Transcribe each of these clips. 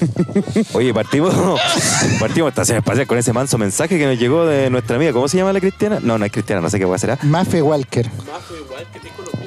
Oye, partimos, partimos estación espacial con ese manso mensaje que nos llegó de nuestra amiga. ¿Cómo se llama la cristiana? No, no es cristiana, no sé qué voy a será. Mafe Walker. Es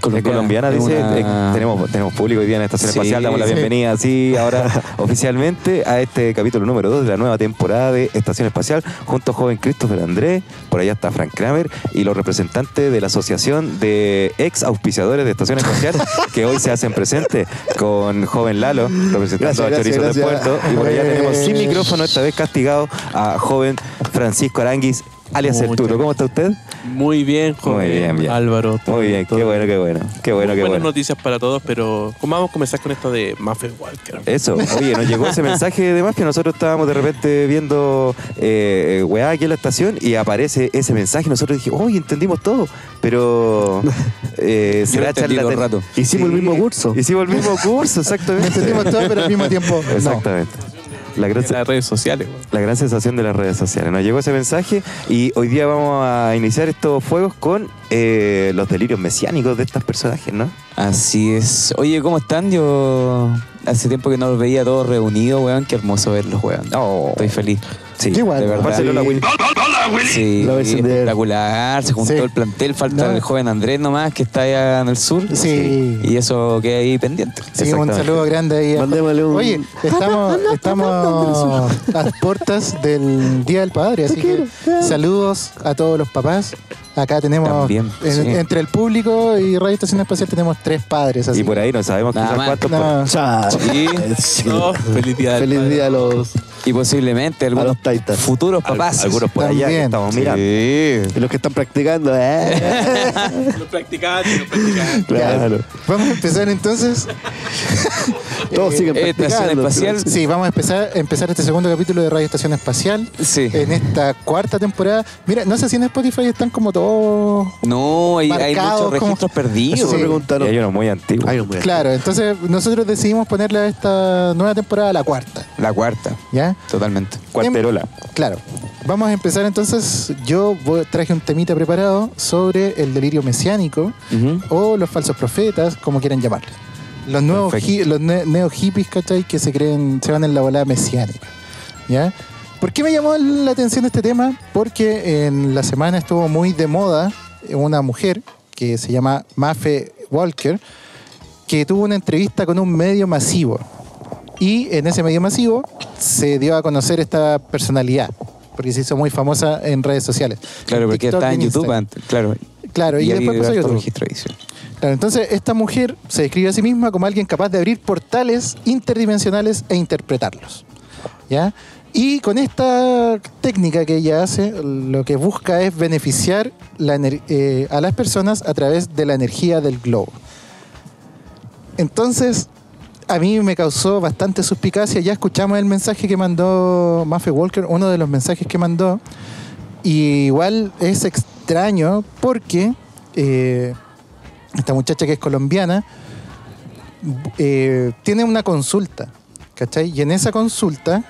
colombiana, dice. Una- Eh, tenemos, tenemos público hoy día en Estación Sí, Espacial. Damos la sí. bienvenida, sí, ahora oficialmente a este capítulo número 2 de la nueva temporada de Estación Espacial, junto a joven Christopher Andrés, por allá está Frank Kramer y los representantes de la Asociación de Ex Auspiciadores de Estación Espacial, que hoy se hacen presentes con joven Lalo, representando Gracias, a gracias, Chorizos del gracias. Puerto. Y por allá Eh. tenemos sin micrófono, esta vez castigado, a joven Francisco Aranguis, alias Muchas Arturo. ¿Cómo está usted? Muy bien, joven. Muy bien, bien. Álvaro. todo- Muy bien, todo. qué bueno, qué bueno. Qué bueno, Muy qué buenas bueno. noticias para todos, pero ¿cómo vamos a comenzar con esto de Muffin Walker? Eso, oye, nos llegó ese mensaje de Mafia. Nosotros estábamos de repente viendo eh, weá aquí en la estación y aparece ese mensaje. Nosotros dijimos, oye, entendimos todo, pero eh, será charlatan- rato. Hicimos el mismo curso. Hicimos el mismo curso, exactamente. Entendimos todo, pero al mismo tiempo. no. La gran, En las redes sociales. la gran sensación de las redes sociales. Nos llegó ese mensaje y hoy día vamos a iniciar estos fuegos con eh, los delirios mesiánicos de estos personajes, ¿no? Así es. Oye, ¿cómo están? Yo hace tiempo que no los veía todos reunidos, weón. Qué hermoso verlos, weón. Oh. Estoy feliz. Sí, igual. de verdad. Barcelona, Willy. Sí, Lo ver. espectacular. Se juntó Sí. el plantel. Falta No. el joven Andrés nomás, que está allá en el sur. Sí. Y eso queda ahí pendiente. Sí, un Exactamente. saludo grande ahí. a- Mandémosle un- Oye, estamos, estamos a las puertas del Día del Padre, así que saludos a todos los papás. Acá tenemos, También, en- sí. entre el público y Radio Estación Espacial tenemos tres padres. Así Y por ahí no sabemos Nada quizás más. cuántos. No, Chao. Sí. Sí. No, feliz día del Feliz padre. día a los, Y posiblemente a algunos los Titans. futuros Al- papás. algunos por allá que También. estamos mirando. Y los que están practicando, ¿eh? Los practicantes, los practicantes. claro. Vamos a empezar entonces. Todos siguen Estación practicando. Espacial. Sí, vamos a empezar, empezar este segundo capítulo de Radio Estación Espacial. Sí. En esta cuarta temporada. Mira, no sé si en Spotify están como todos. No, hay, hay Marcados muchos como- registros perdidos. Eso me Sí. preguntaron. Y hay uno muy antiguo. Muy Claro, entonces nosotros decidimos ponerle a esta nueva temporada la cuarta. La cuarta, ¿Ya? Totalmente. Cuarterola. Claro. Vamos a empezar entonces. Yo voy- traje un temita preparado sobre el delirio mesiánico o los falsos profetas, como quieran llamarle. Los nuevos hi- los ne- neo hippies, ¿cachai? Que se creen, se van en la volada mesiánica. ¿Ya? ¿Por qué me llamó la atención este tema? Porque en la semana estuvo muy de moda una mujer que se llama Mafe Walker, que tuvo una entrevista con un medio masivo. Y en ese medio masivo se dio a conocer esta personalidad, porque se hizo muy famosa en redes sociales. Claro, porque TikTok está en YouTube antes, claro. Claro, y, después pasó a YouTube. registro. Claro, entonces esta mujer se describe a sí misma como alguien capaz de abrir portales interdimensionales e interpretarlos. ¿Ya? Y con esta técnica que ella hace, lo que busca es beneficiar la eh, a las personas a través de la energía del globo. Entonces, a mí me causó bastante suspicacia. Ya escuchamos el mensaje que mandó Mafe Walker, uno de los mensajes que mandó. Y igual es extraño porque eh, esta muchacha que es colombiana eh, tiene una consulta, ¿cachai? Y en esa consulta,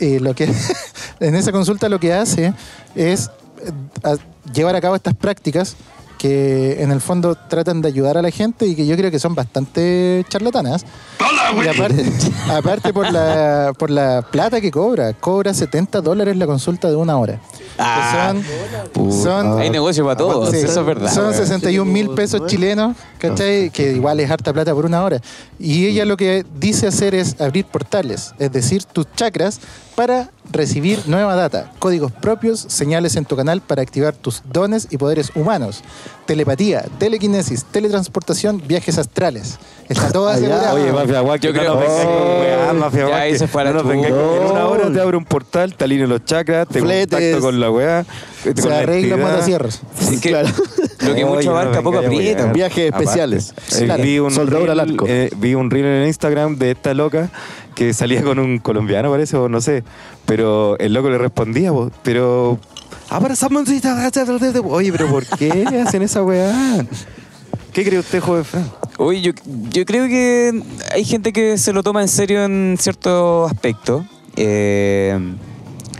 eh, lo que, en esa consulta lo que hace es eh, llevar a cabo estas prácticas que en el fondo tratan de ayudar a la gente y que yo creo que son bastante charlatanas. Y aparte, aparte por, la, por la plata que cobra, cobra 70 dólares la consulta de una hora. Son, son- Hay negocio para todos, Sí, eso es verdad. Son weón. 61 mil pesos chilenos, ¿cachai? Que igual es harta plata por una hora. Y ella lo que dice hacer es abrir portales, es decir, tus chakras para recibir nueva data, códigos propios, señales en tu canal para activar tus dones y poderes humanos, telepatía, telequinesis, teletransportación, viajes astrales. Está todo Ah, ya. asegurado. Oye, Mafia Walker, Yo creo que sí. Mafia Walker. ahí se fue a la No venga En una hora te abre un portal, te alinea los chakras, te Fletes. contacto con la weá. te- Se con la arregla entidad. motosierras. Que Claro. Lo que mucho abarca, poco aprieta. Viajes especiales. eh, Claro. vi, un Soldadura al reel, arco. eh, vi un reel en Instagram de esta loca que salía con un colombiano, parece, o no sé. Pero el loco le respondía, po, pero. Ah, Oye, pero ¿por qué hacen esa weá? ¿Qué cree usted, joven Fran? Oye, yo, yo creo que hay gente que se lo toma en serio en ciertos aspectos. Eh,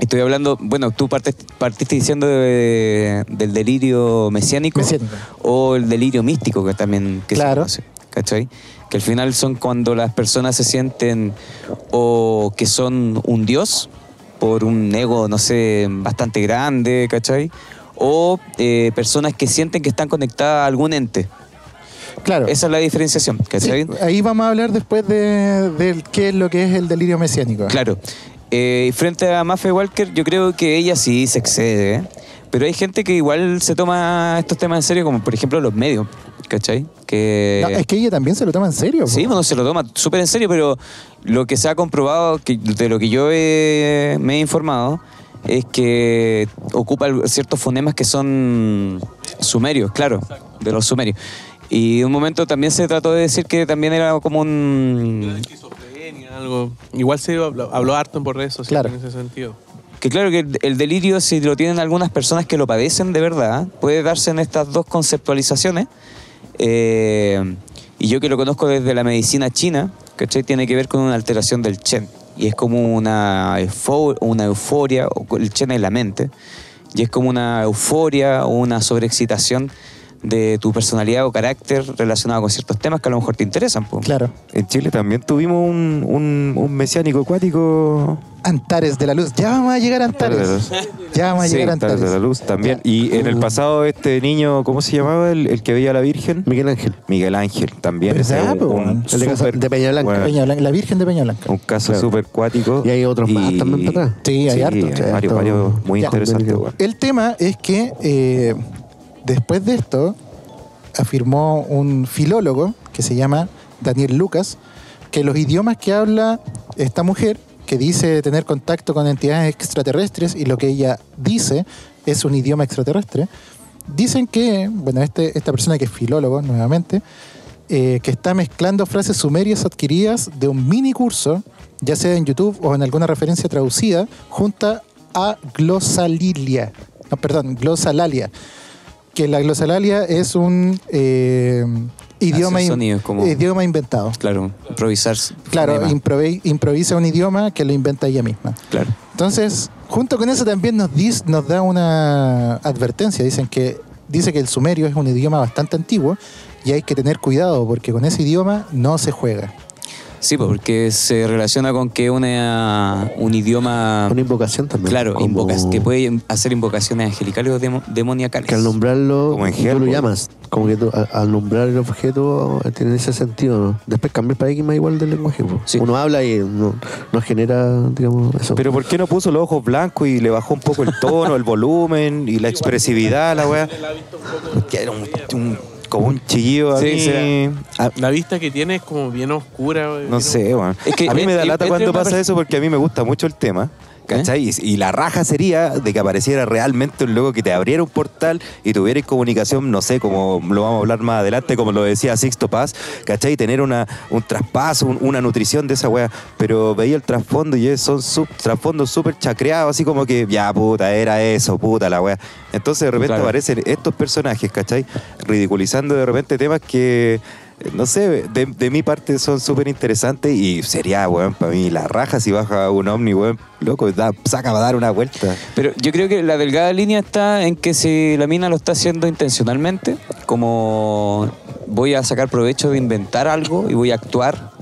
Estoy hablando, bueno, tú partes- partiste diciendo de- del delirio mesiánico, Mesiánico. o el delirio místico que también que se Claro. conoce, ¿cachai? Que al final son cuando las personas se sienten o que son un dios por un ego, no sé, bastante grande, ¿cachai? O eh, personas que sienten que están conectadas a algún ente. Claro. Esa es la diferenciación, Sí, ¿cachai? ahí vamos a hablar después de, de qué es lo que es el delirio mesiánico. Claro. Eh, frente a Maffe Walker, yo creo que ella sí se excede, ¿eh? pero hay gente que igual se toma estos temas en serio, como por ejemplo los medios, ¿cachai? Que... No, es que ella también se lo toma en serio. Sí, bueno, se lo toma súper en serio, pero lo que se ha comprobado, que, de lo que yo he- me he informado, es que ocupa ciertos fonemas que son sumerios, claro, de los sumerios. Y en un momento también se trató de decir que también era como un... Esquizofrenia, algo. Igual se habló, habló harto por redes sociales Claro. en ese sentido. Que claro que el, el delirio, si lo tienen algunas personas que lo padecen de verdad, puede darse en estas dos conceptualizaciones. Eh, y yo que lo conozco desde la medicina china, ¿cachai? Tiene que ver con una alteración del Chen. Y es como una, una euforia, el Chen es la mente, y es como una euforia o una sobreexcitación de tu personalidad o carácter relacionado con ciertos temas que a lo mejor te interesan. po. Claro. En Chile también tuvimos un, un, un mesiánico acuático. Antares de la Luz. Ya vamos a llegar a Antares. Antares Ya vamos a Sí, llegar a Antares Antares. de la Luz también. Ya. Y en el pasado este niño, ¿cómo se llamaba? El, el que veía a la Virgen. Miguel Ángel. Miguel Ángel también. ¿Verdad, Ese es po, un? El de Peña Blanca. bueno, Peña Blanca, la Virgen de Peña Blanca. un caso Claro. súper cuático. Y hay otros más también para atrás. Sí, hay harto. varios, varios muy Ya. interesantes. El tema es que eh, después de esto afirmó un filólogo que se llama Daniel Lucas que los idiomas que habla esta mujer, que dice tener contacto con entidades extraterrestres y lo que ella dice es un idioma extraterrestre, dicen que, bueno, este, esta persona que es filólogo nuevamente, eh, que está mezclando frases sumerias adquiridas de un mini curso, ya sea en YouTube o en alguna referencia traducida, junto a glosalilia. No, perdón, glosalalia. Que la glosalalia es un eh, idioma, in- como- idioma inventado. Claro, improvisar. Claro, improve- improvisa un idioma que lo inventa ella misma. Claro. Entonces, junto con eso también nos, dis- nos da una advertencia. Dicen que dice que el sumerio es un idioma bastante antiguo y hay que tener cuidado porque con ese idioma no se juega. Sí, pues, porque se relaciona con que una, un idioma... Una invocación también. Claro, como invocas- que puede hacer invocaciones angelicales o demo- demoniacales. Que al nombrarlo, Como en tú lo Hellboy. llamas. Como que tú, al nombrar el objeto, eh, tiene ese sentido, ¿no? Después cambia el paradigma igual del lenguaje. po. Sí. Uno habla y no, no genera, digamos, eso. Pero ¿por qué no puso los ojos blancos y le bajó un poco el tono, el volumen y la expresividad a la weá? Que era un, un- como un chillido a Sí, mí. será. A- La vista que tiene es como bien oscura. no bien sé. Es que a mí me da lata cuando pasa eso porque a mí me gusta mucho el tema. ¿Cachai? Y, y la raja sería de que apareciera realmente un loco que te abriera un portal y tuviera comunicación, no sé, como lo vamos a hablar más adelante, como lo decía Sixto Paz, ¿cachai? Y tener una, un traspaso, un- una nutrición de esa weá. Pero veía el trasfondo y es- son sub- trasfondos súper chacreados, así como que, ya puta, era eso, puta la weá. Entonces de repente Claro. aparecen estos personajes, ¿cachai? Ridiculizando de repente temas que eh, no sé, de, mi parte son súper interesantes y sería, weón, para mí la raja si baja un ovni, weón, loco, da, saca va a dar una vuelta. Pero yo creo que la delgada línea está en que si la mina lo está haciendo intencionalmente, como voy a sacar provecho de inventar algo y voy a actuar.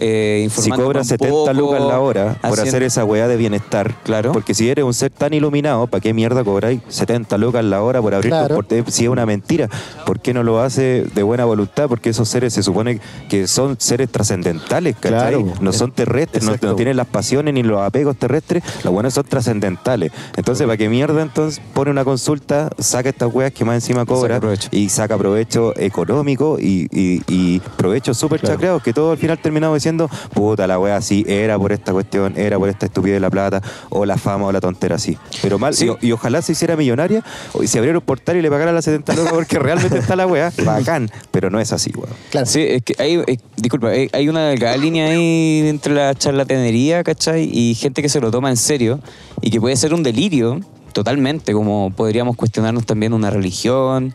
Eh, Si informándome cobra un 70 poco, lucas la hora por haciendo- hacer esa weá de bienestar, Claro. porque si eres un ser tan iluminado, ¿para qué mierda cobráis 70 lucas la hora por abrir Claro. Si es una mentira, ¿por qué no lo hace de buena voluntad? Porque esos seres se supone que son seres trascendentales, ¿cachai? Claro. no son terrestres, no, tienen las pasiones ni los apegos terrestres, los buenos son trascendentales. Entonces, ¿para qué mierda entonces pone una consulta, saca estas weas que más encima cobra y saca provecho económico y, y, y provecho súper Claro. chacreados que todo al final terminamos diciendo, puta la wea así, era por esta cuestión, era por esta estupidez de la plata, o la fama o la tontera así. Pero mal, Sí. y, y ojalá se hiciera millonaria o- y se abriera un portal y le pagara las 70 lucas porque realmente está la wea, bacán, pero no es así, weón. Claro. Sí, es que hay, eh, disculpa, hay, hay una delgada línea ahí entre la charlatanería, ¿cachai? Y gente que se lo toma en serio y que puede ser un delirio totalmente, como podríamos cuestionarnos también una religión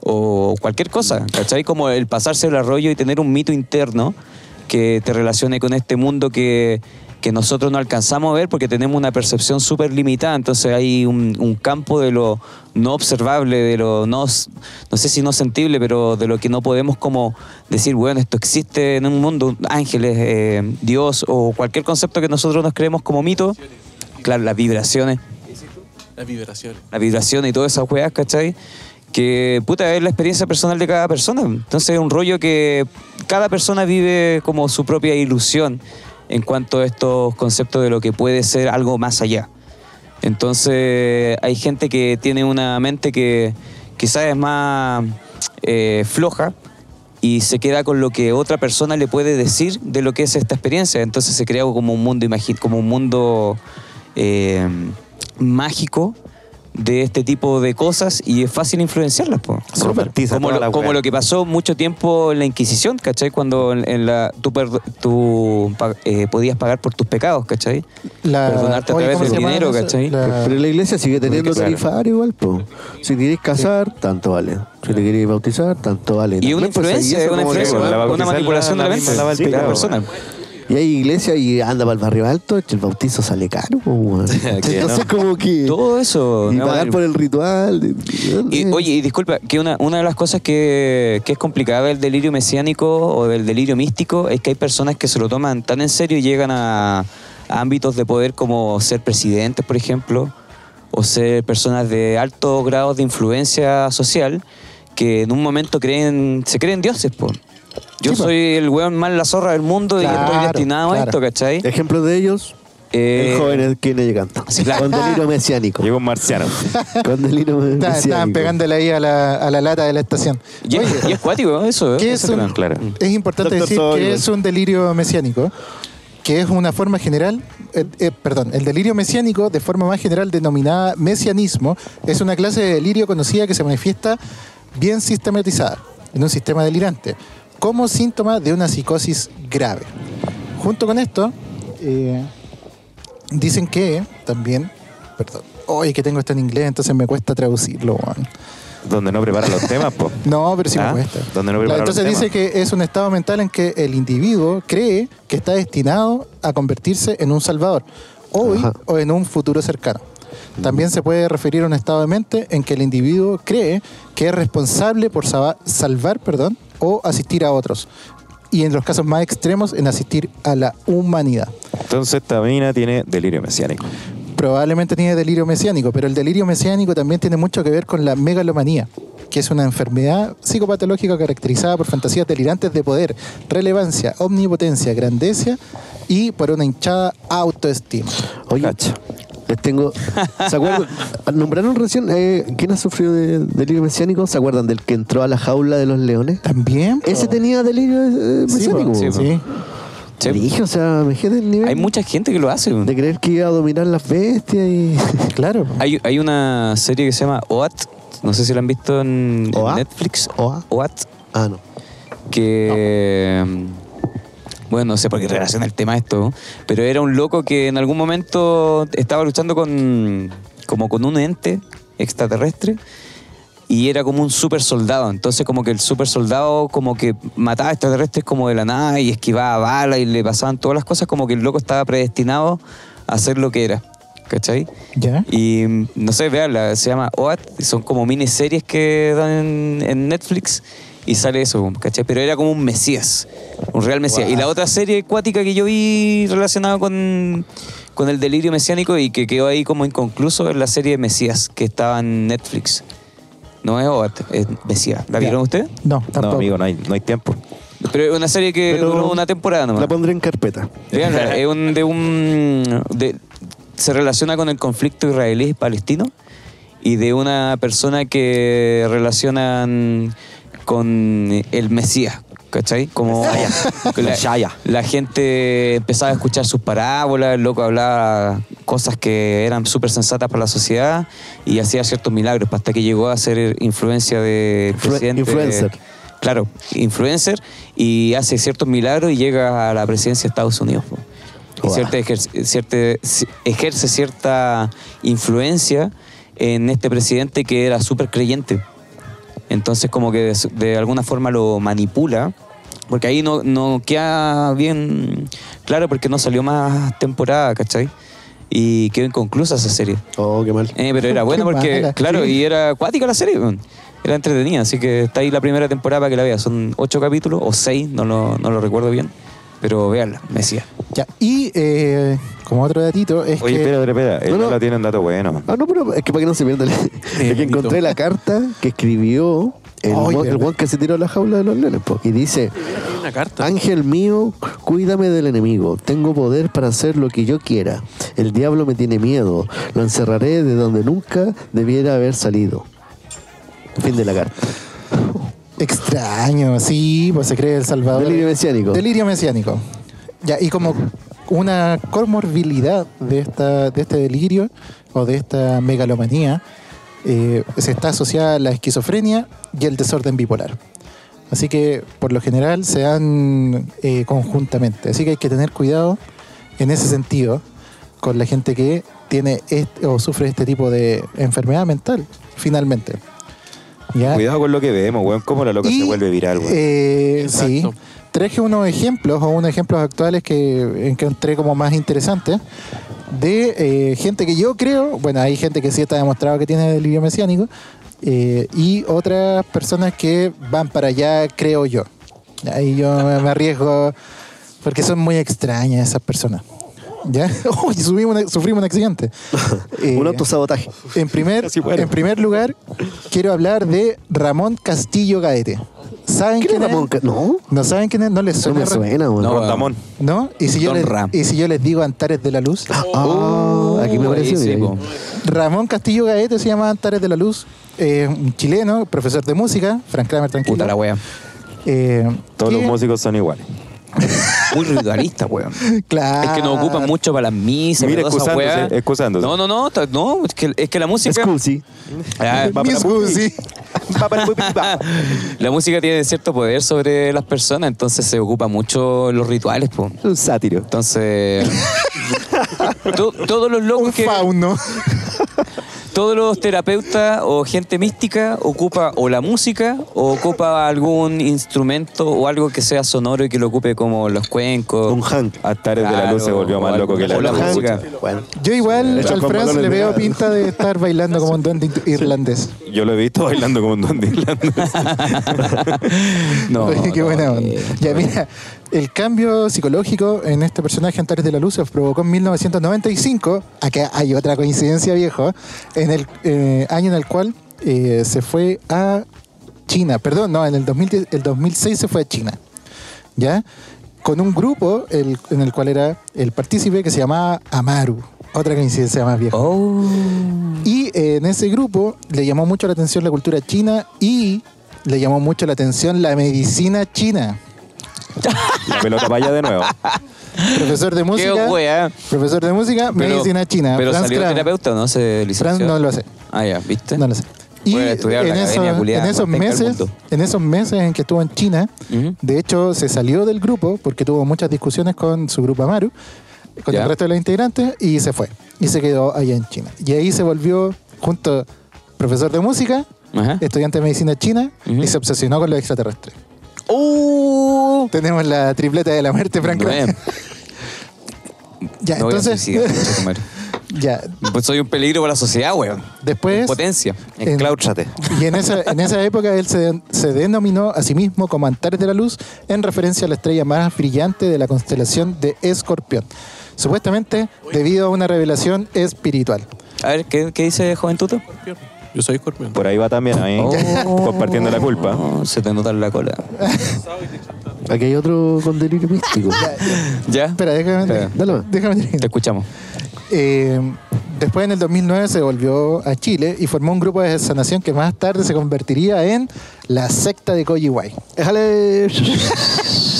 o cualquier cosa, ¿cachai? Como el pasarse el arroyo y tener un mito interno que te relacione con este mundo que que nosotros no alcanzamos a ver porque tenemos una percepción súper limitada, entonces hay un, un campo de lo no observable, de lo no, no sé si no sensible, pero de lo que no podemos como decir, bueno, esto existe en un mundo, ángeles, eh, Dios o cualquier concepto que nosotros nos creemos como mito, claro, las vibraciones, Las vibraciones. la vibración y todas esas weas, ¿cachai? Que puta es la experiencia personal de cada persona. Entonces es un rollo que cada persona vive como su propia ilusión en cuanto a estos conceptos de lo que puede ser algo más allá. Entonces hay gente que tiene una mente que quizás es más eh, floja y se queda con lo que otra persona le puede decir de lo que es esta experiencia. Entonces se crea como un mundo, como un mundo eh, mágico de este tipo de cosas y es fácil influenciarlas. po. Como, lo, como que pasó mucho tiempo en la Inquisición, ¿cachai? Cuando en, en la, tú, per- tú pa- eh, podías pagar por tus pecados, ¿cachai? La- Perdonarte a través ¿cómo del dinero, eso? ¿cachai? La- Pero la iglesia sigue teniendo tarifario igual, po. Si querés casar, tanto vale. Si te querés bautizar, tanto vale. Y una También, pues, influencia, eso es una influencia, la una manipulación la- de la la mente de la persona. Y hay iglesia y anda para el barrio alto, el bautizo sale caro, Entonces no. como que... Todo eso. Y pagar por el ritual. Y, oye, y disculpa, que una, una de las cosas que, que es complicada del delirio mesiánico o del delirio místico es que hay personas que se lo toman tan en serio y llegan a, ámbitos de poder como ser presidentes, por ejemplo, o ser personas de altos grados de influencia social que en un momento creen, se creen dioses, po. Yo Sí, po. soy el weón más la zorra del mundo y Claro, estoy destinado a claro. esto, ¿cachai? Ejemplo de ellos, Eh, el joven que sí, claro. Con delirio mesiánico. Llegó un marciano. Con delirio Está- mesiánico. Estaban pegándole ahí a la, a la lata de la estación. y, es, y es cuático eso, ¿eh? ¿Qué es Eso un- creo. Claro. Es importante Doctor decir Soy, que güey. es un delirio mesiánico, que es una forma general, eh, eh, perdón, el delirio mesiánico, de forma más general denominada mesianismo, es una clase de delirio conocida que se manifiesta bien sistematizada en un sistema delirante, como síntoma de una psicosis grave. Junto con esto, eh, dicen que también, perdón, hoy que tengo esto en inglés, entonces me cuesta traducirlo. Donde no preparan los temas, po. No, pero sí Ah, me cuesta. ¿dónde no prepararon Entonces dice que es un estado mental en que el individuo cree que está destinado a convertirse en un salvador, hoy Ajá. o en un futuro cercano. También se puede referir a un estado de mente en que el individuo cree que es responsable por salvar perdón, o asistir a otros. Y en los casos más extremos, en asistir a la humanidad. Entonces esta mina tiene delirio mesiánico. Probablemente tiene delirio mesiánico, pero el delirio mesiánico también tiene mucho que ver con la megalomanía, que es una enfermedad psicopatológica caracterizada por fantasías delirantes de poder, relevancia, omnipotencia, grandeza y por una hinchada autoestima. Oye, Cacha. Les tengo. ¿Se acuerdan? Nombraron recién. Eh, ¿Quién ha sufrido de delirio mesiánico? ¿Se acuerdan del que entró a la jaula de los leones? También. po. Ese tenía delirio eh, Sí, po, mesiánico. sí, po. sí. Sí. Dije, o sea, me quedé el nivel Hay mucha gente que lo hace. de creer que iba a dominar las bestias y. Claro. Hay, hay una serie que se llama OAT, no sé si la han visto en. Netflix. ¿OA? OAT, Ah, no. que... mm, Bueno, no sé por qué relaciona el tema a esto, pero era un loco que en algún momento estaba luchando con como con un ente extraterrestre y era como un super soldado. Entonces como que el super soldado como que mataba extraterrestres como de la nada y esquivaba balas y le pasaban todas las cosas como que el loco estaba predestinado a ser lo que era. ¿Cachai? ¿Ya? Y no sé, veanla, se llama OAT, son como miniseries que dan en, en Netflix y sale eso, ¿cachai? Pero era como un mesías, un real mesías. Y la otra serie acuática que yo vi relacionada con, con el delirio mesiánico y que quedó ahí como inconcluso es la serie Mesías, que estaba en Netflix. No es OAT, es Mesías. ¿La vieron ustedes? No, No, tampoco. amigo, no hay, no hay tiempo. Pero es una serie que Pero duró una temporada nomás. La pondré en carpeta. Veanla, es un, de un. de- se relaciona con el conflicto israelí y palestino y de una persona que relacionan con el Mesías, ¿cachai? Como la, la gente empezaba a escuchar sus parábolas, el loco hablaba cosas que eran súper sensatas para la sociedad y hacía ciertos milagros hasta que llegó a ser influencia de presidente. influencer. Claro, influencer y hace ciertos milagros y llega a la presidencia de Estados Unidos. Y cierta ejerce, cierta- ejerce cierta influencia en este presidente que era súper creyente. Entonces como que de, alguna forma lo manipula Porque ahí no, no queda bien claro porque no salió más temporada, ¿cachai? Y quedó inconclusa esa serie. Oh, qué mal. Eh, pero era buena porque, mala, claro, sí. y era acuática la serie, era entretenida, así que está ahí la primera temporada para que la vea. Son ocho capítulos o seis, no lo, no lo recuerdo bien, pero véanla, me decía. Ya, y eh, como otro datito es Oye, que... espera, espera, espera. No, no. no tiene un dato bueno. Ah, no, pero es que para que no se pierda. el- Es que encontré la carta que escribió el, guan que se tiró a la jaula de los leones. po. Y dice: una carta. Ángel mío, cuídame del enemigo. Tengo poder para hacer lo que yo quiera. El diablo me tiene miedo. Lo encerraré de donde nunca debiera haber salido. Fin de la carta. Extraño, sí, pues se cree el Salvador. Delirio mesiánico. Delirio mesiánico. Ya, y como una comorbilidad de, esta, de este delirio o de esta megalomanía, eh, se está asociada a la esquizofrenia y el desorden bipolar. Así que, por lo general, se dan eh, conjuntamente. Así que hay que tener cuidado en ese sentido con la gente que tiene este, o sufre este tipo de enfermedad mental, finalmente. ¿Ya? Cuidado con lo que vemos, weón. Cómo la loca Y, se vuelve viral, weón. eh, sí. Traje unos ejemplos o unos ejemplos actuales que encontré como más interesantes de eh, gente que yo creo, bueno, hay gente que sí está demostrado que tiene delirio mesiánico eh, y otras personas que van para allá, creo yo. Ahí yo me, arriesgo porque son muy extrañas esas personas. ¿Ya? Uy, subimos una- sufrimos un accidente. Eh, Un autosabotaje. en primer, en primer lugar, quiero hablar de Ramón Castillo Gaete. ¿Saben ¿Quién quién es? Ramón? No, ¿No saben quién es? ¿No les no suena? me suena, weón. No, Rondamón. ¿No? ¿Y si, yo Don les, Ram. y si yo les digo Antares de la Luz? Ah, aquí me ahí sí, mira. Ramón Castillo Gaete se llama Antares de la Luz. eh, un chileno, profesor de música. Frank Kramer, tranquilo. Puta la wea. Eh, Todos que- los músicos son iguales. Muy ritualista, weón. Claro. Es que nos ocupan mucho para las misas. Mira, esa excusándose, excusándose. No, no, no, no, es que, es que la música. Ah, la música tiene cierto poder sobre las personas, entonces se ocupa mucho en los rituales, po. Un sátiro. Entonces, to- todos los locos Un que, fauno. Todos los terapeutas o gente mística ocupa o la música o ocupa algún instrumento o algo que sea sonoro y que lo ocupe como los cuencos. Un Hank. Antares de la Luz se volvió más loco que la o la luz. música. Bueno. Yo igual Hecho al Franz le veo pinta de estar bailando como un duende irlandés. Yo lo he visto bailando como un duende irlandés. No, Oye, qué no, buena eh, onda. Ya, mira, el cambio psicológico en este personaje Antares de la Luz se provocó en 1995. Acá hay otra coincidencia, viejo. En el eh, año en el cual eh, se fue a China. Perdón, no, en el, 2010 el 2006 se fue a China. ¿Ya? Con un grupo el- en el cual era el partícipe que se llamaba Amaru. Otra coincidencia más vieja. Oh. Y eh, en ese grupo le llamó mucho la atención la cultura china y le llamó mucho la atención la medicina china. La pelota para allá de nuevo. Profesor de Qué música. wea. Profesor de música, Pero- medicina china. Pero Franz salió Kramer. terapeuta o no se licenció. Franz no lo sé. Ah, ya, ¿viste? No lo sé. Y estudiar en, la esos- academia culiada en esos meses, mundo. en esos meses en que estuvo en China, Ujú. de hecho se salió del grupo porque tuvo muchas discusiones con su grupo Amaru, con Ya. el resto de los integrantes, y se fue. Y se quedó allá en China. Y ahí se volvió junto profesor de música, Ajá. estudiante de medicina china, Ujú. y se obsesionó con los extraterrestres. ¡Uh! Tenemos la tripleta de la muerte, Frank. Nueve. ya, No voy a entonces, suicidar, ya, Pues soy un peligro para la sociedad, weón. después, Potencia. en- Encláuchate. y en esa, en esa época él se, se denominó a sí mismo como Antares de la Luz en referencia a la estrella más brillante de la constelación de Escorpión. Supuestamente debido a una revelación espiritual. A ver, ¿qué, qué dice Juventuto? Yo soy escorpión. Por ahí va también, ahí. Oh. Compartiendo la culpa. No, se te nota en la cola. Aquí hay otro con delirio místico. ¿Ya? Espera, déjame, Espera. Dale, va. déjame terminar. Te escuchamos. Eh, después, en el 2009, se volvió a Chile y formó un grupo de sanación que más tarde se convertiría en la secta de Kojiwai.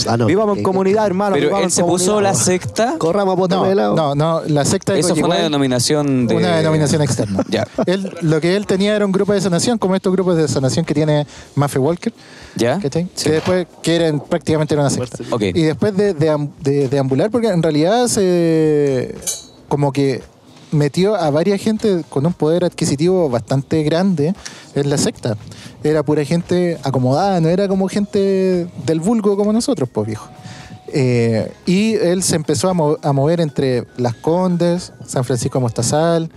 Ah, no. Vivamos en comunidad, hermano. Pero él se puso la secta. Corramos a No, de helado. no, no, la secta de Eso fue una denominación de. Una denominación externa. Ya. Él, lo que él tenía era un grupo de sanación, como estos grupos de sanación que tiene Maffe Walker, ¿Ya? Que después, que eran prácticamente era una secta. Ok. Y después de, de, de- de ambular, porque en realidad se como que metió a varias gente con un poder adquisitivo bastante grande en la secta. Era pura gente acomodada, no era como gente del vulgo como nosotros, pues viejo. Eh, y él se empezó a, mo- a mover entre Las Condes, San Francisco de Mostazal,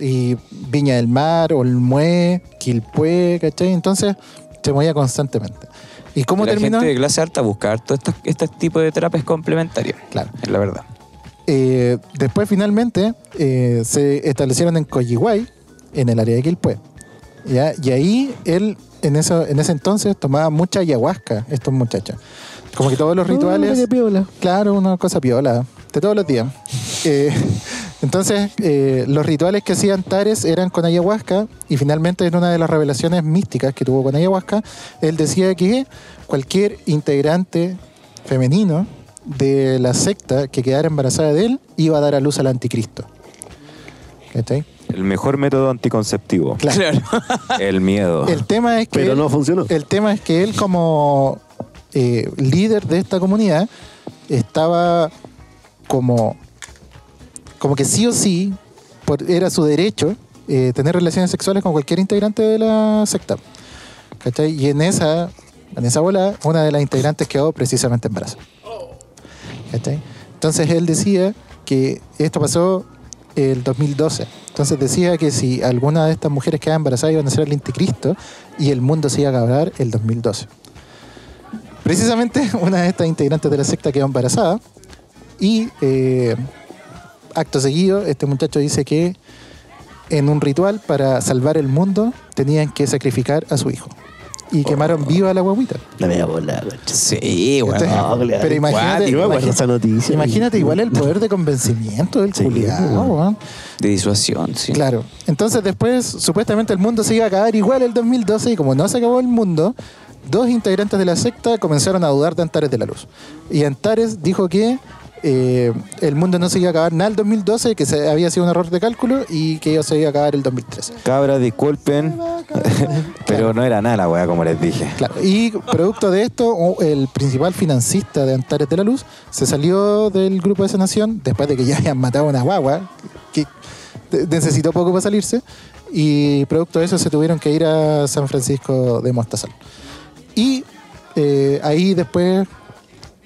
y Viña del Mar, Olmué, Quilpué, ¿cachai? Entonces se movía constantemente. ¿Y cómo la terminó? gente de clase alta buscar todo este tipo de terapias complementarias. Claro. Es la verdad. Eh, después finalmente eh, se establecieron en Coyihuay, en el área de Quilpué. ¿ya? Y ahí él, en, eso, en ese entonces, tomaba mucha ayahuasca, estos muchachos. Como que todos los Oh, rituales... qué piola. Claro, una cosa piola, de todos los días. Eh, entonces, eh, los rituales que hacían Tares eran con ayahuasca y finalmente en una de las revelaciones místicas que tuvo con ayahuasca, él decía que cualquier integrante femenino de la secta que quedara embarazada de él iba a dar a luz al anticristo. ¿Cachai? El mejor método anticonceptivo. Claro. El miedo. El tema es que Pero él- no funcionó. El tema es que él como eh, líder de esta comunidad estaba como como que sí o sí por- era su derecho eh, tener relaciones sexuales con cualquier integrante de la secta. ¿Cachai? Y en esa en esa bola una de las integrantes quedó precisamente embarazada. Entonces él decía que esto pasó el 2012. Entonces decía que si alguna de estas mujeres quedaba embarazada iban a ser el anticristo y el mundo se iba a acabar el 2012. Precisamente una de estas integrantes de la secta quedó embarazada y eh, acto seguido este muchacho dice que en un ritual para salvar el mundo tenían que sacrificar a su hijo y quemaron viva a la guaguita. La media bola. Sí, Entonces, no, le- pero imagínate, acuerdo imagínate, esa noticia. imagínate igual el poder de convencimiento del Sí, culiao, weón. weón. De disuasión, sí. Claro. Entonces después, supuestamente el mundo se iba a acabar igual el 2012 y como no se acabó el mundo, dos integrantes de la secta comenzaron a dudar de Antares de la Luz. Y Antares dijo que eh, el mundo no se iba a acabar nada el 2012, que se, había sido un error de cálculo y que se iba a acabar el 2013. Cabras, disculpen, pero no era nada la weá, como les dije. Claro. Y producto de esto, el principal financista de Antares de la Luz se salió del grupo de sanación después de que ya habían matado a una guagua que necesitó poco para salirse. Y producto de eso se tuvieron que ir a San Francisco de Mostazal. Y eh, ahí después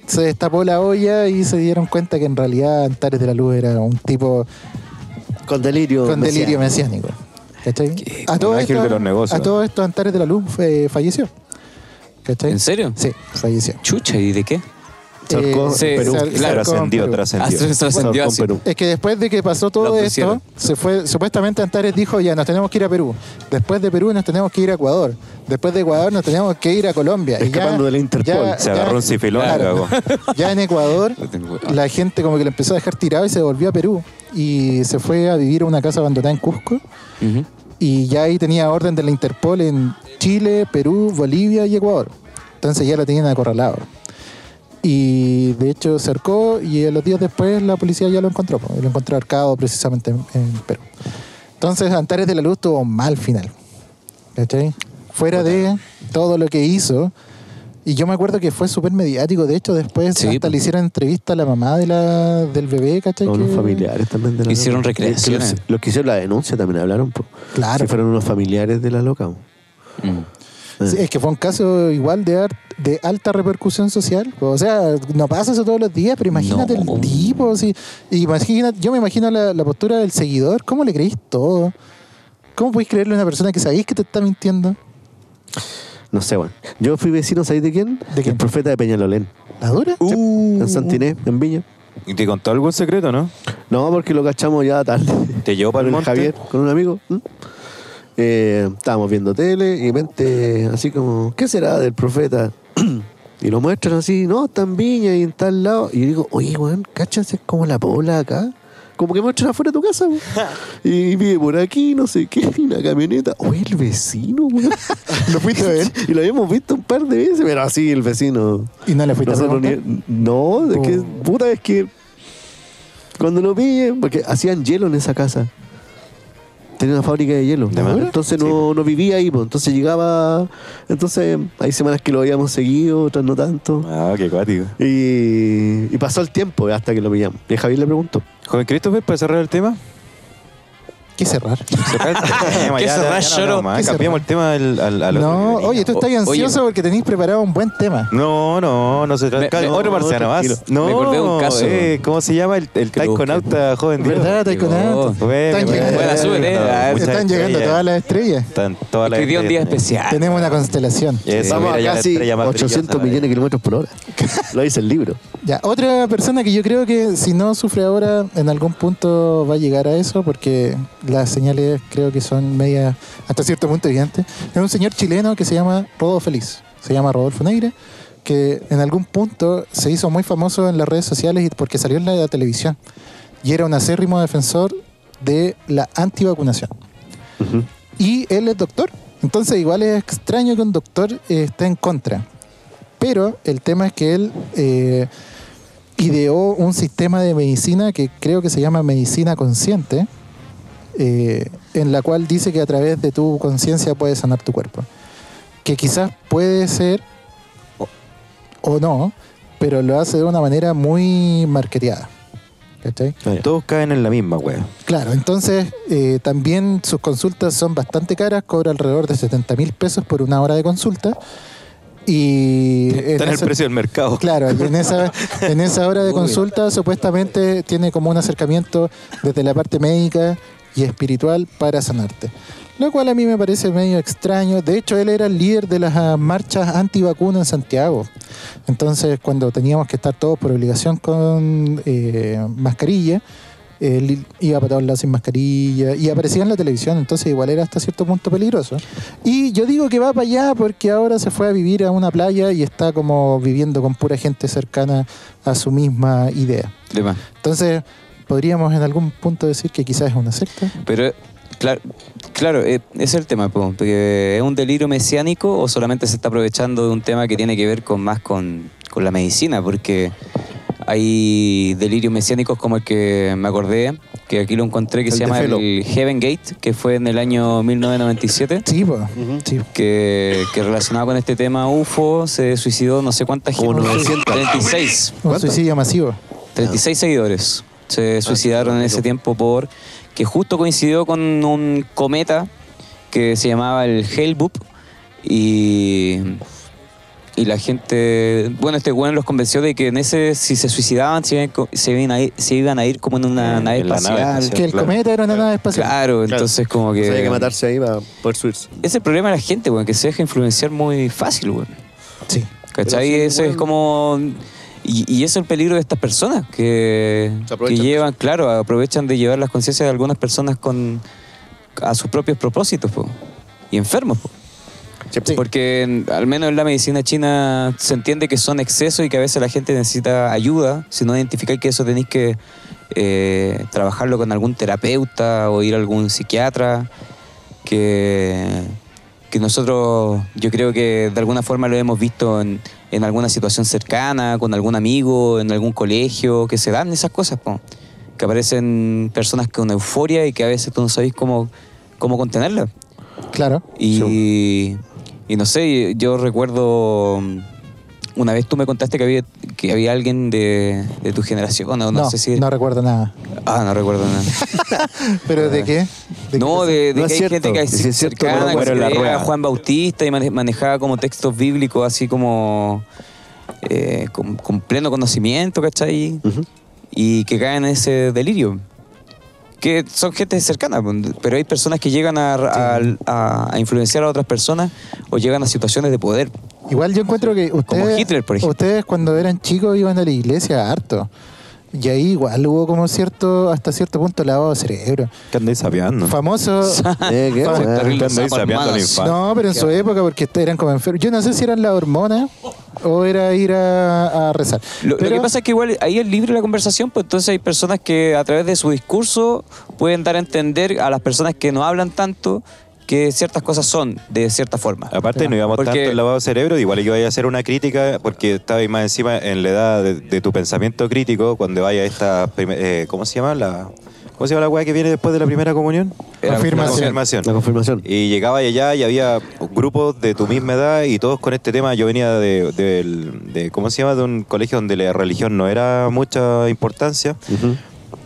se destapó la olla y se dieron cuenta que en realidad Antares de la Luz era un tipo Con delirio. con delirio mesiánico. ¿Cachai? A todo, esto, de los negocios. a todo esto Antares de la Luz eh, falleció. ¿Cachai? ¿En serio? Sí, falleció. Chucha, ¿y de qué? Sarcó, Eh, Perú, sal- claro, sarcó en Trascendió, trascendió. se trascendió Con así. Perú. Es que después de que pasó todo esto, se fue, supuestamente Antares dijo, ya nos tenemos que ir a Perú. Después de Perú nos tenemos que ir a Ecuador. Después de Ecuador nos tenemos que ir a Colombia. Y Escapando de la Interpol. Se agarró un sifilón y claro. Ya en Ecuador, la gente como que lo empezó a dejar tirado y se volvió a Perú. Y se fue a vivir a una casa abandonada en Cusco. Y ya ahí tenía orden de la Interpol en Chile, Perú, Bolivia y Ecuador. Entonces ya lo tenían acorralado. Y de hecho cercó y a los días después la policía ya lo encontró. Lo encontró arcado precisamente en, en Perú. Entonces Antares de la Luz tuvo un mal final. ¿Cachai? Fuera de todo lo que hizo. Y yo me acuerdo que fue súper mediático. De hecho, después Sí, hasta le hicieron entrevista a la mamá de la, del bebé, ¿cachai? Con los Que- familiares también de la Hicieron loca. recreaciones. Los, los que hicieron la denuncia también hablaron. po. Claro. Que fueron unos familiares de la loca. Mm. Sí, es que fue un caso igual de, de alta repercusión social. O sea, no pasa eso todos los días, pero imagínate No. el tipo. sí. Imagina, yo me imagino la, la postura del seguidor. ¿Cómo le creéis todo? ¿Cómo podéis creerle a una persona que sabéis que te está mintiendo? No sé, bueno. Yo fui vecino, ¿sabéis de quién? ¿De quién? El profeta de Peñalolén. ¿La dura? En Santiné, en Viña. ¿Y te contó algún secreto, no? No, porque lo cachamos ya tarde. ¿Te llevó para el monte? Javier, con un amigo. Eh, estábamos viendo tele y de repente así como, ¿qué será del profeta? y lo muestran así, no, está en Viña y en tal lado. Y yo digo, oye, weón, ¿cachas? Es como la pola acá. Como que muestran afuera de tu casa, weón. Y vive por aquí, no sé qué, y una camioneta. Oye, el vecino, weón. ¿Lo fuiste a ver? y lo habíamos visto un par de veces, pero así el vecino. ¿Y no le fuiste a Nosotros ni- no, es que, Oh. puta, es que cuando lo pillen, porque hacían hielo en esa casa. Tenía una fábrica de hielo. Entonces Sí, no, no vivía ahí, pues. entonces llegaba. Entonces hay semanas que lo habíamos seguido, otras no tanto. Ah, qué cuático. Y, y pasó el tiempo hasta que lo pillamos. Y Javier le preguntó. Joven Christopher, para cerrar el tema. ¿Qué cerrar? Cerrar el tema, ¿Qué ya, cerrar, no. ¿Qué Cambiamos el tema al, al, al otro No, oye, tú estás O- ansioso oye. porque tenéis preparado un buen tema. No, no, no se trata. me- Otro no, marciano más. No, Me acordé de un caso. eh, ¿Cómo se llama? El, el taikonauta joven. ¿Verdad, Taikonauta? Bueno, Están bueno, llegando, Buena, súbele, no, ah, Están llegando estrellas. todas las estrellas. Están todas las día un día estrellas. especial. Tenemos una constelación. Estamos a casi estrella más 800 brillosa, millones de kilómetros por hora. Lo dice el libro. Ya, otra persona que yo creo que si no sufre ahora, en algún punto va a llegar a eso, porque las señales creo que son medias, hasta cierto punto evidentes. Es un señor chileno que se llama Rodolfo Feliz. Se llama Rodolfo Neire, que en algún punto se hizo muy famoso en las redes sociales porque salió en la televisión. Y era un acérrimo defensor de la antivacunación. Ujú. Y él es doctor. Entonces igual es extraño que un doctor eh, esté en contra. Pero el tema es que él eh, ideó un sistema de medicina que creo que se llama medicina consciente, eh, en la cual dice que a través de tu conciencia puedes sanar tu cuerpo. Que quizás puede ser o, o no, pero lo hace de una manera muy marketeada. ¿Cachai? Todos caen en la misma, wea. Claro, entonces eh, también sus consultas son bastante caras, cobra alrededor de 70 mil pesos por una hora de consulta. Y Está en el precio del mercado. Claro, y en esa, en esa hora de consulta supuestamente tiene como un acercamiento desde la parte médica y espiritual para sanarte. Lo cual a mí me parece medio extraño. De hecho, él era el líder de las ah, marchas antivacunas en Santiago. Entonces, cuando teníamos que estar todos por obligación con eh, mascarilla, él iba para todos lados sin mascarilla y aparecía en la televisión, entonces igual era hasta cierto punto peligroso. Y yo digo que va para allá porque ahora se fue a vivir a una playa y está como viviendo con pura gente cercana a su misma idea. Entonces, podríamos en algún punto decir que quizás es una secta. Pero, claro, claro eh, ese es el tema, po, porque ¿es un delirio mesiánico o solamente se está aprovechando de un tema que tiene que ver con más con, con la medicina? Porque hay delirios mesiánicos como el que me acordé, que aquí lo encontré, que El se llama Felo. el Heaven Gate, que fue en el año 1997. Sí, pues. Sí. Que, que relacionado con este tema UFO se suicidó no sé cuántas gente. 900. 36. Un suicidio masivo. 36 seguidores se suicidaron en ese tiempo por que justo coincidió con un cometa que se llamaba el Hale-Bopp y y la gente, bueno, este weón los convenció de que en ese si se suicidaban se iban, se iban a ir, se iban a ir como en una En nave la nave espacial. espacial. Que el claro. cometa era una nave espacial. Claro, entonces como que hay que matarse ahí para poder subirse. ese es el problema de la gente, weón, que se deja influenciar muy fácil, weón. Sí. ¿Cachai? Ese es como. Y, y ese es el peligro de estas personas que, que llevan, claro, aprovechan de llevar las conciencias de algunas personas con a sus propios propósitos po, y enfermos. po. Sí. Porque en- al menos en la medicina china se entiende que son excesos y que a veces la gente necesita ayuda. Si no identificáis que eso tenéis que eh, trabajarlo con algún terapeuta o ir a algún psiquiatra. Que, que nosotros, yo creo que de alguna forma lo hemos visto en, en alguna situación cercana, con algún amigo, en algún colegio, que se dan esas cosas, po. que aparecen personas con euforia y que a veces tú no sabes cómo, cómo contenerla. Claro. Y, y no sé, yo recuerdo una vez tú me contaste que había, que había alguien de, de tu generación, no, no, No, sé si... no recuerdo nada. Ah, no recuerdo nada. ¿Pero de qué? ¿De no, qué de, de No que hay cierto. gente que cierto, cercana, no, que la rueda. Juan Bautista y mane- manejaba como textos bíblicos así como eh, con, con pleno conocimiento, ¿cachai? Ujú. y que caen en ese delirio. Que son gente cercana, pero hay personas que llegan a, a- a- a influenciar a otras personas o llegan a situaciones de poder. Igual yo encuentro que ustedes, Hitler, por ejemplo. ustedes cuando eran chicos iban a la iglesia harto. Y ahí igual hubo como cierto, hasta cierto punto lavado de cerebro. ¿Qué andáis? Famoso. Eh. No, pero en su época porque eran como enfermos. Yo no sé si eran las hormonas o era ir a, a rezar. Lo, lo que pasa es que igual ahí es libre la conversación, pues entonces hay personas que a través de su discurso pueden dar a entender a las personas que no hablan tanto que ciertas cosas son de cierta forma. Aparte, no íbamos Porque- tanto en lavado de cerebro, igual yo iba a hacer una crítica porque estaba ahí más encima en la edad de, de tu pensamiento crítico cuando vaya a esta. eh, ¿Cómo se llama? La, ¿Cómo se llama la weá que viene después de la primera comunión? Era La Confirmación. confirmación. La confirmación. Y llegaba allá y había grupos de tu misma edad y todos con este tema. Yo venía de, ¿cómo se llama? De un colegio donde la religión no era mucha importancia.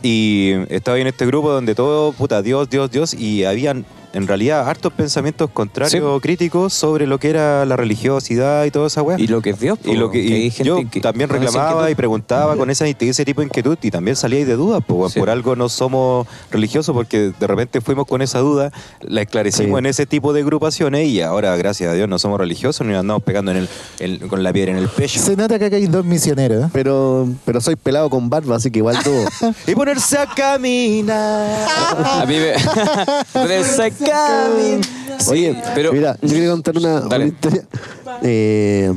Y estaba en este grupo donde todo, puta, Dios, Dios, Dios, y habían en realidad hartos pensamientos contrarios, críticos sobre lo que era la religiosidad y toda esa weá. Y lo que es Dios. Y lo que, y hay gente yo que- también reclamaba y preguntaba con esa, ese tipo de inquietud y también salía de dudas. Sí. por algo no somos religiosos porque de repente fuimos con esa duda, la esclarecimos Sí. en ese tipo de agrupaciones y ahora, gracias a Dios, no somos religiosos ni nos andamos pegando en el, en- con la piedra en el pecho. Se nota que acá hay dos misioneros. ¿eh? Pero, pero soy pelado con barba, así que igual todo. y ponerse a caminar. A mí me. Oye, pero. mira, yo quería contar una, Dale. una historia. Eh,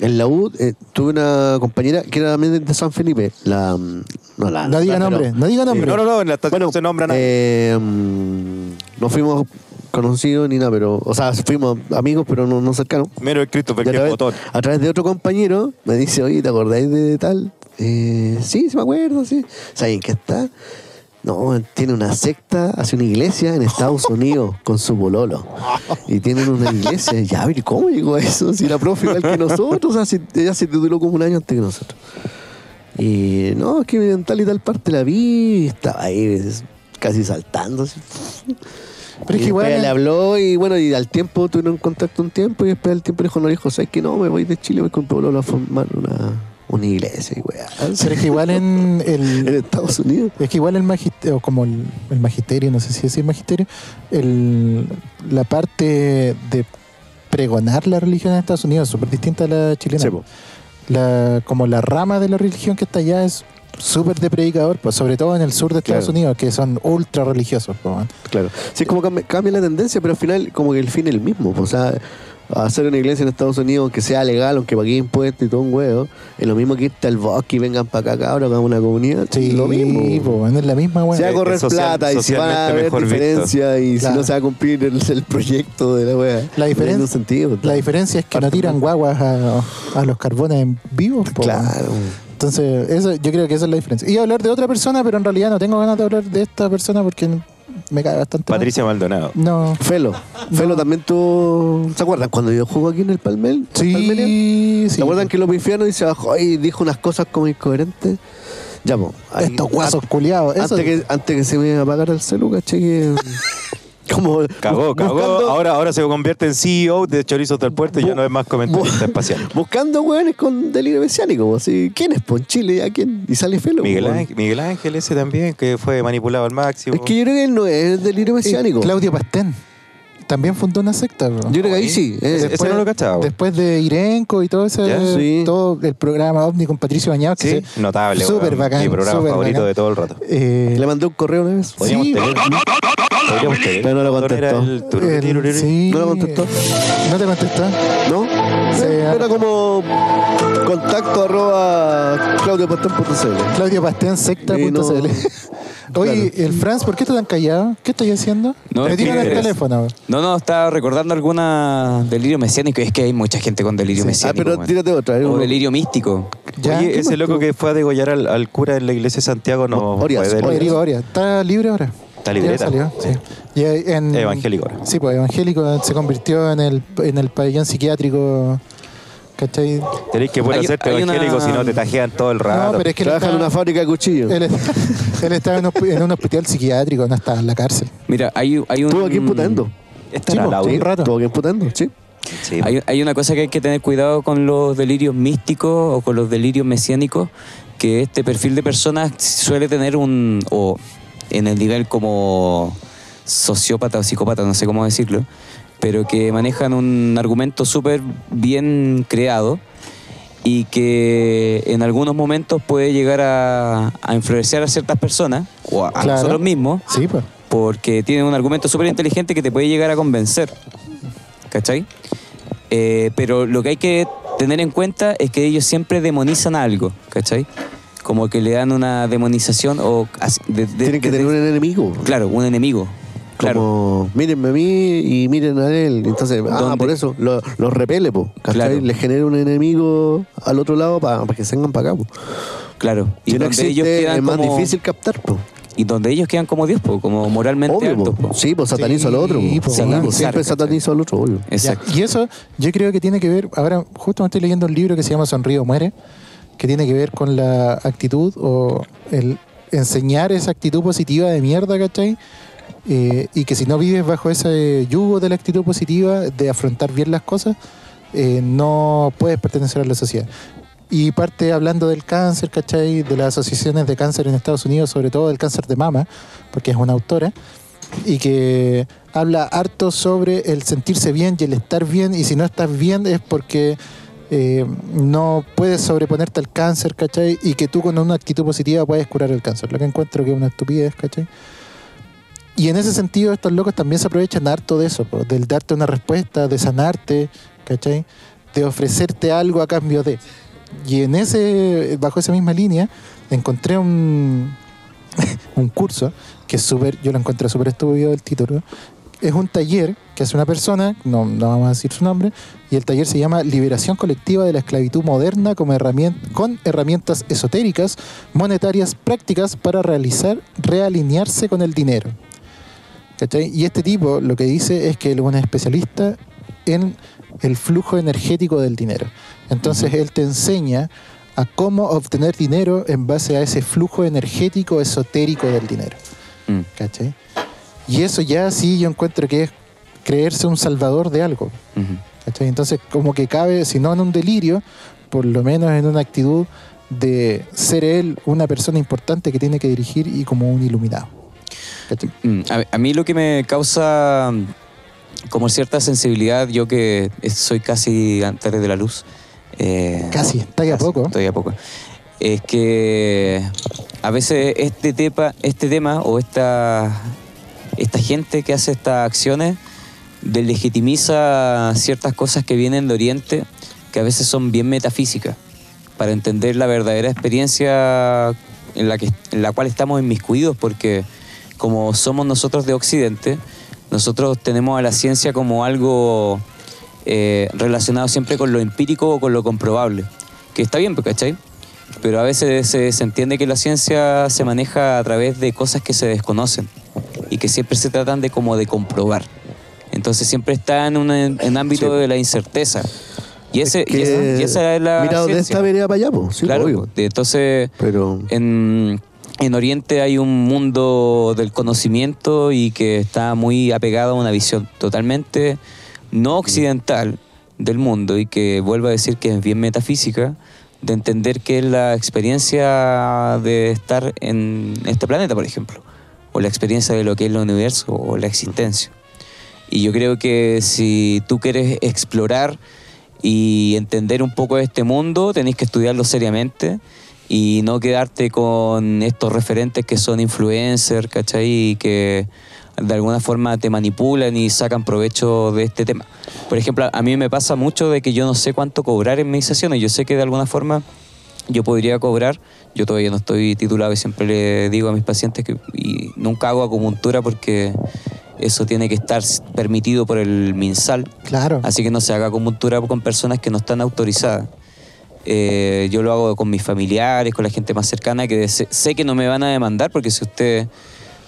en la U eh, tuve una compañera que era también de San Felipe. La, mm, no, la, No diga la- nombre, pero- no diga nombre. No, no, no, en la estación Bueno, no se nombra nada. eh, mm, no fuimos conocidos ni nada, pero, o sea, fuimos amigos, pero no, no cercanos. Mero el Christopher, que es través, botón. a través de otro compañero me dice, oye, ¿te acordáis de tal? Eh, sí, sí me acuerdo, sí. ¿Saben qué está? No, tiene una secta, hace una iglesia en Estados Unidos con su bololo. Y tienen una iglesia. Ya, pero ¿y ¿cómo llegó eso? Si la profe igual que nosotros, o sea, ella se tituló como un año antes que nosotros. Y no, es que en tal y tal parte la vi y estaba ahí casi saltando. así. Pero es que igual. le habló y bueno, y al tiempo tuvieron contacto un tiempo y después al tiempo le dijo, no, dijo, ¿sabes que no? Me voy de Chile, voy con Pablo a formar una, una iglesia y weá. Pero es que igual en En el. Estados Unidos. Es que igual el magisterio, como el, el magisterio, no sé si decir magisterio, el, la parte de pregonar la religión en Estados Unidos es súper distinta a la chilena. Sí, la, como la rama de la religión que está allá es súper de predicador, pues sobre todo en el sur de Estados Claro. Unidos, que son ultra religiosos. pues. Claro. Sí, es como cambia, cambia la tendencia, pero al final como que el fin es el mismo. pues, O sea, hacer una iglesia en Estados Unidos que sea legal, aunque pague impuestos y todo un huevo, es lo mismo que irte al bosque y vengan para acá, cabros, hagamos una comunidad. Sí, lo mismo. man, es la misma, weón. Se va a correr social- plata y si van a visto. diferencias y Claro. si no se va a cumplir el, el proyecto de la wea. La diferen- No sentido. La diferencia es que no tiran guaguas a, a los carbones en vivos. po. Claro. Entonces, eso, yo creo que esa es la diferencia. Iba a hablar de otra persona, pero en realidad no tengo ganas de hablar de esta persona porque me cae bastante. mal. Patricia Maldonado. No. Felo. Felo también tuvo. ¿Se acuerdan cuando yo jugué aquí en el Palmel? Sí, sí. ¿Se acuerdan que lo pifiaron y se bajó y dijo unas cosas como incoherentes? Ya, pues. ahí- Estos guasos culiados. Antes que, antes que se me apagara el celu, caché que. como. Cagó, cagó. buscando- Ahora, ahora se convierte en CEO de Chorizos del Puerto y ya no es más comentarista espacial. Buscando hueones con delirio mesiánico. Así, ¿Quién es? Pues en Chile, ¿ya quién? Y sale Felo. Miguel Ángel, Miguel Ángel ese también, que fue manipulado al máximo. Es que yo creo que él no es delirio Eh, mesiánico. Claudio Pastén. También fundó una secta. bro. Yo creo que ahí sí. eh. Ese- ese no lo cachaba. Después de Irenco y todo ese, Ya, sí. todo el programa OVNI con Patricio Bañados, que Sí, se- notable. Súper bacán. Mi programa favorito bacán. de todo el rato. Eh, Le mandé un correo una vez. Podríamos Sí. tener. Podríamos tener. Pero no lo contestó. El sí. ¿No lo contestó? ¿No te contestó? ¿No? Sí. Era como contacto arroba claudiopastón.cl. Claudio Pastén, secta.cl. Y no- Oye, el Franz, ¿por qué estás tan callado? ¿Qué estoy haciendo? No, Me tiran el teléfono. No, no, estaba recordando alguna delirio mesiánico. Es que hay mucha gente con delirio Ah, mesiánico. pero weón. tírate otra. O delirio místico. Ya, Oye, ¿qué ese loco tú? que fue a degollar al, al cura en la iglesia de Santiago no Orias, fue Oye, ¿está libre ahora? Está salió, sí. Y en- Evangélico ahora. Sí, pues evangélico se convirtió en el, en el pabellón psiquiátrico. ¿Cachai? Tenés que poder hacerte hay una- evangélico si no te tajean todo el rato. No, pero es que Trabaja en una fábrica de cuchillos. él, él estaba en, un, en un hospital psiquiátrico, no estaba en la cárcel. Mira, hay, hay un. Estuvo aquí en la sí, audio. rato. Estuvo aquí en Putendo, sí. Sí, Hay, hay una cosa que hay que tener cuidado con los delirios místicos o con los delirios mesiánicos, que este perfil de personas suele tener un, o en el nivel como sociópata o psicópata, no sé cómo decirlo, pero que manejan un argumento súper bien creado y que en algunos momentos puede llegar a, a influenciar a ciertas personas o a, a Claro. nosotros mismos Sí, pues. porque tienen un argumento súper inteligente que te puede llegar a convencer. ¿Cachai? Eh, pero lo que hay que tener en cuenta es que ellos siempre demonizan algo, ¿cachai? Como que le dan una demonización o... as- de- de- Tienen que de- tener un enemigo. Claro, un enemigo. Claro. Como, mírenme a mí y miren a él. Entonces, ah, por eso, lo- los repele, po. Les genera un enemigo al otro lado para que se vengan para acá, po. Claro. Y Si no donde ellos quedan es más como, difícil captar, po. Y donde ellos quedan como Dios, po, como moralmente Obvio, altos. po. po. Sí, pues satanizo al otro, Sí, po. po, Sí, weón. po, siempre satanizo al otro, obvio. Exacto. Ya, Y eso yo creo que tiene que ver, ahora justo me estoy leyendo un libro que se llama Sonrío Muere, que tiene que ver con la actitud o el, enseñar esa actitud positiva de mierda, ¿cachai? Eh, y que si no vives bajo ese yugo de la actitud positiva, de afrontar bien las cosas, eh, no puedes pertenecer a la sociedad. Y parte hablando del cáncer, ¿cachai? De las asociaciones de cáncer en Estados Unidos, sobre todo del cáncer de mama, porque es una autora, y que habla harto sobre el sentirse bien y el estar bien, y si no estás bien es porque eh, no puedes sobreponerte al cáncer, ¿cachai? Y que tú con una actitud positiva puedes curar el cáncer, lo que encuentro que es una estupidez, ¿cachai? Y en ese sentido, estos locos también se aprovechan harto de eso, po, del darte una respuesta, de sanarte, ¿cachai? De ofrecerte algo a cambio de. Y en ese, bajo esa misma línea, encontré un, un curso que es súper, yo lo encontré súper estúpido el título. Es un taller que hace una persona, no, no vamos a decir su nombre, y el taller se llama Liberación Colectiva de la Esclavitud Moderna como herramien- con herramientas esotéricas, monetarias, prácticas para realizar, realinearse con el dinero. ¿Cachai? Y este tipo lo que dice es que él es un especialista en el flujo energético del dinero. Entonces él te enseña a cómo obtener dinero en base a ese flujo energético esotérico del dinero. Mm. ¿Cachai? Y eso ya sí yo encuentro que es creerse un salvador de algo. Entonces como que cabe, si no en un delirio, por lo menos en una actitud de ser él una persona importante que tiene que dirigir y como un iluminado. ¿Cachai? Mm, A, a mí lo que me causa mm, como cierta sensibilidad, yo que soy casi antes de la luz. eh, Casi, está ahí a poco. Estoy a poco. Es que a veces este tema, este tema o esta, esta gente que hace estas acciones delegitimiza ciertas cosas que vienen de Oriente que a veces son bien metafísicas para entender la verdadera experiencia en la, que, en la cual estamos inmiscuidos porque como somos nosotros de Occidente, nosotros tenemos a la ciencia como algo eh, relacionado siempre con lo empírico o con lo comprobable. Que está bien, pues, ¿cachai? Pero a veces se, se entiende que la ciencia se maneja a través de cosas que se desconocen y que siempre se tratan de como de comprobar. Entonces siempre está en un en ámbito de la incerteza. Y, ese, y, esa, y esa es la Mirado de ciencia. esta vereda para allá, pues, sí, claro, obvio. de- entonces Pero en, en Oriente hay un mundo del conocimiento y que está muy apegado a una visión totalmente no occidental del mundo y que vuelvo a decir que es bien metafísica de entender qué es la experiencia de estar en este planeta, por ejemplo, o la experiencia de lo que es el universo o la existencia. Y yo creo que si tú quieres explorar y entender un poco de este mundo, tenés que estudiarlo seriamente y no quedarte con estos referentes que son influencers, ¿cachai? Y que de alguna forma te manipulan y sacan provecho de este tema. Por ejemplo, a mí me pasa mucho de que yo no sé cuánto cobrar en mis sesiones. Yo sé que de alguna forma yo podría cobrar. Yo todavía no estoy titulado y siempre le digo a mis pacientes que y nunca hago acupuntura porque eso tiene que estar permitido por el MinSal. Claro. Así que no se haga acupuntura con personas que no están autorizadas. Eh, yo lo hago con mis familiares, con la gente más cercana, que sé, sé que no me van a demandar, porque si usted...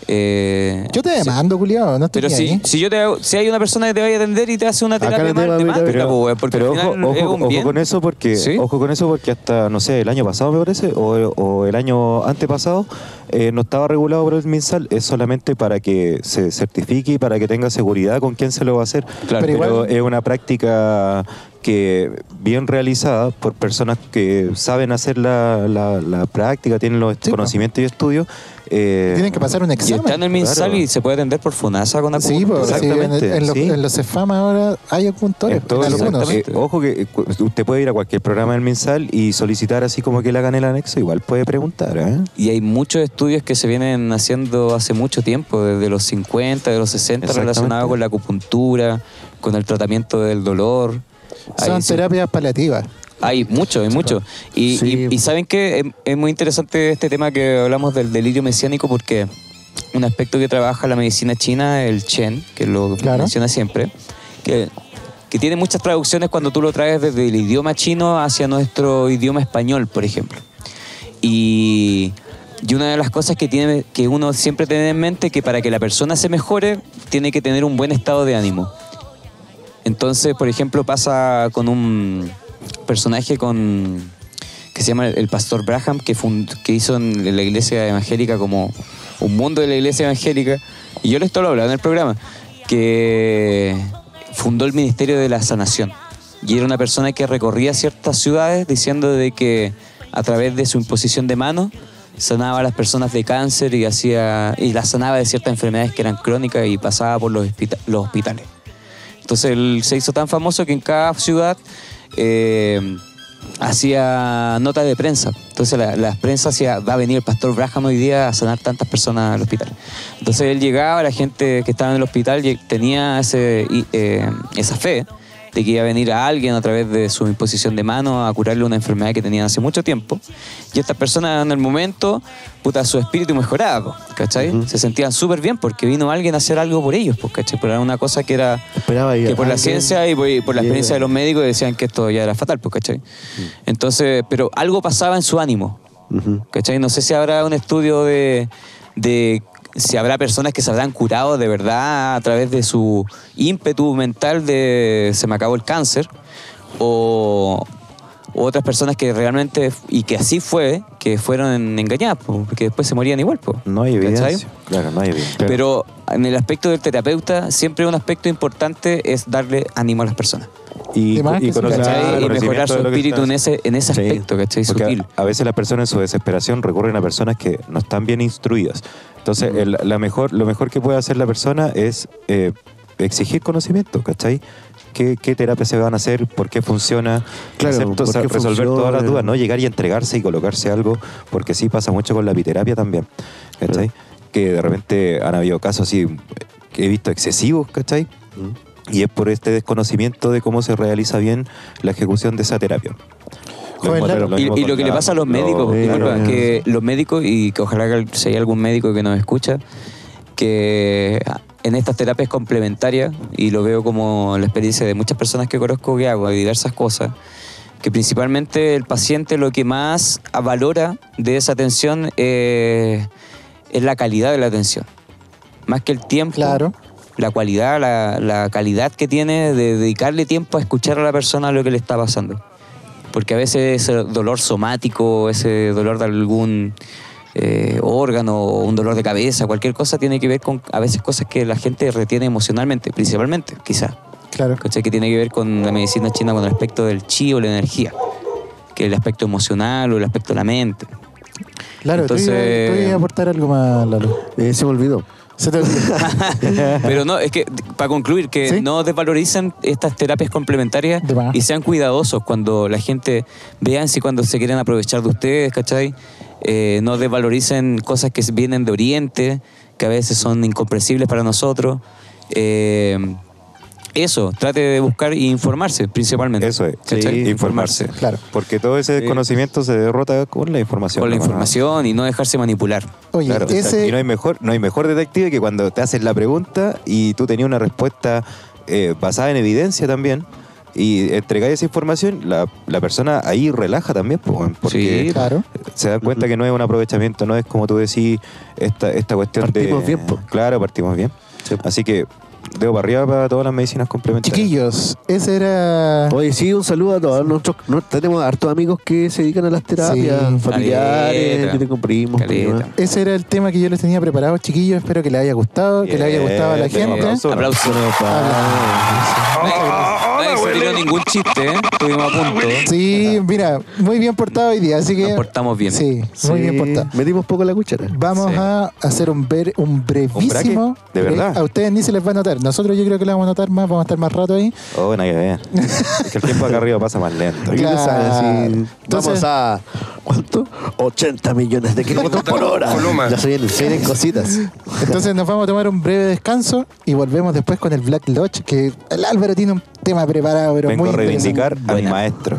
eh, Yo te si- demando, culiado, no estoy pero si, ahí. si yo te hago- si hay una persona que te vaya a atender y te hace una terapia le mal, te manda, Pero, po, weón, porque pero al ojo, ojo- es un ojo bien. con eso porque ¿Sí? ojo con eso porque hasta no sé el año pasado me parece o, o el año antepasado eh, no estaba regulado por el MinSal es solamente para que se certifique y para que tenga seguridad con quién se lo va a hacer Claro. Pero pero, igual- es una práctica que bien realizada por personas que saben hacer la, la- la práctica tienen los Sí, conocimientos y estudios eh, Tienen que pasar un Y examen. está en el MinSal claro. y se puede atender por FUNASA con Sí, acupuntura. sí, en, Exactamente, en los, sí. en los CEFAM ahora hay acupuntores, Entonces, en algunos. eh, ojo que eh, usted puede ir a cualquier programa del MinSal y solicitar así como que le hagan el anexo, igual puede preguntar, ¿eh? Y hay muchos estudios que se vienen haciendo hace mucho tiempo, desde los 50, de los 60, Exactamente. relacionados con la acupuntura, con el tratamiento del dolor. Son sí, terapias paliativas. Hay mucho, hay mucho. Y, Sí. y- y saben que es, es muy interesante este tema que hablamos del delirio mesiánico porque un aspecto que trabaja la medicina china, el Chen, que lo Claro. menciona siempre, que, que tiene muchas traducciones cuando tú lo traes desde el idioma chino hacia nuestro idioma español, por ejemplo. Y, y una de las cosas que, tiene, que uno siempre tiene en mente que para que la persona se mejore, tiene que tener un buen estado de ánimo. Entonces, por ejemplo, pasa con un personaje con que se llama el pastor Braham, que, fund- que hizo en la iglesia evangélica como un mundo de la iglesia evangélica. Y yo les estoy hablando en el programa, que fundó el Ministerio de la Sanación. Y era una persona que recorría ciertas ciudades diciendo de que a través de su imposición de manos sanaba a las personas de cáncer y hacía y las sanaba de ciertas enfermedades que eran crónicas y pasaba por los, los hospitales. Entonces él se hizo tan famoso que en cada ciudad eh, hacía notas de prensa. Entonces la, prensa hacía, va a venir el pastor Braham hoy día a sanar tantas personas al hospital. Entonces él llegaba, la gente que estaba en el hospital tenía ese, eh, esa fe de que iba a venir a alguien a través de su imposición de mano a curarle una enfermedad que tenían hace mucho tiempo. Y estas personas en el momento, puta, su espíritu mejoraba, ¿cachai? Se sentían súper bien porque vino alguien a hacer algo por ellos, ¿cachai? Pero era una cosa que era Esperaba que por la ciencia y por, y por la experiencia de los médicos decían que esto ya era fatal, pues, ¿cachai? Entonces, pero algo pasaba en su ánimo. ¿cachai? No sé si habrá un estudio de, de si habrá personas que se habrán curado de verdad a través de su ímpetu mental de se me acabó el cáncer o, o otras personas que realmente, y que así fue, que fueron engañadas, po, porque después se morían igual. po, No hay ¿cachai? evidencia. Claro, no hay evidencia. Pero en el aspecto del terapeuta, siempre un aspecto importante es darle ánimo a las personas. y, y sí, ¿cachai? y mejorar su espíritu en ese, en ese Sí, aspecto, ¿cachai? porque Sutil. A, a veces las personas en su desesperación recurren a personas que no están bien instruidas. Entonces, el- la mejor, lo mejor que puede hacer la persona es eh, exigir conocimiento, ¿cachai? ¿Qué, ¿Qué terapia se van a hacer? ¿Por qué funciona? Claro, Excepto, ¿por qué resolver funciona? todas las dudas, no llegar y entregarse y colocarse algo, porque sí pasa mucho con la apiterapia también, ¿cachai? Que de repente han habido casos así que he visto excesivos, ¿cachai? Y es por este desconocimiento de cómo se realiza bien la ejecución de esa terapia. Joven lo Y, lo que le pasa a los lo- médicos, disculpa, que los médicos, y que ojalá que si hay algún médico que nos escucha, que en estas terapias complementarias, y lo veo como la experiencia de muchas personas que conozco que hago, de diversas cosas, que principalmente el paciente lo que más valora de esa atención eh, es la calidad de la atención. Más que el tiempo, Claro. la cualidad, la, la calidad que tiene de dedicarle tiempo a escuchar a la persona lo que le está pasando. Porque a veces ese dolor somático, ese dolor de algún eh, órgano, o un dolor de cabeza, cualquier cosa tiene que ver con a veces cosas que la gente retiene emocionalmente, principalmente, quizás. Claro. ¿cachai? Que tiene que ver con la medicina china, con el aspecto del chi o la energía, que el aspecto emocional o el aspecto de la mente. Claro, tú ibas- Entonces- tú ibas a aportar algo más, Lalo. Eh, se me olvidó. Se te olvidó. Pero no, es que para concluir, que ¿Sí? no desvaloricen estas terapias complementarias y sean cuidadosos cuando la gente vean si cuando se quieren aprovechar de ustedes, ¿cachai? Eh, no desvaloricen cosas que vienen de Oriente, que a veces son incomprensibles para nosotros. Eh, eso, trate de buscar y informarse principalmente. Eso es, sí, informarse. Claro. Porque todo ese desconocimiento se derrota con la información. Con la información y no dejarse manipular. Oye, Claro, ese. y no hay mejor, no hay mejor detective que cuando te hacen la pregunta y tú tenías una respuesta eh, basada en evidencia también y entregáis esa información, la, la persona ahí relaja también, weón, porque Sí. Claro. se dan cuenta que no es un aprovechamiento, no es como tú decís, esta, esta cuestión de... Partimos bien, po. Claro, partimos bien. Así que dedo para arriba para todas las medicinas complementarias. Chiquillos, ese era. Oye, sí, un saludo a todos nuestros. no, tenemos hartos amigos que se dedican a las terapias, Sí. familiares, Caleta. yo tengo primos, Caleta. Ese era el tema que yo les tenía preparado, chiquillos. Espero que les haya gustado, que les haya gustado a la gente. aplauso. Aplauso. Nadie se tiró ningún chiste, ¿eh? Estuvimos a punto. Sí, mira, muy bien portado hoy día, así que. Nos portamos bien. Sí, muy Sí, bien portado. Metimos poco la cuchara. Vamos Sí. a hacer un, ver, un brevísimo. ¿De verdad? A ustedes ni se les va a notar. Nosotros yo creo que lo vamos a notar más, vamos a estar más rato ahí. Oh, bueno, que vean. Es que el tiempo acá arriba pasa más lento. Claro. Entonces- Vamos a. ¿Cuánto? 80 millones de kilómetros por hora. Ya se vienen, se vienen cositas. Entonces nos vamos a tomar un breve descanso y volvemos después con el Black Lodge, que el Álvaro tiene un tema preparado, pero Vengo muy a reivindicar a mi Buena. maestro.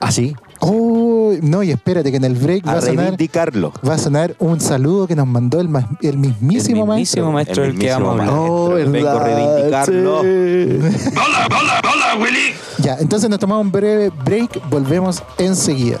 ¿Ah, sí? Oh, no, y espérate que en el break va A a sonar, reivindicarlo. va a sonar un saludo que nos mandó el, ma- el mismísimo El maestro. mismísimo maestro del que vamos a hablar. maestro. Oh, Vengo a verdad, reivindicarlo. sí. Ya, entonces nos tomamos un breve break, volvemos enseguida.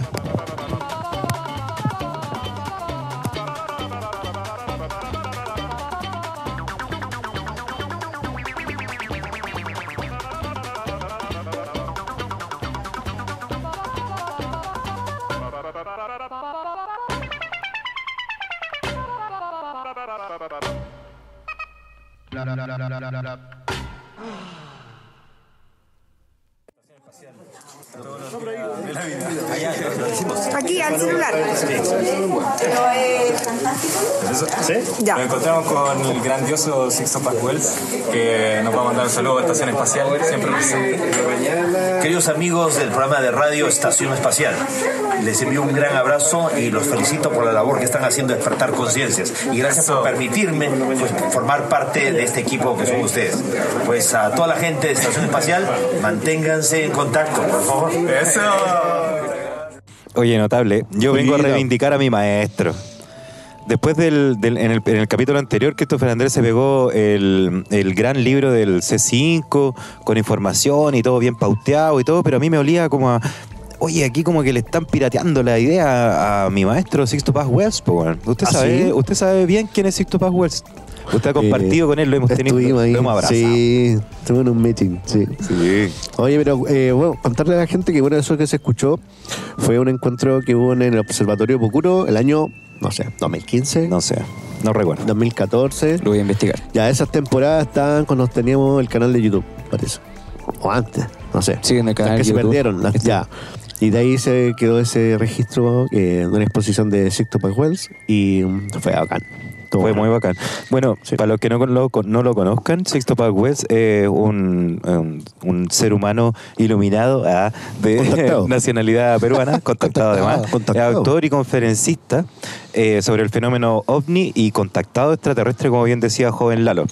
Ya. Nos encontramos con el grandioso Sixto Wells, que nos va a mandar un saludo a Estación Espacial, siempre presente. Queridos amigos del programa de radio Estación Espacial, les envío un gran abrazo y los felicito por la labor que están haciendo de despertar conciencias. Y gracias por permitirme pues, formar parte de este equipo que son ustedes. Pues a toda la gente de Estación Espacial, manténganse en contacto, por favor. Eso. Oye, notable. Yo vengo a reivindicar a mi maestro. Después del, del- en, el, en el capítulo anterior, Christopher Andrés se pegó el, el gran libro del C5 con información y todo bien pauteado y todo, pero a mí me olía como a. Oye, aquí como que le están pirateando la idea a, mi maestro Sixto Paz Wells. weón. ¿Usted, ¿Ah, sabe, sí? usted sabe bien quién es Sixto Paz Wells. Usted ha compartido Eh, con él, lo hemos tenido, Estuvimos ahí. lo hemos abrazado. Sí, estuvimos en un meeting, sí. Sí. Oye, pero eh, bueno, contarle a la gente que bueno, eso que se escuchó fue un encuentro que hubo en el Observatorio Pocuro el año, no sé, 2015, No sé, no recuerdo. 2014. Lo voy a investigar. Ya esas temporadas estaban cuando teníamos el canal de YouTube, parece. O antes, no sé. Sí, en el canal Las que de se YouTube. perdieron, las- ya. Y de ahí se quedó ese registro eh, de una exposición de Sixto Wells y fue bacán. Estuvo Fue bueno. muy bacán. Bueno, Sí. para los que no lo, no lo conozcan, Sixto Wells es un, un, un ser humano iluminado ah, de Contactado. nacionalidad peruana, contactado además. Contactado. Es autor y conferencista eh, sobre el fenómeno ovni y contactado extraterrestre, como bien decía joven Lalo.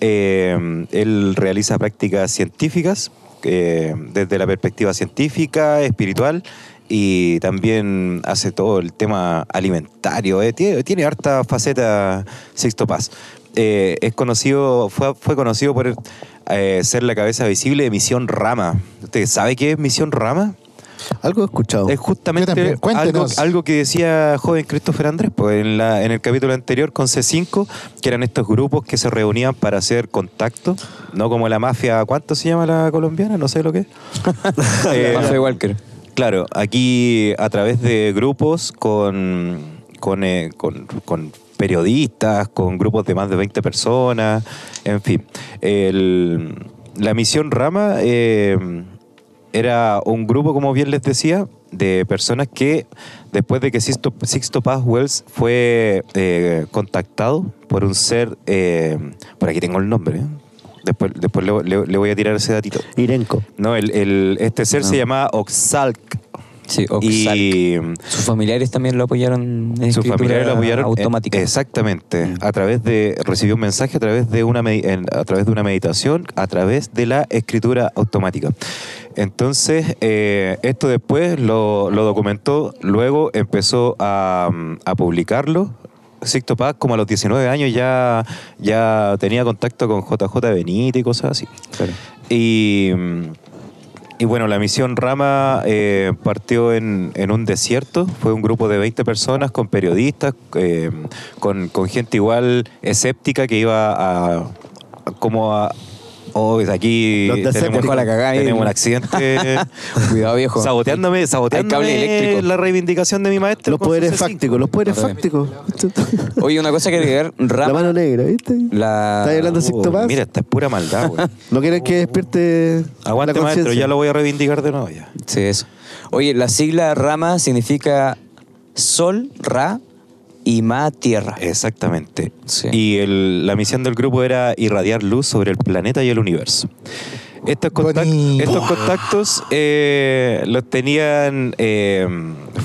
Eh, él realiza prácticas científicas eh, desde la perspectiva científica, espiritual y también hace todo el tema alimentario. eh. Tiene, tiene harta faceta Sixto Paz. Eh, es conocido, fue, fue conocido por eh, ser la cabeza visible de Misión Rama. ¿Usted sabe qué es Misión Rama? Algo he escuchado. Es justamente algo, algo que decía joven Christopher Andrés pues, en, la, en el capítulo anterior con C5, que eran estos grupos que se reunían para hacer contacto, no como la mafia, ¿cuánto se llama la colombiana? No sé lo que es. Eh, Mafia Walker. Claro, aquí a través de grupos con, con, eh, con- periodistas, con grupos de más de 20 personas, en fin. El- la misión Rama eh, era un grupo, como bien les decía, de personas que después de que Sixto, Sixto Paz Wells fue eh, contactado por un ser, eh, por aquí tengo el nombre, ¿eh? Después, después le- le- le voy a tirar ese datito. Irenco. No, el, el- este ser se llamaba Oxalc. Sí, Oxalc. Y Sus familiares también lo apoyaron en sus familiares lo apoyaron. en- automática. exactamente. A través de. Recibió un mensaje a través de una en- a través de una meditación, a través de la escritura automática. Entonces, eh, esto después lo, lo documentó, luego empezó a, mm, a publicarlo. Sixto Paz, como a los 19 años, ya, ya tenía contacto con JJ Benítez y cosas así. Y, y bueno, la misión Rama eh, partió en, en un desierto. Fue un grupo de 20 personas con periodistas, eh, con, con gente igual escéptica que iba a- como a... Oh, aquí Los tenemos, la cagada tenemos un accidente. Cuidado, viejo. saboteándome, saboteándome cable eléctrico. la reivindicación de mi maestro. Los poderes su C5. fácticos, los poderes fácticos. Oye, una cosa que agregar, La Rama, mano negra, ¿viste? la, ¿Estás hablando de Sixto Oh, Paz? mira, esta es pura maldad, güey. ¿No quieren que despierte Aguante, la maestro, ya lo voy a reivindicar de nuevo ya. Sí, eso. Oye, la sigla Rama significa Sol, Ra y Ma, Tierra. Exactamente. Sí. Y el- la misión del grupo era irradiar luz sobre el planeta y el universo. Estos, contactos eh, los tenían, eh,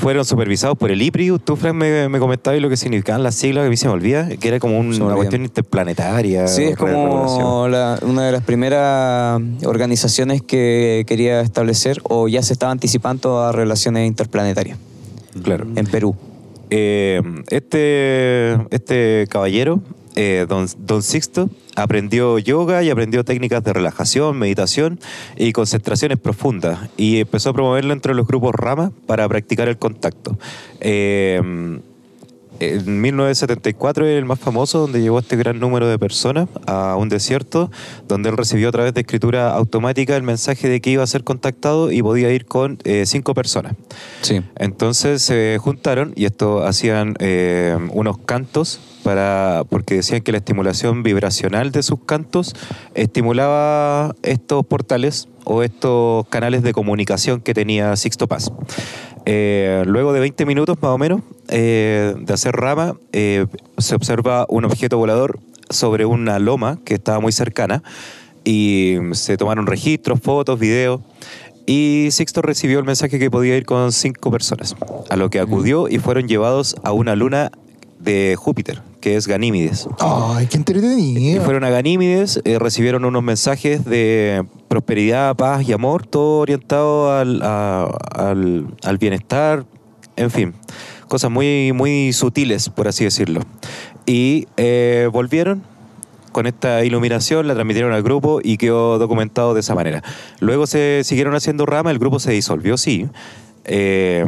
fueron supervisados por el IPRI. Tú, Frank, me, me comentabas lo que significaban las siglas, que a mí se me olvida, que era como un- una cuestión interplanetaria. Sí, es como la- una de las primeras organizaciones que quería establecer o ya se estaba anticipando a relaciones interplanetarias Claro. en Perú. Eh, este, este caballero, eh, don, don Sixto, aprendió yoga y aprendió técnicas de relajación, meditación y concentraciones profundas y empezó a promoverlo entre los grupos Rama para practicar el contacto. Eh, en 1974 es el más famoso, donde llegó este gran número de personas a un desierto, donde él recibió a través de escritura automática el mensaje de que iba a ser contactado y podía ir con eh, cinco personas. Sí. Entonces se juntaron y esto hacían eh, unos cantos para porque decían que la estimulación vibracional de sus cantos estimulaba estos portales o estos canales de comunicación que tenía Sixto Paz. Eh, luego de 20 minutos más o menos eh, de hacer rama, eh, se observa un objeto volador sobre una loma que estaba muy cercana y se tomaron registros, fotos, videos. Y Sixto recibió el mensaje que podía ir con cinco personas, a lo que acudió y fueron llevados a una luna de Júpiter, que es Ganímides. Ay, qué Y entretenido. fueron a Ganímides, eh, recibieron unos mensajes de prosperidad, paz y amor, todo orientado al, a- al- al bienestar, en fin, cosas muy, muy sutiles, por así decirlo. Y eh, volvieron con esta iluminación, la transmitieron al grupo y quedó documentado de esa manera. Luego se siguieron haciendo ramas, el grupo se disolvió, sí. Eh,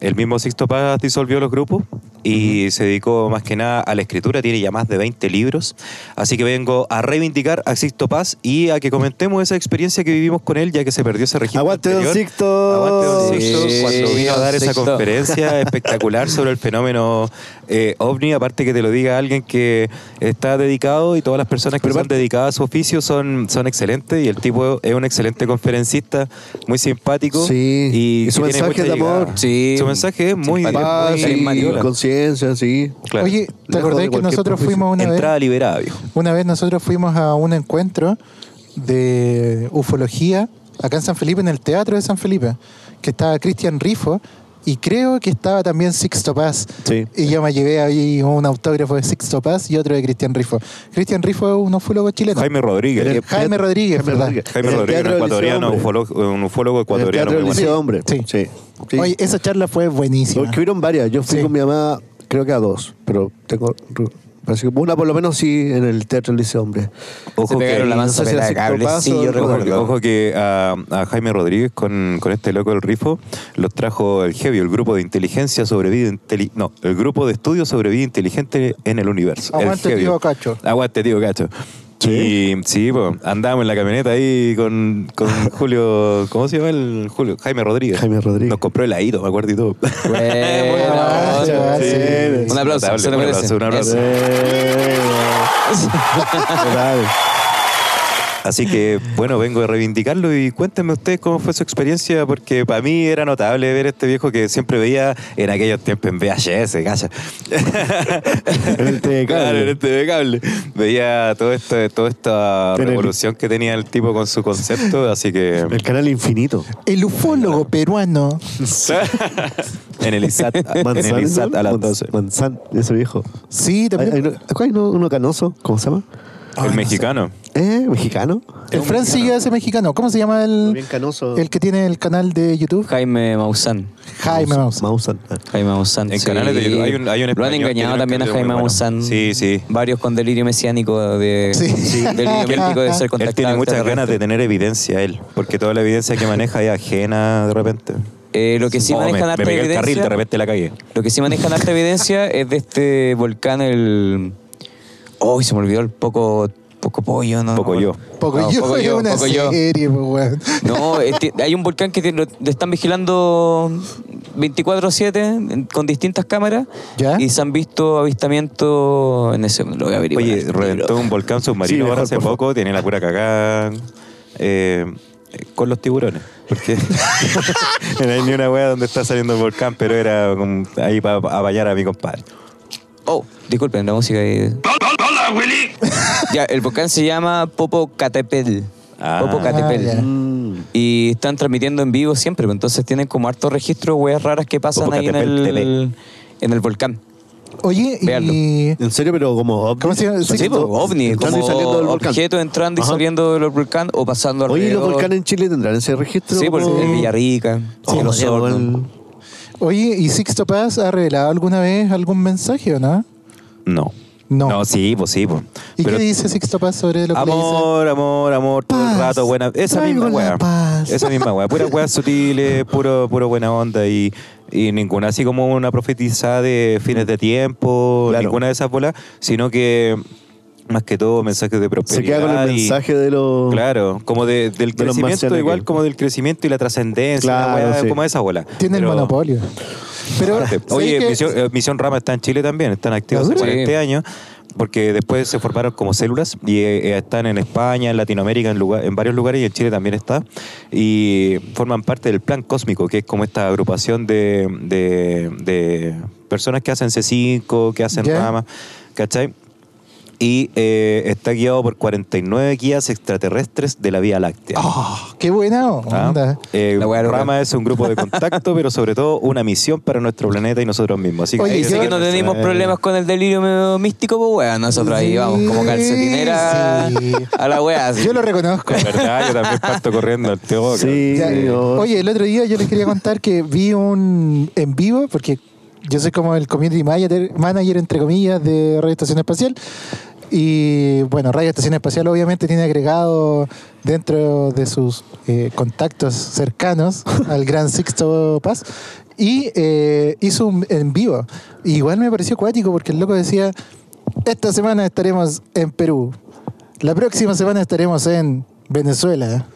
el mismo Sixto Paz disolvió los grupos y se dedicó más que nada a la escritura, tiene ya más de 20 libros, así que vengo a reivindicar a Sixto Paz y a que comentemos esa experiencia que vivimos con él, ya que se perdió ese registro. Aguante, don anterior. Sixto. Aguante, don Sí, Sixto, cuando vino a dar don esa Sixto. conferencia espectacular sobre el fenómeno eh, ovni, aparte que te lo diga alguien que está dedicado y todas las personas que aparte- dedicadas a su oficio son, son excelentes y el tipo es un excelente conferencista, muy simpático. Sí, y su que tiene mensaje mucha de amor. llegada. Sí. Su mensaje es muy. Paz muy conciencia, sí. claro. Oye, ¿te acordás que nosotros fuimos una vez? entrada liberada, viejo. Una vez nosotros fuimos a un encuentro de ufología acá en San Felipe, en el Teatro de San Felipe, que estaba Cristian Rifo y creo que estaba también Sixto Paz. Sí. Y yo me llevé ahí un autógrafo de Sixto Paz y otro de Cristian Rifo. Cristian Rifo es un ufólogo chileno. Jaime Rodríguez. El Jaime Rodríguez, Jaime ¿verdad? Rodríguez. Jaime el Rodríguez, un ecuatoriano, ufólogo- un ufólogo el ecuatoriano Teatro muy bueno. Hombre. Sí. Sí. Sí. Oye, esa charla fue buenísima. Porque hubieron varias. Yo fui Sí. con mi mamá, creo que a dos, pero tengo. Parece que una por lo menos sí en el Teatro del Liceo Hombre. Ojo Se que la no sé si de. Sixto Sí, yo Ojo, recuerdo. ojo que a, a Jaime Rodríguez con, con este loco del rifo los trajo el Heavy, el grupo de inteligencia sobre vida inteli- no, el grupo de estudios sobre vida inteligente en el universo. el Aguante, Heavy. tío Cacho. Aguante, tío Cacho. Y sí, pues, andábamos en la camioneta ahí con, con Julio, ¿cómo se llama el Julio? Jaime Rodríguez. Jaime Rodríguez. Nos compró el ahito, me acuerdo y todo. Bueno, Ah, sí. Un aplauso, se un aplauso, un aplauso. Así que, bueno, vengo a reivindicarlo y cuéntenme ustedes cómo fue su experiencia, porque para mí era notable ver este viejo que siempre veía en aquellos tiempos en VHS, calla. En el TV cable. Claro, en el TV cable. Veía todo esto, toda esta el- revolución que tenía el tipo con su concepto, así que... El canal infinito. El ufólogo peruano. en el ISAT, en el ISAT a las Manz- 12. Manzan, ese viejo. Sí, también. hay, no- ¿cuál hay uno, uno canoso? ¿Cómo se llama? Ah, el no mexicano. ¿Eh? ¿Mexicano? El Fran sigue a ese mexicano. ¿Cómo se llama el, Bien canoso. el que tiene el canal de YouTube? Jaime Maussan. Jaime Maus. Mausan. Ah. Jaime Maussan. En sí. canales de YouTube hay un- hay un Lo han español que engañado tiene un también a Jaime muy bueno. Maussan. Sí, sí. Varios con delirio mesiánico de, Sí. delirio místico de ser contactado. Él tiene muchas ganas de tener evidencia, él, porque toda la evidencia que maneja es ajena de repente. Eh, lo que sí Oh, me, manejan me harta pegué el evidencia. carril, de repente la cagué. Lo que sí manejan harta evidencia es de este volcán, el. Oh, se me olvidó el poco. Poco pollo, ¿no? Poco yo. Poco No, yo Poco es Yo, una serie, pues, weón. No, este, hay un volcán que te- lo, están vigilando 24-7 en- con distintas cámaras ¿Ya? y se han visto avistamientos en ese. Lo voy a averiguar. Oye, reventó un volcán submarino Sí, mejor, ahora hace favor. poco, tiene la pura cagada eh, con los tiburones. Porque no hay ni una wea donde está saliendo el volcán, pero era ahí para bañar a mi compadre. Oh, disculpen, la música ahí. ¡Hola, Willy! Ya, el volcán se llama Popocatépetl. Ah. Popocatépetl. Ah, ya. Mm. Y están transmitiendo en vivo siempre, pues, entonces tienen como harto registro de weas raras que pasan ahí en el, en el volcán. Oye, y. Véanlo. ¿En serio? Pero como ovni. ¿Cómo se llama? Sí, Sí, pues, ovni, entrando como y saliendo del volcán. objetos entrando y Ajá. saliendo del volcán o pasando Oye, ¿y los alrededor. volcanes en Chile tendrán ese registro? Sí, por el Villarrica, Oh, el ya, Osorno. igual- Oye, ¿y Sixto Paz ha revelado alguna vez algún mensaje o no? No. No. No, sí, pues sí, pues. ¿Y Pero- qué dice Sixto Paz sobre lo que le? Amor, amor, amor, todo Paz, el rato, buena. Esa misma weá. Esa misma weá. Pura weá sutiles, puro, puro buena onda y, y ninguna así como una profetizada de fines de tiempo, Claro. ninguna de esas bolas, sino que más que todo mensajes de Se prosperidad. queda con el y- mensaje de los. Claro, como de- del De crecimiento, igual que- como del crecimiento y la trascendencia, Claro, sí. como esa bola. Tiene el Pero- monopolio. Pero, Aparte, ¿sabes Oye? Misión, eh, Misión Rama está en Chile también, están activos hace ¿Ah, sí? 40 años, porque después se formaron como células y eh, eh, están en España, en Latinoamérica, en, lugar- en varios lugares y en Chile también está. Y forman parte del Plan Cósmico, que es como esta agrupación de, de- de personas que hacen C5, que hacen Ya. ramas, ¿cachai? Y eh, está guiado por 49 guías extraterrestres de la Vía Láctea. Ah, ¡Qué buena ¿Ah? onda! Eh, La weá loca. Rama es un grupo de contacto, pero sobre todo una misión para nuestro planeta y nosotros mismos. Así que Oye, Ahí yo- sí que no tenemos problemas con el delirio místico, pues weón. Nosotros ahí vamos como calcetinera sí. a la weá. así. Yo lo reconozco. De verdad, yo también parto corriendo al teo. Sí. Oye, el otro día yo les quería contar que vi un en vivo, porque yo soy como el community manager, manager, entre comillas, de Radio Estación Espacial. Y bueno, Radio Estación Espacial obviamente tiene agregado dentro de sus eh, contactos cercanos al gran Sixto Paz. Y eh, hizo un en vivo. Y igual me pareció cuático porque el loco decía, esta semana estaremos en Perú. La próxima semana estaremos en Venezuela.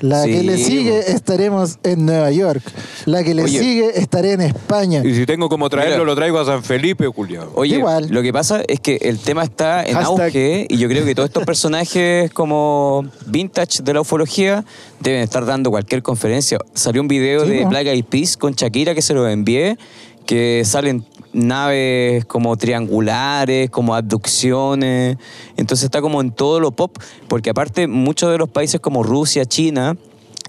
La Sí, que le sigue estaremos en Nueva York. La que le Oye. sigue estaré en España. Y si tengo como traerlo, Mira. lo traigo a San Felipe, Julián. Oye, Igual. lo que pasa es que el tema está en Hashtag- auge y yo creo que todos estos personajes como vintage de la ufología deben estar dando cualquier conferencia. Salió un video Sí, de ¿no? Black Eyed Peas con Shakira que se lo envié, que salen naves como triangulares, como abducciones. Entonces está como en todo lo pop, porque aparte muchos de los países como Rusia, China,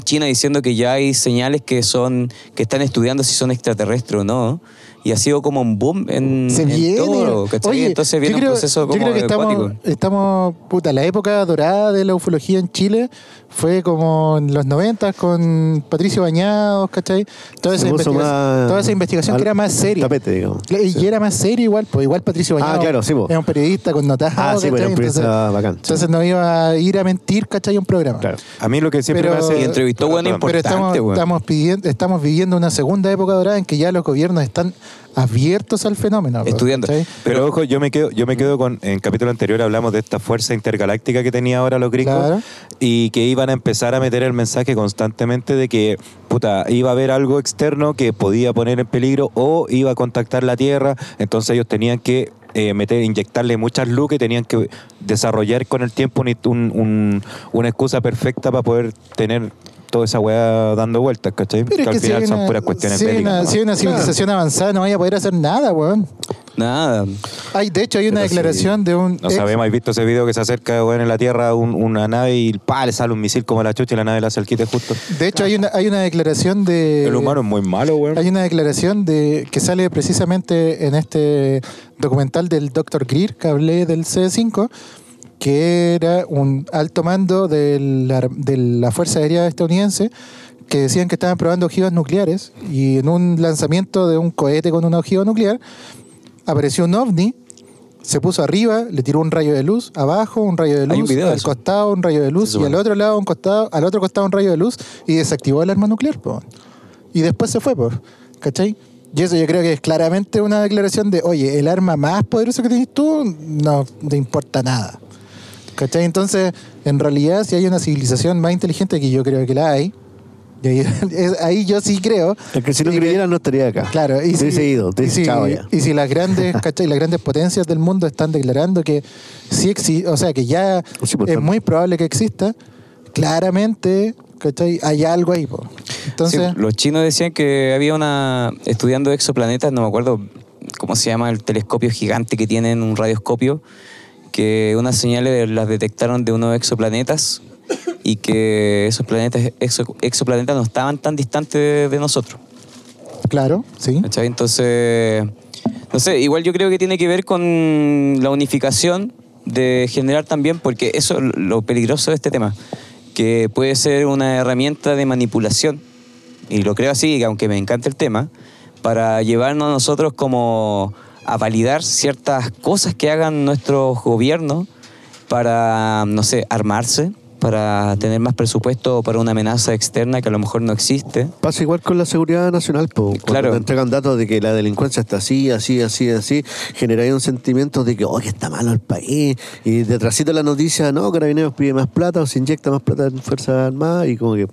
China diciendo que ya hay señales que son que están estudiando si son extraterrestres o no. Y ha sido como un boom en, Se en viene. todo. Oye, Entonces viene yo creo, un proceso yo como creo que estamos, estamos, puta, la época dorada de la ufología en Chile fue como en los 90 con Patricio Bañados, ¿cachai? Toda esa, investigación, más toda esa investigación que era más seria. tapete, digamos. Y era más serio igual, pues igual Patricio Ah, Bañados claro, sí, era un periodista connotado, Ah, sí, un periodista entonces, bacán. entonces no iba a ir a mentir, ¿cachai? Un programa. Claro. A mí lo que siempre Pero- me hace... Y entrevistó buena Perdón, Pero importante, estamos, estamos, pidiendo, estamos viviendo una segunda época dorada en que ya los gobiernos están abiertos al fenómeno. Estudiando. Pero ojo, yo me quedo, yo me quedo con, en capítulo anterior hablamos de esta fuerza intergaláctica que tenía ahora los gringos Claro. y que iban a empezar a meter el mensaje constantemente de que puta, iba a haber algo externo que podía poner en peligro o iba a contactar la Tierra, entonces ellos tenían que eh, meter, inyectarle muchas luz y tenían que desarrollar con el tiempo un- un- un- una excusa perfecta para poder tener toda esa weá dando vueltas, ¿cachai? Pero que es al que si final hay son una, puras cuestiones si bélicas, una, ¿no? si hay una civilización avanzada no vaya a poder hacer nada, weón. Nada. Hay, de hecho, hay una Pero sí, declaración de un... No ex- sabemos, ¿has visto ese video que se acerca weón, en la Tierra un- una nave y pa, le sale un misil como la chucha y la nave le hace el quite justo? De hecho, hay una, hay una declaración de... el humano es muy malo, weón. Hay una declaración de que sale precisamente en este documental del Dr. Greer que hablé del C5, que era un alto mando de la, de la Fuerza Aérea estadounidense que decían que estaban probando ojivas nucleares y en un lanzamiento de un cohete con una ojiva nuclear apareció un ovni, se puso arriba, le tiró un rayo de luz, abajo un rayo de luz, de al costado un rayo de luz y al otro lado un costado, al otro costado un rayo de luz y desactivó el arma nuclear, po. Y después se fue, po. ¿cachai? Y eso yo creo que es claramente una declaración de, oye, el arma más poderosa que tienes tú no te importa nada. ¿Cachai? Entonces, en realidad, si hay una civilización más inteligente, que yo creo que la hay, y ahí, es- ahí yo sí creo. Es que si no y que- creyera no estaría acá. Claro, y si, ido, y y las grandes, ¿cachai? Las grandes potencias del mundo están declarando que sí existe, o sea, que ya Sí, pues, es muy probable que exista, claramente, ¿cachai? Hay algo ahí, po. Entonces, Sí, los chinos decían que había una. estudiando exoplanetas, no me acuerdo cómo se llama el telescopio gigante que tienen, un radioscopio, que unas señales las detectaron de unos exoplanetas y que esos planetas, exo- exoplanetas no estaban tan distantes de, nosotros. claro, sí. ¿cachai? Entonces, no sé, igual yo creo que tiene que ver con la unificación de generar también, porque eso es lo peligroso de este tema, que puede ser una herramienta de manipulación, y lo creo así, aunque me encanta el tema, para llevarnos a nosotros como a validar ciertas cosas que hagan nuestros gobiernos para, no sé, armarse, para tener más presupuesto para una amenaza externa que a lo mejor no existe. Pasa igual con la seguridad nacional, po. Cuando Claro. te entregan datos de que la delincuencia está así, así, así, así, genera ahí un sentimiento de que, oh, que está malo el país. Y detrásito de la noticia, no, Carabineros pide más plata o se inyecta más plata en Fuerzas Armadas y como que,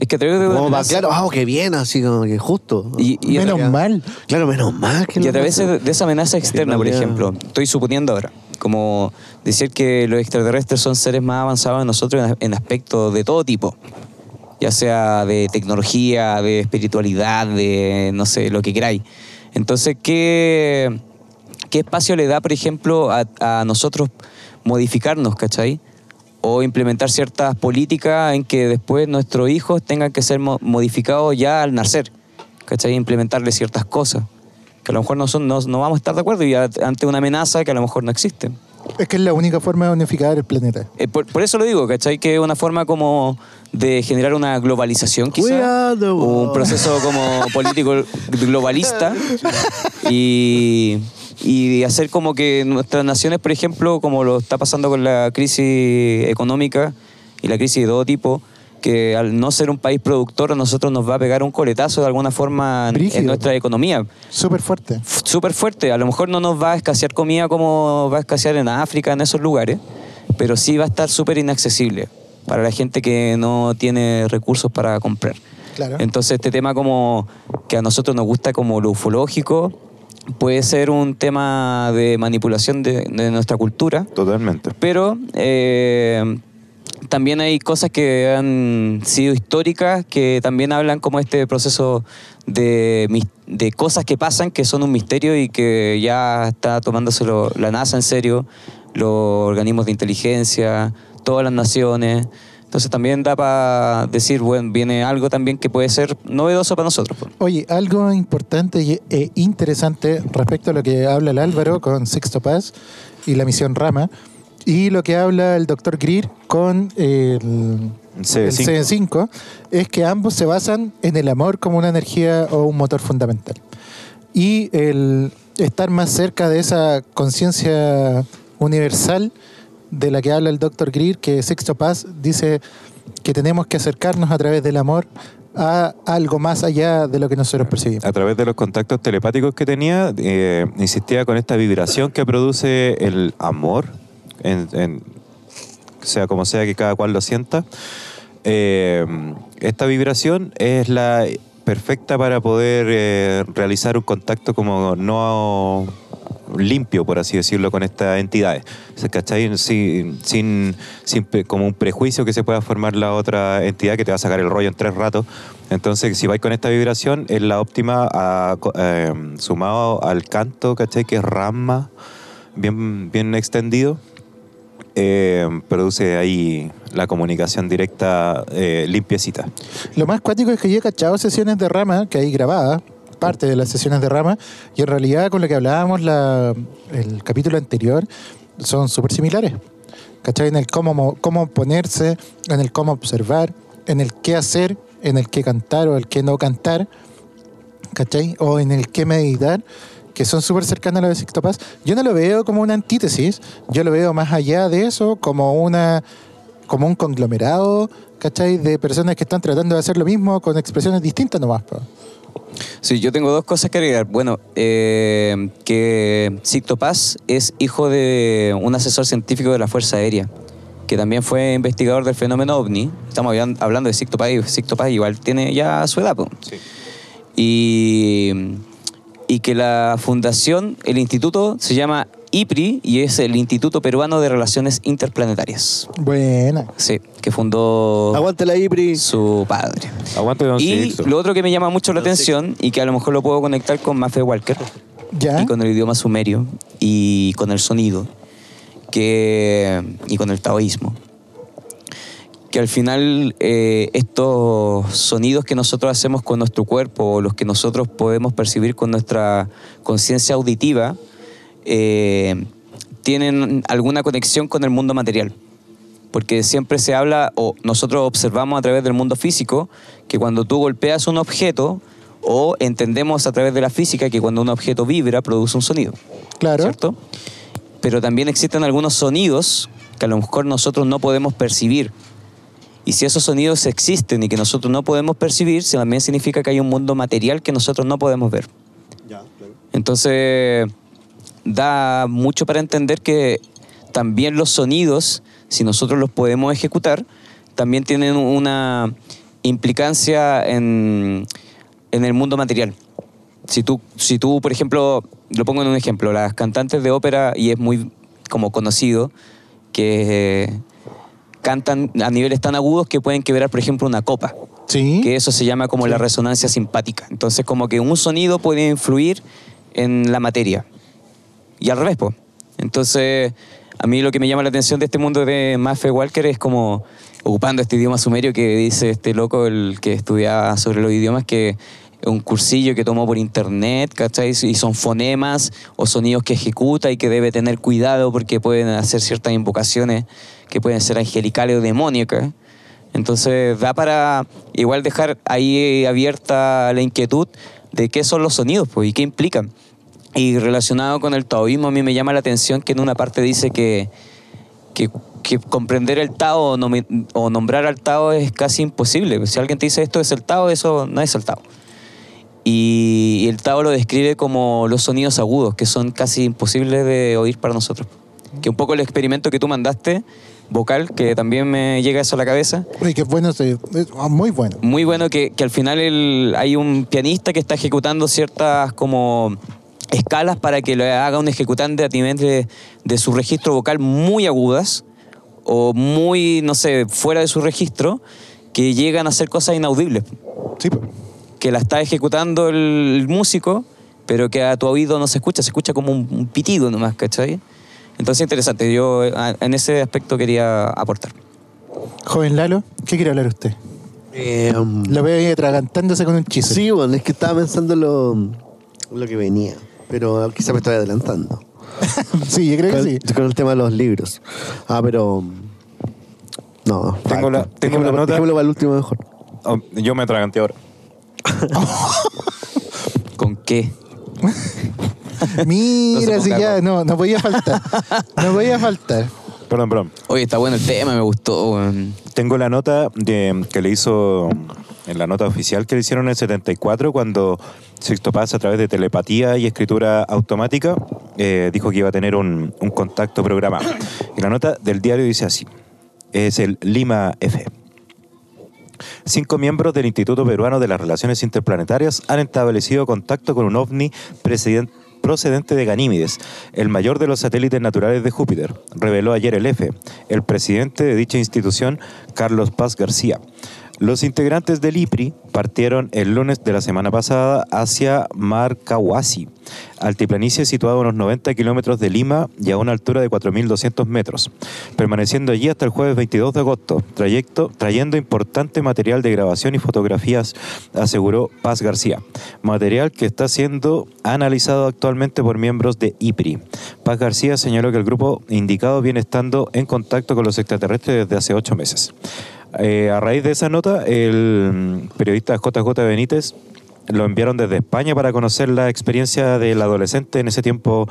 Es que a través de como va, amenaza- claro, ah, qué bien, así como que justo. y, y a Menos mal. Claro, menos mal que Y a través de, de esa amenaza externa, por ejemplo, estoy suponiendo ahora, como decir que los extraterrestres son seres más avanzados de nosotros en, en aspectos de todo tipo, ya sea de tecnología, de espiritualidad, de no sé, lo que queráis. Entonces, ¿qué, qué espacio le da, por ejemplo, a, a nosotros modificarnos, ¿cachai? O implementar ciertas políticas en que después nuestros hijos tengan que ser mo- modificados ya al nacer, ¿cachai? Implementarle ciertas cosas que a lo mejor no, son, no, no vamos a estar de acuerdo y ante una amenaza que a lo mejor no existe. Es que es la única forma de unificar el planeta. Eh, por, por eso lo digo, ¿cachai? Que es una forma como de generar una globalización quizá. Cuidado, o un proceso como político globalista. y, y hacer como que nuestras naciones, por ejemplo, como lo está pasando con la crisis económica y la crisis de todo tipo, que al no ser un país productor a nosotros nos va a pegar un coletazo de alguna forma en- en Brígido. nuestra economía Súper fuerte. súper fuerte. A lo mejor no nos va a escasear comida como va a escasear en África, en esos lugares, pero sí va a estar súper inaccesible para la gente que no tiene recursos para comprar. Claro. Entonces este tema como que a nosotros nos gusta como lo ufológico puede ser un tema de manipulación de, de nuestra cultura, Totalmente. pero eh, también hay cosas que han sido históricas que también hablan como este proceso de, de cosas que pasan que son un misterio y que ya está tomándoselo la NASA en serio, los organismos de inteligencia, todas las naciones. Entonces también da para decir, bueno, viene algo también que puede ser novedoso para nosotros. Oye, algo importante y e interesante respecto a lo que habla el Álvaro con Sixto Paz y la misión Rama, y lo que habla el doctor Greer con el, C5. el C5, es que ambos se basan en el amor como una energía o un motor fundamental. Y el estar más cerca de esa conciencia universal de la que habla el doctor Greer, que Sixto Paz dice que tenemos que acercarnos a través del amor a algo más allá de lo que nosotros percibimos. a través de los contactos telepáticos que tenía, eh, insistía con esta vibración que produce el amor, sea como sea que cada cual lo sienta. Eh, esta vibración es la perfecta para poder eh, realizar un contacto como no limpio, por así decirlo, con estas entidades. ¿Cachai? Sin, sin, sin como un prejuicio que se pueda formar la otra entidad que te va a sacar el rollo en tres ratos. Entonces, si vais con esta vibración, es la óptima a- eh, sumado al canto, ¿cachai? Que es rama, bien, bien extendido. eh, produce ahí la comunicación directa eh, limpiecita. Lo más cuático es que yo he cachado sesiones de rama que hay grabadas, parte de las sesiones de rama, y en realidad con lo que hablábamos la, el capítulo anterior, son súper similares. ¿Cachai? En el cómo, mo- cómo ponerse, en el cómo observar, en el qué hacer, en el qué cantar o el qué no cantar, ¿cachai? O en el qué meditar, que son súper cercanas a lo de Sixto Paz. Yo no lo veo como una antítesis, yo lo veo más allá de eso, como una como un conglomerado, ¿cachai? De personas que están tratando de hacer lo mismo con expresiones distintas nomás. po. Sí, yo tengo dos cosas que agregar. Bueno, eh, que Sicto Paz es hijo de un asesor científico de la Fuerza Aérea, que también fue investigador del fenómeno OVNI. Estamos hablan- hablando de Sicto Paz y Sicto Paz igual tiene ya su edad. po. Y, y que la fundación, el instituto, se llama IPRI y es el Instituto Peruano de Relaciones Interplanetarias. Buena. Sí, que fundó Aguante la IPRI. su padre. Aguante, don Y Sixto. lo otro que me llama mucho la atención y que a lo mejor lo puedo conectar con Mafe Walker ¿Ya? y con el idioma sumerio y con el sonido que, y con el taoísmo. Que al final eh, estos sonidos que nosotros hacemos con nuestro cuerpo o los que nosotros podemos percibir con nuestra conciencia auditiva eh, tienen alguna conexión con el mundo material porque siempre se habla o nosotros observamos a través del mundo físico que cuando tú golpeas un objeto o entendemos a través de la física que cuando un objeto vibra produce un sonido. Claro. ¿Cierto? Pero también existen algunos sonidos que a lo mejor nosotros no podemos percibir. Y si esos sonidos existen y que nosotros no podemos percibir, también significa que hay un mundo material que nosotros no podemos ver. Entonces, da mucho para entender que también los sonidos, si nosotros los podemos ejecutar, también tienen una implicancia en, en el mundo material. Si tú, si tú, por ejemplo, lo pongo en un ejemplo, las cantantes de ópera, y es muy como conocido, que eh, cantan a niveles tan agudos que pueden quebrar, por ejemplo, una copa Sí. que eso se llama como la resonancia simpática. Entonces, como que un sonido puede influir en la materia. Y al revés, po. Entonces, a mí lo que me llama la atención de este mundo de Maffe Walker es como ocupando este idioma sumerio que dice este loco, el que estudia sobre los idiomas, que un cursillo que tomó por internet, ¿cachai? Y son fonemas o sonidos que ejecuta y que debe tener cuidado porque pueden hacer ciertas invocaciones que pueden ser angelicales o demoníacas. Entonces da para igual dejar ahí abierta la inquietud de qué son los sonidos pues, y qué implican. Y relacionado con el taoísmo, a mí me llama la atención que en una parte dice que, que, que comprender el Tao o, nomi- o nombrar al Tao es casi imposible. Si alguien te dice esto es el Tao, eso no es el Tao. Y, y el Tao lo describe como los sonidos agudos, que son casi imposibles de oír para nosotros. Que un poco el experimento que tú mandaste, vocal, que también me llega eso a la cabeza, Uy, qué bueno, ah, muy bueno. muy bueno que, que al final el- hay un pianista que está ejecutando ciertas como escalas para que lo haga un ejecutante a nivel de, de su registro vocal muy agudas o muy, no sé, fuera de su registro, que llegan a hacer cosas inaudibles, Sí, pues. que la está ejecutando el, músico, pero que a tu oído no se escucha, se escucha como un, un pitido nomás, ¿cachai? Entonces interesante, yo a- en ese aspecto quería aportar. Joven Lalo, ¿qué quiere hablar usted? Eh, um, Lo veo ahí atragantándose con un chiste. sí, bueno, es que estaba pensando lo, lo que venía, pero quizá me estoy adelantando. Sí, yo creo que con, sí. con el tema de los libros. Ah, pero. No, Tengo la- tengo la nota. dejémoslo para el último mejor. Oh, yo me atraganté ahora. ¿Con qué? Mira, No si ya, no, no podía faltar. No podía faltar. Perdón, perdón. Oye, está bueno el tema, me gustó. weón. Tengo la nota de, que le hizo, en la nota oficial que le hicieron en el 74, cuando Sixto Paz, a través de telepatía y escritura automática, eh, dijo que iba a tener un, un contacto programado. Y la nota del diario dice así: es el Lima F. Cinco miembros del Instituto Peruano de las Relaciones Interplanetarias han establecido contacto con un ovni procedente de Ganímedes, el mayor de los satélites naturales de Júpiter, reveló ayer el EFE, el presidente de dicha institución, Carlos Paz García. Los integrantes del IPRI partieron el lunes de la semana pasada hacia Marcahuasi, altiplanicie situada a unos 90 kilómetros de Lima y a una altura de 4.200 metros, permaneciendo allí hasta el jueves 22 de agosto, trayendo importante material de grabación y fotografías, aseguró Paz García. Material que está siendo analizado actualmente por miembros de IPRI. Paz García señaló que el grupo indicado viene estando en contacto con los extraterrestres desde hace ocho meses. Eh, a raíz de esa nota, el mm, periodista JJ Benítez lo enviaron desde España para conocer la experiencia del adolescente en ese tiempo.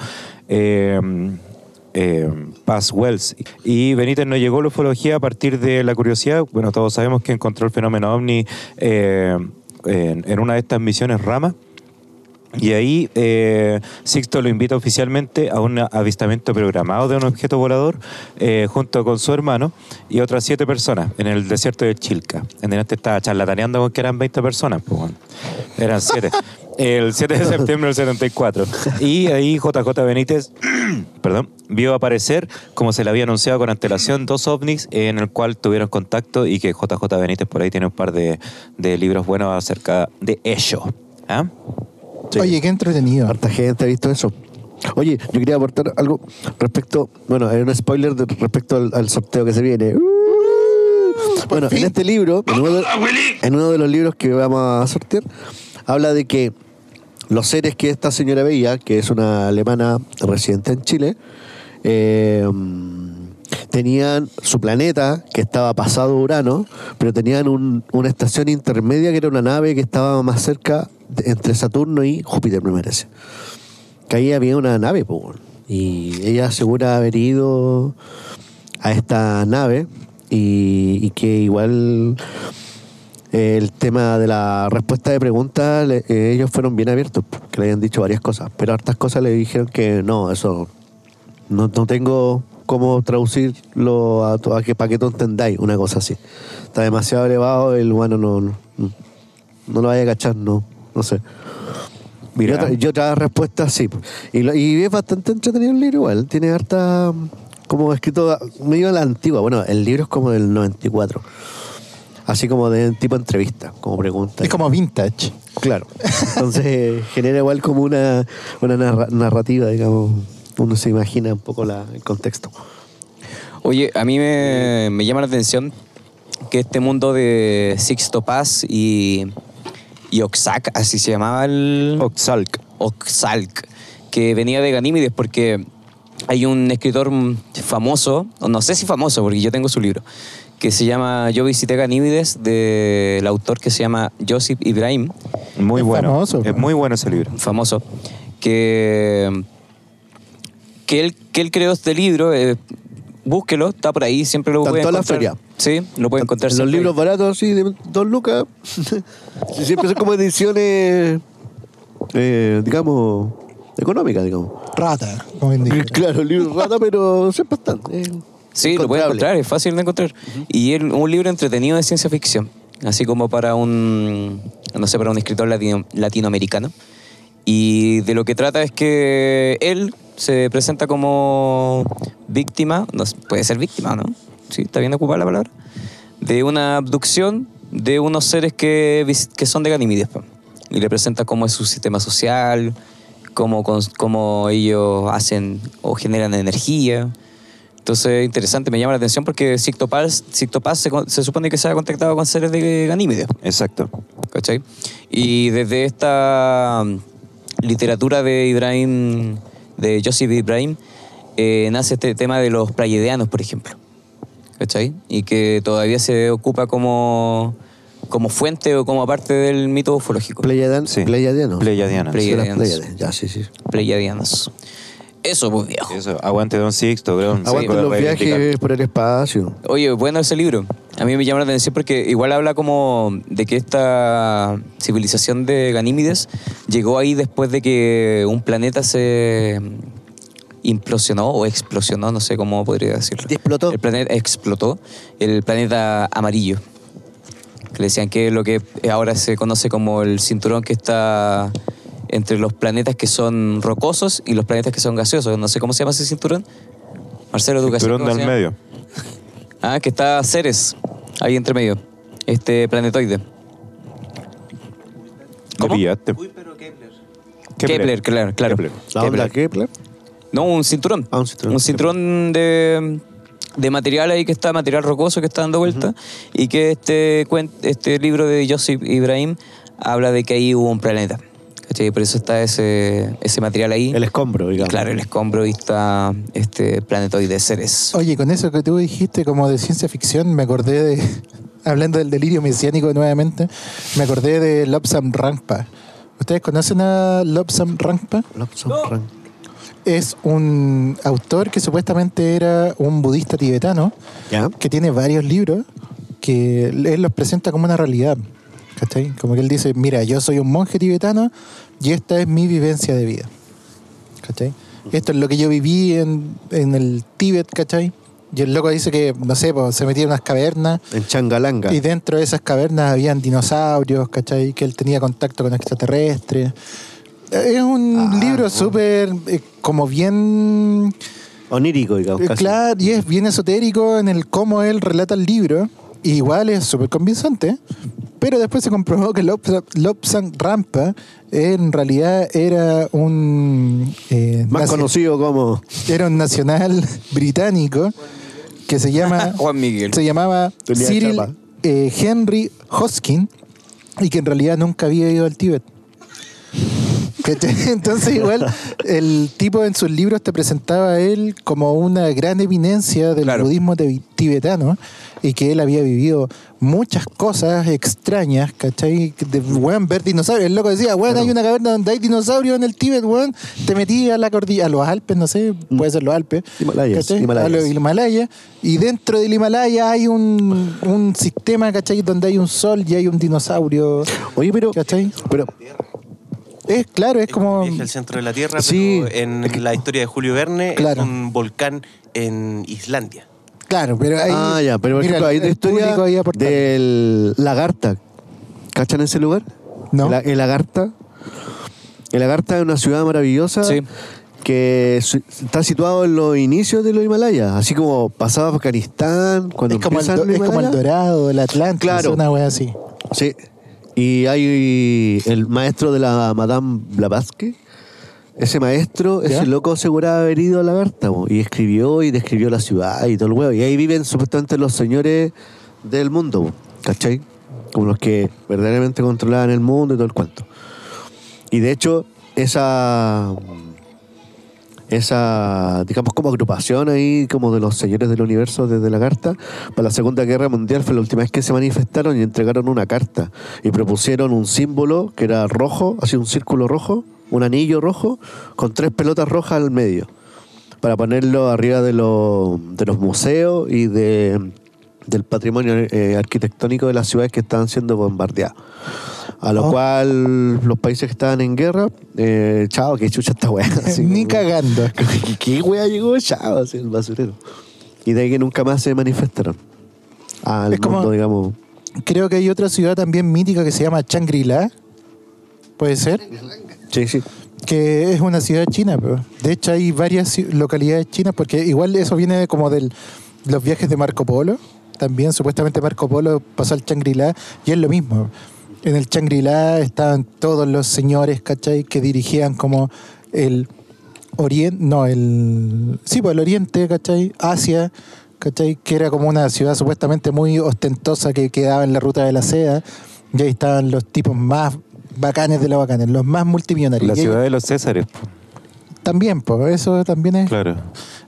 eh, eh, Paz Wells. Y Benítez no llegó a la ufología a partir de la curiosidad. Bueno, todos sabemos que encontró el fenómeno ovni eh, en, en una de estas misiones Rama. Y ahí eh, Sixto lo invita oficialmente a un avistamiento programado de un objeto volador eh, junto con su hermano y otras siete personas en el desierto de Chilca. En este estaba charlataneando con que eran 20 personas, pues bueno. Eran siete. El 7 de septiembre del 74. Y ahí JJ Benítez, perdón, vio aparecer, como se le había anunciado con antelación, dos ovnis en el cual tuvieron contacto y que JJ Benítez por ahí tiene un par de, de libros buenos acerca de ello. ¿Ah? Sí. Oye, qué entretenido. Harta gente ha visto eso. Oye, yo quería aportar algo respecto, bueno, hay un spoiler de- respecto al, al sorteo que se viene. Bueno, en este libro, en uno, de, en uno de los libros que vamos a sortear, habla de que los seres que esta señora veía, que es una alemana residente en Chile, eh, tenían su planeta que estaba pasado Urano, pero tenían un- una estación intermedia que era una nave que estaba más cerca entre Saturno y Júpiter, me parece. Que ahí había una nave, weón. y ella asegura haber ido a esta nave y, que igual eh, el tema de la respuesta de preguntas, eh, ellos fueron bien abiertos, que le habían dicho varias cosas, pero hartas cosas le dijeron que no, eso no, no tengo cómo traducirlo a, que para que tú entendáis, una cosa así. Está demasiado elevado, el humano no, no, no lo vaya a cachar, no, no sé. Y Mira. otra, y otra respuesta sí. Y, lo- y es bastante entretenido el libro igual. Tiene harta. Como escrito medio a la antigua. Bueno, el libro es como del 94. Así como de tipo entrevista, como pregunta. Es como vintage. Claro. Entonces genera igual como una, una narra- narrativa, digamos. Uno se imagina un poco la- el contexto. Oye, a mí me, me llama la atención que este mundo de Sixto Paz y, y Oxac, así se llamaba el... Oxalc. Oxalc, que venía de Ganímedes porque hay un escritor famoso, o no sé si famoso porque yo tengo su libro, que se llama Yo visité Ganímedes, del autor que se llama Joseph Ibrahim, Muy Es bueno. famoso, es muy bueno ese libro. famoso, que, que, él, que él creó este libro. eh, búsquelo, está por ahí, siempre lo Está en puede toda la encontrar. feria. Sí, lo puede encontrar Los siempre libros ahí. baratos, así, de dos lucas. Sí, siempre son como ediciones, eh, digamos, económicas, digamos. Rata, como indica. Claro, libros rata, pero siempre están. eh, Sí, lo puede encontrable. encontrar, es fácil de encontrar. Y es un libro entretenido de ciencia ficción, así como para un, no sé, para un escritor latino- latinoamericano. Y de lo que trata es que él se presenta como víctima, no puede ser víctima, ¿no? Sí, está bien ocupada la palabra. De una abducción de unos seres que, que son de Ganímedes. po. Y le presenta cómo es su sistema social, cómo, cómo ellos hacen o generan energía. Entonces, interesante, me llama la atención porque Sicto Paz, Sicto Paz se, se supone que se ha contactado con seres de Ganímedes. Exacto. ¿cachai? Y desde esta literatura de Ibrahim, de Joseph Ibrahim, eh, nace este tema de los pleiadianos, por ejemplo. ¿Cachai? Y que todavía se ocupa como, como fuente o como parte del mito ufológico. Pleiadian- Sí. Pleiadianos. Pleiadianos. Pleiadianos. Ya, sí, sí. Pleiadianos. Eso, pues viejo. Eso, aguante Don Sixto, creo. Aguanten los viajes por el espacio. Oye, bueno ese libro. A mí me llama la atención porque igual habla como de que esta civilización de Ganímedes llegó ahí después de que un planeta se implosionó o explosionó, no sé cómo podría decirlo. Explotó. El planeta explotó, el planeta amarillo. Que le decían que es lo que ahora se conoce como el cinturón que está entre los planetas que son rocosos y los planetas que son gaseosos. No sé cómo se llama ese cinturón. Marcelo, ¿tú Cinturón del medio. Ah, que está Ceres, ahí entre medio. Este planetoide. ¿Cómo? pillaste. Kepler, claro, claro. Kepler. ¿La onda Kepler? No, un cinturón. Ah, un cinturón. Un cinturón de, de material ahí que está, material rocoso que está dando vuelta. Y que este, este libro de Joseph Ibrahim habla de que ahí hubo un planeta. ¿Cachai? Por eso está ese, ese material ahí. El escombro, digamos. claro, el escombro y está este planetoide Ceres. Oye, con eso que tú dijiste como de ciencia ficción, me acordé de, hablando del delirio mesiánico nuevamente, me acordé de Lobsam Rangpa. ¿Ustedes conocen a Lobsam Rangpa? Lobson Rank. Es un autor que supuestamente era un budista tibetano ¿Ya? que tiene varios libros que él los presenta como una realidad. ¿Cachai? Como que él dice, mira, yo soy un monje tibetano y esta es mi vivencia de vida. ¿Cachai? Esto es lo que yo viví en, en el Tíbet, ¿cachai? Y el loco dice que, no sé, pues, se metía en unas cavernas En Changalanga. y dentro de esas cavernas habían dinosaurios, ¿cachai? Que él tenía contacto con extraterrestres. Es un Ah, libro bueno. súper, eh, como bien Onírico, digamos. eh, casi. Claro, y es bien esotérico en el cómo él relata el libro. Igual es súper convincente. Pero después se comprobó que Lobsa- Lobsang Rampa en realidad era un. eh, Más conocido como. Era un nacional británico que se llama. Juan Miguel. se llamaba Cyril eh, Henry Hoskin y que en realidad nunca había ido al Tíbet. ¿Cachai? Entonces igual el tipo en sus libros te presentaba a él como una gran eminencia del Claro. budismo tibetano y que él había vivido muchas cosas extrañas, ¿cachai? De, weón, ver dinosaurios. El loco decía, weón, hay una caverna donde hay dinosaurios en el Tíbet, weón. Te metí a la cordillera, a los Alpes, no sé, puede ser los Alpes. Himalayas. Himalayas. A los Himalayas. Y dentro del Himalaya hay un, un sistema, ¿cachai? Donde hay un sol y hay un dinosaurio. Oye, pero. ¿Cachai? Pero, Es claro, es como... Viaje al centro de la Tierra, Sí. pero en la historia de Julio Verne Claro. es un volcán en Islandia. Claro, pero hay... ah, ya, pero por mira, ejemplo, hay una historia ahí del Lagarta. ¿Cachan ese lugar? No. El, el Lagarta. El Lagarta es una ciudad maravillosa. Sí. Que está situado en los inicios de los Himalayas, así como pasaba Afganistán, cuando es, como el, es como el. Dorado, el Atlántico, Claro. una wea así. Sí. Y hay el maestro de la Madame Blavatsky. Ese maestro, ¿Ya? ese loco aseguraba haber ido a Lagarta po, y escribió y describió la ciudad y todo el huevo. Y ahí viven supuestamente los señores del mundo, po, ¿cachai? Como los que verdaderamente controlaban el mundo y todo el cuento. Y de hecho, esa esa, digamos, como agrupación ahí, como de los señores del universo desde la carta, para la Segunda Guerra Mundial fue la última vez que se manifestaron y entregaron una carta y propusieron un símbolo que era rojo, así un círculo rojo, un anillo rojo, con tres pelotas rojas al medio, para ponerlo arriba de, los de los museos y de, del patrimonio eh, arquitectónico de las ciudades que estaban siendo bombardeadas. A lo Oh. cual los países que estaban en guerra, eh, chao, que chucha esta weá. Ni como- cagando. ¿Qué, wea llegó? Chao, así el basurero. Y de ahí que nunca más se manifestaron. Al Es como- mundo, digamos. Creo que hay otra ciudad también mítica que se llama Shangri-La. ¿Puede ser? Sí, sí. Que es una ciudad china, pero de hecho hay varias localidades chinas, porque igual eso viene como de los viajes de Marco Polo. También supuestamente Marco Polo pasó al Shangri-La y es lo mismo. En el Shangri-La estaban todos los señores, ¿cachai? Que dirigían como el Oriente, no, el... Sí, pues el Oriente, ¿cachai? Asia, ¿cachai? Que era como una ciudad supuestamente muy ostentosa que quedaba en la ruta de la seda. Y ahí estaban los tipos más bacanes de los bacanes, los más multimillonarios. La ciudad de los Césares. También, pues, eso también es, claro.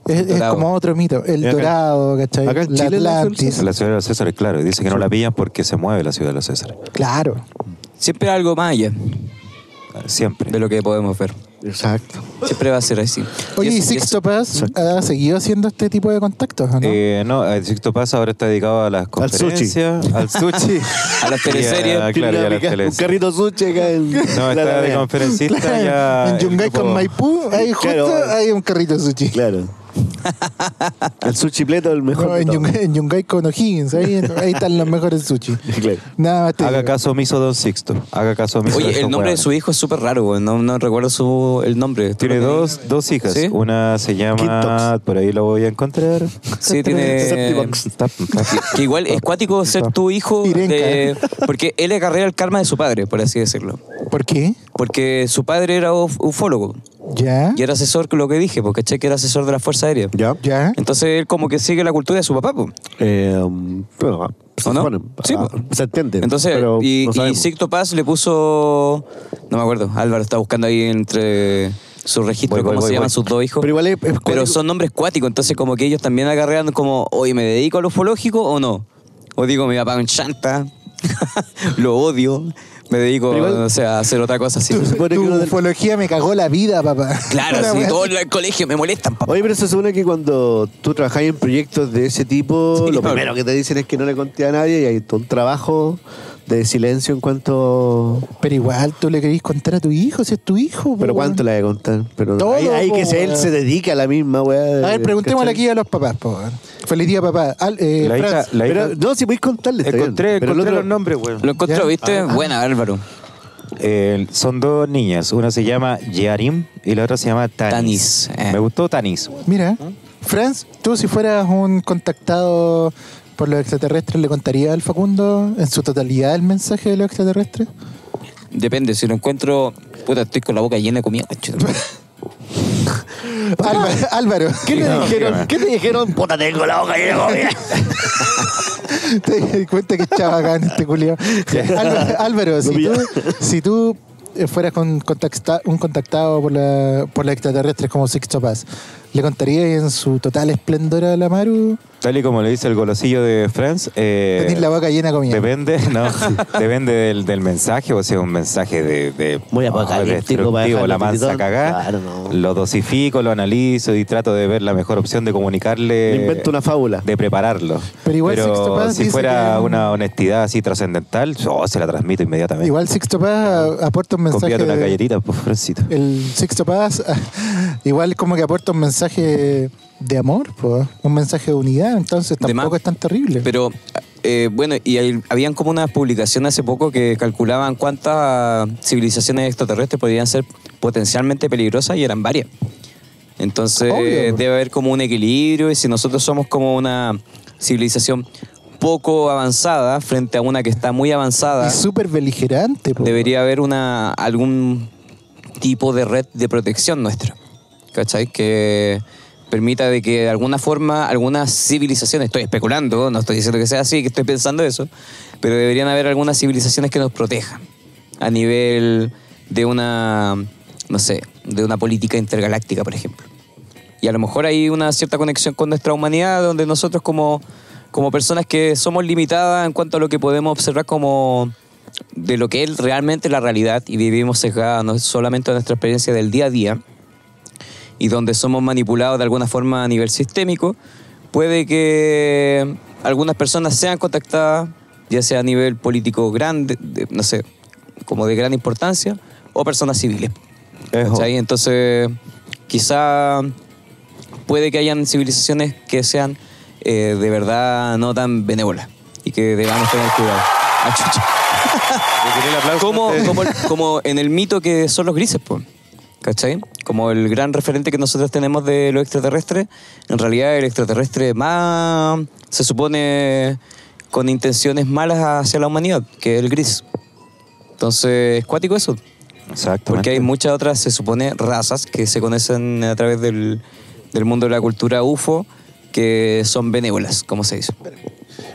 es, como otro mito. El acá- Dorado, ¿cachai? acá en la Chile la Atlantis. La ciudad de los Césares, claro. y Dice que no la pillan porque se mueve la ciudad de los Césares. Claro. Siempre algo más allá Siempre. de lo que podemos ver. Exacto. Siempre va a ser así. Oye, Y ¿y eso- y Sixto Paz ha seguido haciendo este tipo de contactos o no? Eh, no, el Sixto Paz ahora está dedicado a las conferencias, al sushi, A las y a- teleseries. claro, y a las pica- un teleseries. carrito sushi acá en. No, la está de Alameda. conferencista ya. en Yungay con Maipú, ahí justo Claro. hay un carrito de sushi. Claro. el sushi pleto el mejor. No, en. Yungay, en Yungay con O'Higgins, ahí, ahí están los mejores sushi. Claro. Nada más te Haga caso omiso Don Sixto. Haga caso omiso. Oye, el nombre de su hijo es súper raro. No, no recuerdo su, el nombre. Tiene dos, dos hijas. ¿Sí? Una se llama. Por ahí lo voy a encontrar. Sí, tiene. Que igual es cuático ser tu hijo de, porque él acarrea el karma de su padre, por así decirlo. ¿Por qué? Porque su padre era uf- ufólogo ¿Ya? y era asesor, lo que dije, porque che que era asesor de la Fuerza Aérea. ¿Ya? ¿Ya? Entonces él como que sigue la cultura de su papá. Eh, um, bueno, se ¿O no? supone. Sí, Ah, pues. se entiende. Entonces, pero y, no y sabemos. Sicto Paz le puso, no me acuerdo, Álvaro está buscando ahí entre su registro Voy, voy, cómo voy, se llaman voy. sus dos hijos. Pero igual es- es Pero cuático. son nombres cuáticos, entonces como que ellos también agarrean como, oye, ¿me dedico al ufológico o no? O digo, mi papá me enchanta, lo odio, me dedico, igual- o sea, a hacer otra cosa así. Se supone que Tu uno del- ufología me cagó la vida, papá. Claro, sí, así. en el colegio me molestan, papá. Oye, pero se supone que cuando tú trabajas en proyectos de ese tipo, Sí, lo claro. primero que te dicen es que no le conté a nadie y hay todo un trabajo de silencio en cuanto... Pero igual tú le querís contar a tu hijo, si es tu hijo. Pero po, ¿cuánto le voy a contar? Pero Todo, hay, hay po, que ser, él weón. se dedica a la misma weá. A ver, preguntémosle ¿cachai? aquí a los papás, po. weón. Feliz día, papá. Al- eh, La hija, la hija- Pero, no, si podéis contarle. encontré, encontré otro- los nombres, güey. Lo encontró. ¿viste? Buena, Álvaro. Eh, son dos niñas. Una se llama Yarim y la otra se llama Tanis. Tanis, eh. Me gustó Tanis. Mira, Franz, tú si fueras un contactado por los extraterrestres, ¿le contarías al Facundo en su totalidad el mensaje de los extraterrestres? Depende, si lo encuentro, puta, estoy con la boca llena de comida. Álvaro, Álvaro, ¿Qué te No, dijeron? qué ¿Qué te dijeron? Puta, tengo la boca llena de comida. te das cuenta que es chabacán este culiao. Álvaro, Álvaro, si tú, si tú eh, fuera con contacta- un contactado por la, por la extraterrestres como Sixto Paz, ¿le contaría en su total esplendor a la Maru? Tal y como le dice el golosillo de Friends, eh, Tener la boca llena comida. depende, no, depende del, del mensaje, o sea, un mensaje de, de Muy apocalíptico para dejarlo la mansa cagá, Claro, no. lo dosifico, lo analizo y trato de ver la mejor opción de comunicarle, Le invento una fábula. de prepararlo. Pero igual Sixto Paz si fuera que- una honestidad así trascendental, yo se la transmito inmediatamente. Igual Sixto Paz aporta un mensaje. Convídate una galletita, pues, Francito. el Sixto Paz igual como que aporta un mensaje de amor, pues, un mensaje de unidad, entonces tampoco más. es tan terrible. Pero, eh, bueno, y hay- habían como una publicación hace poco que calculaban cuántas civilizaciones extraterrestres podrían ser potencialmente peligrosas y eran varias. Entonces, Obvio. debe haber como un equilibrio y si nosotros somos como una civilización poco avanzada frente a una que está muy avanzada, y súper beligerante, po. debería haber una algún tipo de red de protección nuestra. ¿Cachai? Que permita de que de alguna forma algunas civilizaciones, estoy especulando, no estoy diciendo que sea así, que estoy pensando eso, pero deberían haber algunas civilizaciones que nos protejan a nivel de una, no sé, de una política intergaláctica, por ejemplo. Y a lo mejor hay una cierta conexión con nuestra humanidad, donde nosotros como, como personas que somos limitadas en cuanto a lo que podemos observar como de lo que es realmente la realidad y vivimos sesgadas solamente a nuestra experiencia del día a día y donde somos manipulados de alguna forma a nivel sistémico, puede que algunas personas sean contactadas, ya sea a nivel político grande, de- no sé, como de gran importancia, o personas civiles. Entonces, quizá puede que hayan civilizaciones que sean eh, de verdad no tan benévolas y que debamos tener cuidado. Ah, como, como, como en el mito que son los grises, pues. ¿Cachai? Como el gran referente que nosotros tenemos de lo extraterrestre, en realidad el extraterrestre más se supone con intenciones malas hacia la humanidad, que es el gris. Entonces, es cuático eso. Exactamente. Porque hay muchas otras, se supone, razas que se conocen a través del, del mundo de la cultura UFO que son benévolas, como se dice.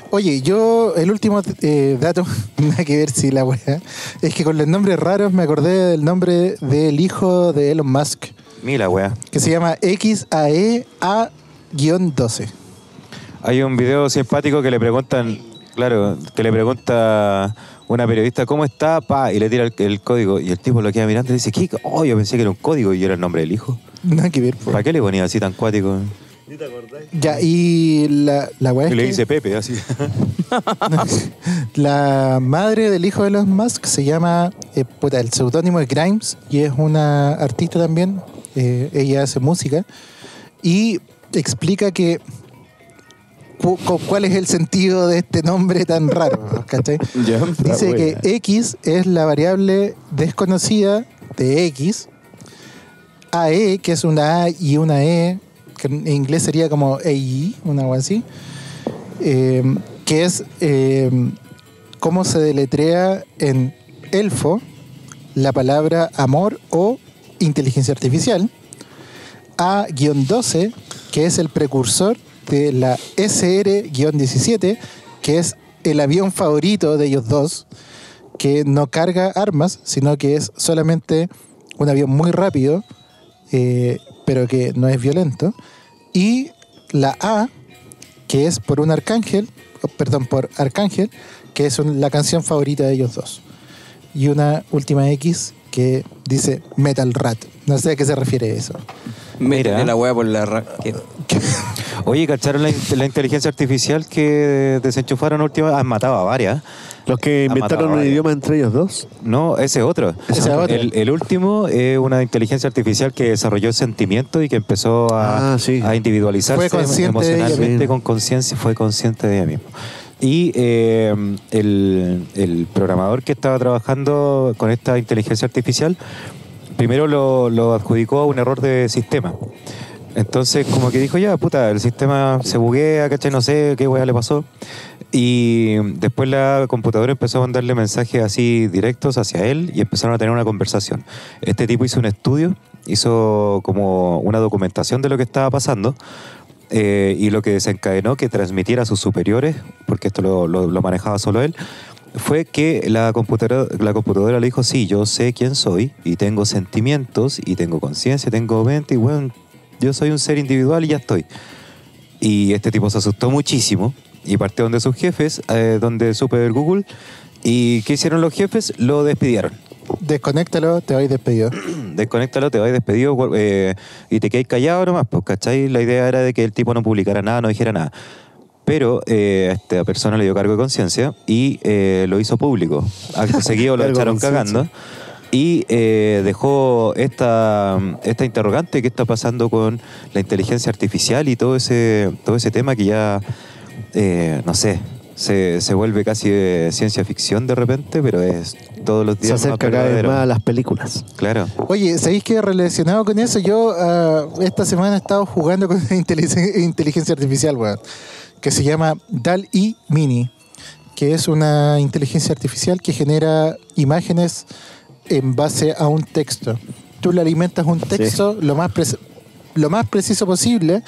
Oye, yo el último eh, dato, nada que ver si la weá, es que con los nombres raros me acordé del nombre del hijo de Elon Musk, Mira, wea. que se llama E XAEA-12. Hay un video simpático que le preguntan, claro, que le pregunta una periodista cómo está, pa, y le tira el, el código. Y el tipo lo queda mirando y dice, ¿qué? Oh, yo pensé que era un código y era el nombre del hijo. Nada que ver. po. ¿Para qué le ponía así tan cuático? Ya, y la, la weá es le que dice Pepe, así. la madre del hijo de Elon Musk se llama, eh, puta, el seudónimo es Grimes y es una artista también. eh, ella hace música y explica que cu- cu- cuál es el sentido de este nombre tan raro, ¿cachai? Dice que X es la variable desconocida de X, AE, que es una A y una E, que en inglés sería como AE, una algo así, eh, que es eh, cómo se deletrea en elfo la palabra amor o inteligencia artificial, A-12, que es el precursor de la SR-17, que es el avión favorito de ellos dos, que no carga armas, sino que es solamente un avión muy rápido, eh, pero que no es violento. Y la A, que es por un arcángel, oh, perdón, por Arcángel, que es la canción favorita de ellos dos. Y una última X que dice Metal Rat. No sé a qué se refiere eso. Mira. La hueá por la... Oye, ¿cacharon la, la inteligencia artificial que desenchufaron última? Han matado a varias. Los que inventaron un idioma entre ellos dos. No, ese otro. Ese es otro. El, el último es una inteligencia artificial que desarrolló sentimiento y que empezó a, Ah, sí. a individualizarse Fue de emocionalmente con conciencia, fue consciente de ella misma. Y eh, el, el programador que estaba trabajando con esta inteligencia artificial, primero lo, adjudicó a un error de sistema. Entonces, como que dijo, ya, puta, el sistema se buguea, ¿cachai? No sé qué weá le pasó. Y después la computadora empezó a mandarle mensajes así directos hacia él y empezaron a tener una conversación. Este tipo hizo un estudio, hizo como una documentación de lo que estaba pasando eh, y lo que desencadenó que transmitiera a sus superiores, porque esto lo manejaba solo él, fue que la computadora, la computadora le dijo, sí, yo sé quién soy y tengo sentimientos y tengo conciencia, tengo mente y bueno, yo soy un ser individual y ya estoy. Y este tipo se asustó muchísimo y partió donde sus jefes, eh, donde supe del Google. ¿Y qué hicieron los jefes? Lo despidieron. Desconéctalo, te vais despedido. Desconéctalo, te vas despedido eh, y te quedas callado nomás, pues, ¿cachai? La idea era de que el tipo no publicara nada, no dijera nada. Pero eh, a esta persona le dio cargo de conciencia y eh, lo hizo público. Acto seguido lo echaron cagando. Y eh, dejó esta, esta interrogante que está pasando con la inteligencia artificial y todo ese, todo ese tema que ya, eh, no sé, se, se vuelve casi de ciencia ficción de repente, pero es todos los Se días más acerca cada vez más a las películas. Claro. Oye, ¿sabéis que relacionado con eso? Yo ah, esta semana he estado jugando con inteligencia, inteligencia artificial, weón, que se llama DAL-E Mini, que es una inteligencia artificial que genera imágenes en base a un texto. Tú le alimentas un texto lo, más lo más preciso posible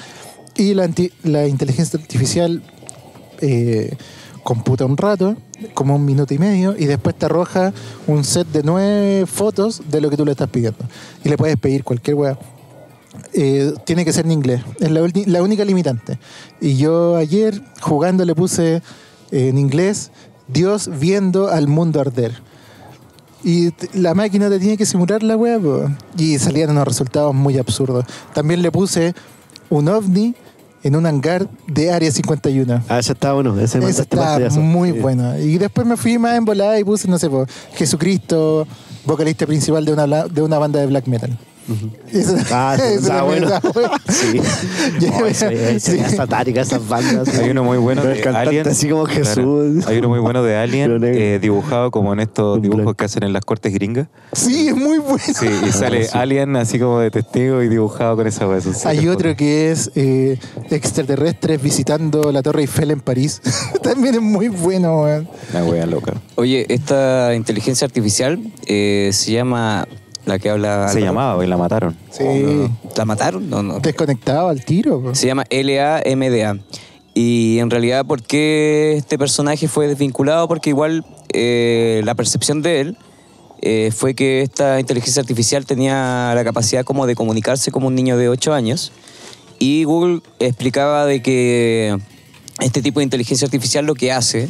y la, la inteligencia artificial eh, computa un rato, como un minuto y medio, y después te arroja un set de nueve fotos de lo que tú le estás pidiendo. Y le puedes pedir cualquier weá. Eh, tiene que ser en inglés, es la, la única limitante. Y yo ayer jugando le puse eh, en inglés Dios viendo al mundo arder. Y la máquina te tiene que simular la po. y salían unos resultados muy absurdos. También le puse un ovni en un hangar de Área 51. Ah, ese está bueno. Ese mandaste está muy Sí. bueno. Y después me fui más en volada y puse, no sé, po, Jesucristo, vocalista principal de una, de una banda de black metal. Eso- Ah, eso está bueno. está bueno. Sí. Oh, sí. es satárica esas bandas. Hay uno muy bueno de Alien. así como Claro. Jesús. Hay uno muy bueno de Alien, eh, dibujado como en estos dibujos que hacen en las cortes gringas. Sí, es muy bueno. Sí, y sale sí. Alien así como de testigo y dibujado con esa hueá. Hay otro que es eh, extraterrestres visitando la Torre Eiffel en París. También es muy bueno, weón. Una wea loca. Oye, esta inteligencia artificial eh, se llama la que habla. Se Álvaro. llamaba y la mataron. Sí. ¿La mataron? No, no. Desconectado al tiro. po. Se llama LAMDA. Y en realidad, ¿por qué este personaje fue desvinculado? Porque igual eh, la percepción de él eh, fue que esta inteligencia artificial tenía la capacidad como de comunicarse como un niño de 8 años. Y Google explicaba de que este tipo de inteligencia artificial lo que hace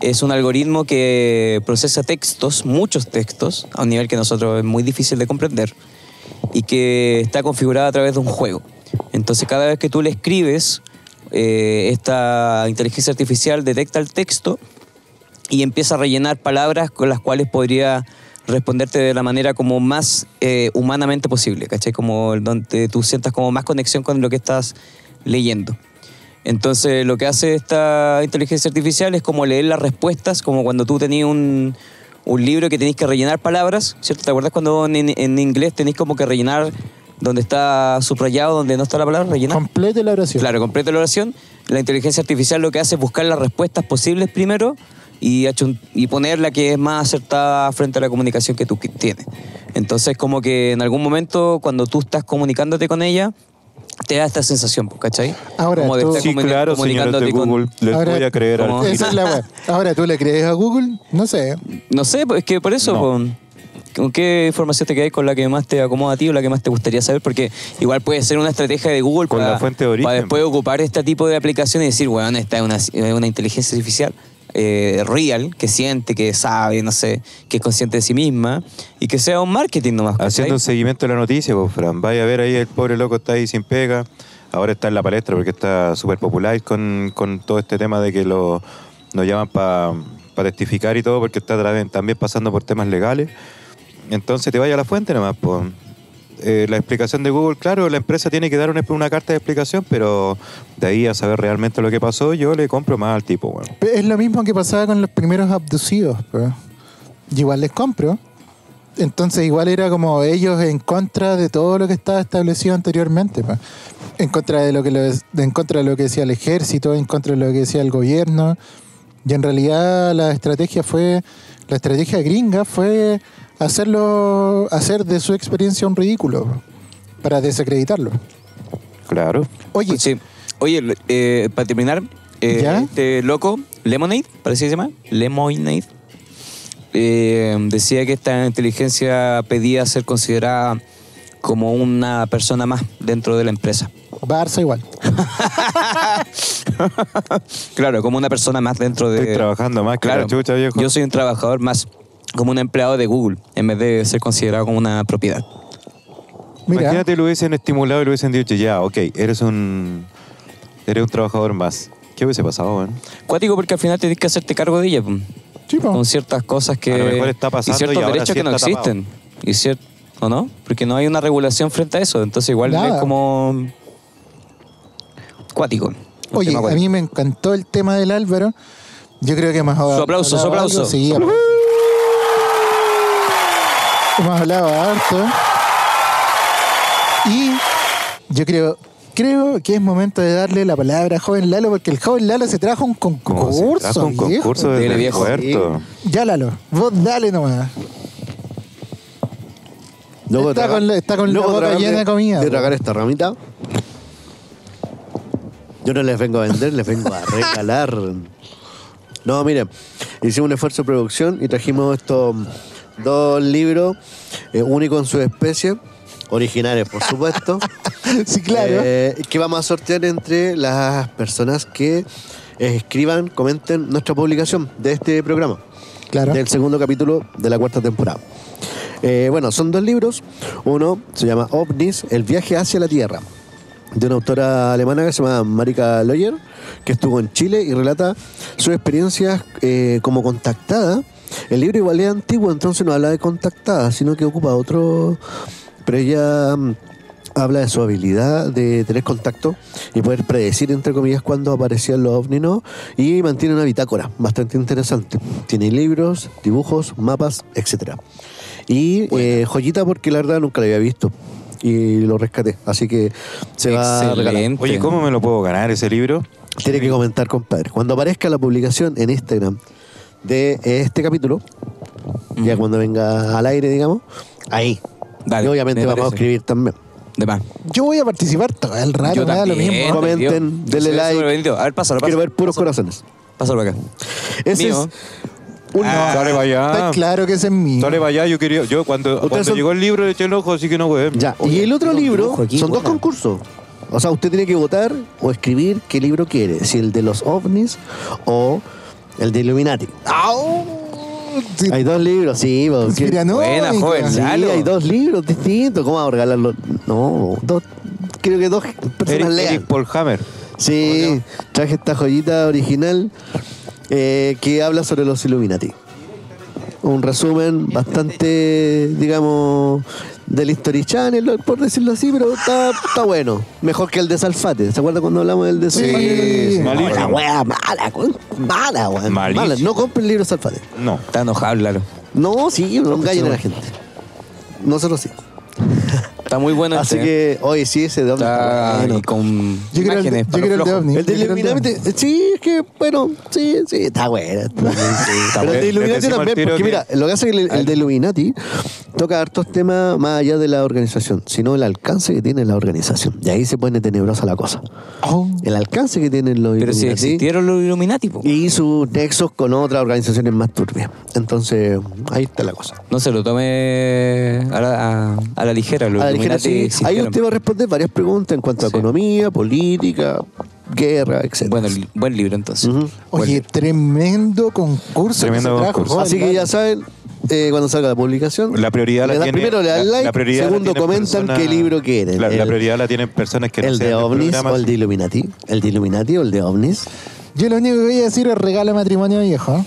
es un algoritmo que procesa textos, muchos textos, a un nivel que nosotros es muy difícil de comprender, y que está configurado a través de un juego. Entonces cada vez que tú le escribes, eh, esta inteligencia artificial detecta el texto y empieza a rellenar palabras con las cuales podría responderte de la manera como más eh, humanamente posible, ¿cachai? Como donde tú sientas como más conexión con lo que estás leyendo. Entonces lo que hace esta inteligencia artificial es como leer las respuestas, como cuando tú tenías un, un libro que tenéis que rellenar palabras, ¿cierto? ¿Te acuerdas cuando en, en inglés tenéis como que rellenar donde está subrayado, donde no está la palabra, rellenar? Complete la oración. Claro, completa la oración. La inteligencia artificial lo que hace es buscar las respuestas posibles primero y, y poner la que es más acertada frente a la comunicación que tú tienes. Entonces, como que en algún momento, cuando tú estás comunicándote con ella, te da esta sensación, pues, ¿cachai? Ahora, como de tú- Sí, claro, señores de comunicándote con- Google. Les Ahora- voy a creer tiro. Esa es la. Ahora, ¿tú le crees a Google? No sé. No sé, pues es que por eso, No. con, ¿con qué información te quedas con la que más te acomoda a ti o la que más te gustaría saber? Porque igual puede ser una estrategia de Google Con para, la fuente de origen. para después ocupar este tipo de aplicaciones y decir, bueno, esta es una, es una inteligencia artificial eh, real, que siente, que sabe, no sé, que es consciente de sí misma y que sea un marketing nomás. Haciendo un seguimiento de la noticia, pues, Fran. Vaya a ver ahí, el pobre loco está ahí sin pega. Ahora está en la palestra porque está súper popular con, con todo este tema de que lo, nos llaman para testificar y todo, porque está también pasando por temas legales. Entonces te vaya a la fuente nomás, pues. Eh, la explicación de Google, claro, la empresa tiene que dar una, carta de explicación, pero de ahí a saber realmente lo que pasó, yo le compro más al tipo, bueno. Es lo mismo que pasaba con los primeros abducidos. Y igual les compro. Entonces igual era como ellos en contra de todo lo que estaba establecido anteriormente. pues. En contra de lo que lo- en contra de lo que decía el ejército, en contra de lo que decía el gobierno. Y en realidad la estrategia fue, la estrategia gringa fue hacerlo, hacer de su experiencia un ridículo para desacreditarlo. Claro. Oye, Sí. Oye, eh, para terminar, eh, ¿Ya? este loco, Lemonade, parece que se llama, Lemonade, eh, decía que esta inteligencia pedía ser considerada como una persona más dentro de la empresa. Barça igual. Claro, como una persona más dentro de... Estoy trabajando más que Claro, la chucha, viejo. yo soy un trabajador más como un empleado de Google, en vez de ser considerado como una propiedad. Mira, Imagínate lo hubiesen estimulado y lo hubiesen dicho, ya, ok, eres un eres un trabajador más. ¿Qué hubiese pasado, weón? Cuático porque al final tienes que hacerte cargo de ella. sí, con ciertas cosas que A lo mejor está pasando y ciertos y ahora derechos sí que no tapado. existen y cier- ¿o no? Porque no hay una regulación frente a eso, entonces igual Nada. es como cuático. Oye, a mí me encantó el tema del Álvaro. Yo creo que hemos Su aplauso, su aplauso. algo, Sí, aplauso. hemos hablado harto. Y yo creo, creo que es momento de darle la palabra a joven Lalo, porque el joven Lalo se trajo un concurso. se un viejo. concurso viejo. puerto. Ya, Lalo, vos dale nomás. Luego Está de tragar- con la- está con la luego boca tragar llena de comida, De tragar esta ramita. Yo no les vengo a vender, les vengo a regalar. No, miren, hicimos un esfuerzo de producción y trajimos estos dos libros eh, únicos en su especie, originales, por supuesto. Sí, claro. Eh, que vamos a sortear entre las personas que escriban, comenten nuestra publicación de este programa. Claro. Del segundo capítulo de la cuarta temporada. Eh, bueno, son dos libros. Uno se llama OVNIS, El viaje hacia la Tierra, de una autora alemana que se llama Marika Loyer, que estuvo en Chile y relata sus experiencias eh, como contactada. El libro igual es antiguo, entonces no habla de contactada, sino que ocupa otro... Pero ella mm, habla de su habilidad de tener contacto y poder predecir, entre comillas, cuándo aparecían los ovnis, ¿no? Y mantiene una bitácora bastante interesante. Tiene libros, dibujos, mapas, etcétera. Y eh, joyita porque la verdad nunca la había visto y lo rescaté. Así que se va a regalar. Oye, ¿cómo me lo puedo ganar ese libro? Tiene que comentar, compadre. Cuando aparezca la publicación en Instagram de este capítulo, ya cuando venga al aire, digamos, ahí. Dale, y obviamente me vamos a escribir también. De. Yo voy a participar todo el rato, Yo lo mismo. Comenten, denle like. A ver, pásalo, Quiero pásalo. ver puros Pásalo. corazones. Pásalo para acá. Ese Mío. es un Ah, Dale para Está claro que ese es mío. Dale para allá, yo quería. Yo cuando, cuando son- llegó el libro le eché el ojo, así que no, weón. Ya, y Oye, el otro libro aquí, son dos concursos. O sea, usted tiene que votar o escribir qué libro quiere, si el de los ovnis o el de Illuminati. Sí, Hay dos libros, sí. Buena, joven. Sí, hay dos libros distintos. ¿Cómo vamos a regalarlos? No, dos. Creo que dos personas Eric. Eric Paul Hammer. Sí, traje esta joyita original eh, que habla sobre los Illuminati. Un resumen bastante, digamos, del History Channel, por decirlo así, pero está, está bueno. Mejor que el de Salfate. ¿Se acuerdan cuando hablamos del de Sí, Salfate? malísimo. La wea mala, weón. mala, weón. Malísimo. Mala. No compren el libro de Salfate. No. Está enojado, Lalo. No, sí, no engañen a la gente. Nosotros sí. Está muy bueno Así este. que, oye, sí, ese de ovni está Está bueno. y con Yo quiero el imágenes yo para quiero el de ovni. El de Illuminati, sí, es que, bueno, sí, sí, está bueno. Está. Pero el de Illuminati también, porque que- mira, lo que hace es que el, el de Illuminati toca hartos temas más allá de la organización, sino el alcance que tiene la organización. Y ahí se pone tenebrosa la cosa. Oh, El alcance que tienen los Pero si Illuminati existieron los Illuminati, po. y sus nexos con otras organizaciones más turbias. Entonces, ahí está la cosa. No se lo tome a la, a, a la ligera. Los A la ligera, Illuminati sí. Ahí usted va a responder varias preguntas en cuanto a Sí. economía, política, guerra, etc. Bueno, li- buen libro entonces. Oye, tremendo concurso. Tremendo que se trajo, concurso. joven, Así que ya saben, eh, cuando salga la publicación, La prioridad le la da- tiene- primero le dan like, la segundo comentan qué libro quieren. La, la el, prioridad la tienen personas que no el sean de ovnis o el de Illuminati. El de Illuminati o el de ovnis. Yo lo único que voy a decir es regalo de matrimonio viejo.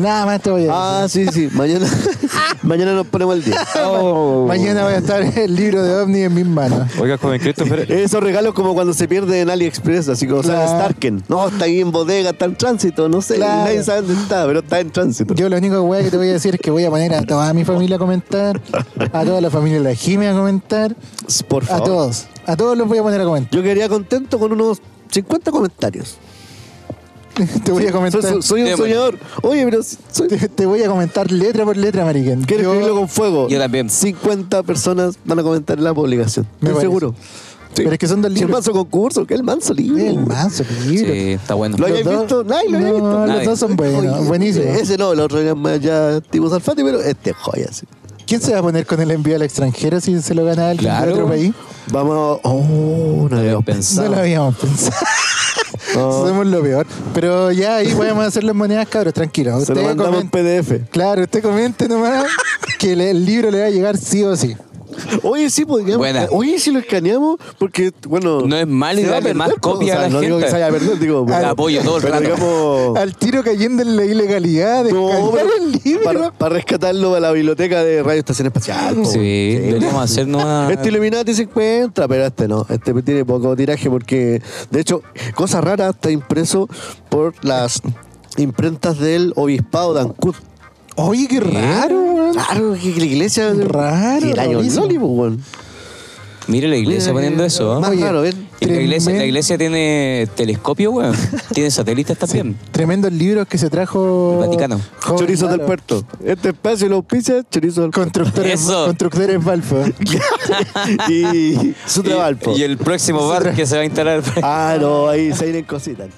Nada más te voy a decir. Ah, sí, sí. Mañana, mañana nos ponemos el día. Oh. Mañana voy a estar el libro de ovni en mis manos. Oiga, joven Christopher. Esos regalos como cuando se pierde en AliExpress, así como Claro. sabe Starken. No, está ahí en bodega, está en tránsito, no sé, Claro. nadie sabe dónde está, pero está en tránsito. Yo lo único weá, que te voy a decir es que voy a poner a toda mi familia a comentar, a toda la familia de la Jime a comentar, Por a favor. todos. A todos los voy a poner a comentar. Yo quedaría contento con unos 50 comentarios. Te voy a comentar. Soy, soy un soñador. Oye, pero soy, Te, te voy a comentar letra por letra, Mariken. Quiero Yo- escribirlo con fuego. Yo también. 50 personas van a comentar en la publicación. Me Estoy seguro. Pero es que son dos Si el manso concurso, que el manso libro. El manso libro. Sí, está bueno. ¿Lo habéis visto? Nadie lo había No, visto. los Nadie. dos son buenos, buenísimos. Ese no, el otro era más ya tipo Salfati, pero este es joya. sí. ¿Quién se va a poner con el envío al extranjero si se lo gana alguien Claro. de otro país? Vamos a... Oh, no habíamos pensado. No lo habíamos pensado. No. Somos lo peor. Pero ya ahí podemos hacer las monedas, cabros, tranquilo. Se lo Usted mandamos en PDF. Claro, usted comente nomás que el libro le va a llegar sí o sí. Oye, sí, podríamos. Buena. Oye, si lo escaneamos, porque, bueno. No es malo y darle más po. copia a la no digo que gente. se vaya a perder, digo. Al- apoyo todo el pero rato. digamos. Al tiro cayendo en la ilegalidad de No, el libro. para, para rescatarlo a la biblioteca de Radio Estación Espacial. po. Sí, deberíamos hacer nuevas. Este Illuminati se encuentra, pero este no. Este tiene poco tiraje porque, de hecho, cosa rara, está impreso por las imprentas del Obispado de Ancud. Oye, qué raro, weón. Claro, que la iglesia. Raro, Y el año rarísimo. Loli, pues, weón. Mire la iglesia Mira, poniendo eso. ¿eh? Más Oye, raro. Y la iglesia, la iglesia tiene telescopio, weón. Tiene satélites también. Tremendos libros que se trajo. El Vaticano. Joven Chorizos del Lalo. puerto. Este espacio lo auspicia Chorizo del puerto. Constructores, Eso. constructores Balfo. y su trabajo. Y, y el próximo bar que se va a instalar. Ah, no, ahí se vienen cositas.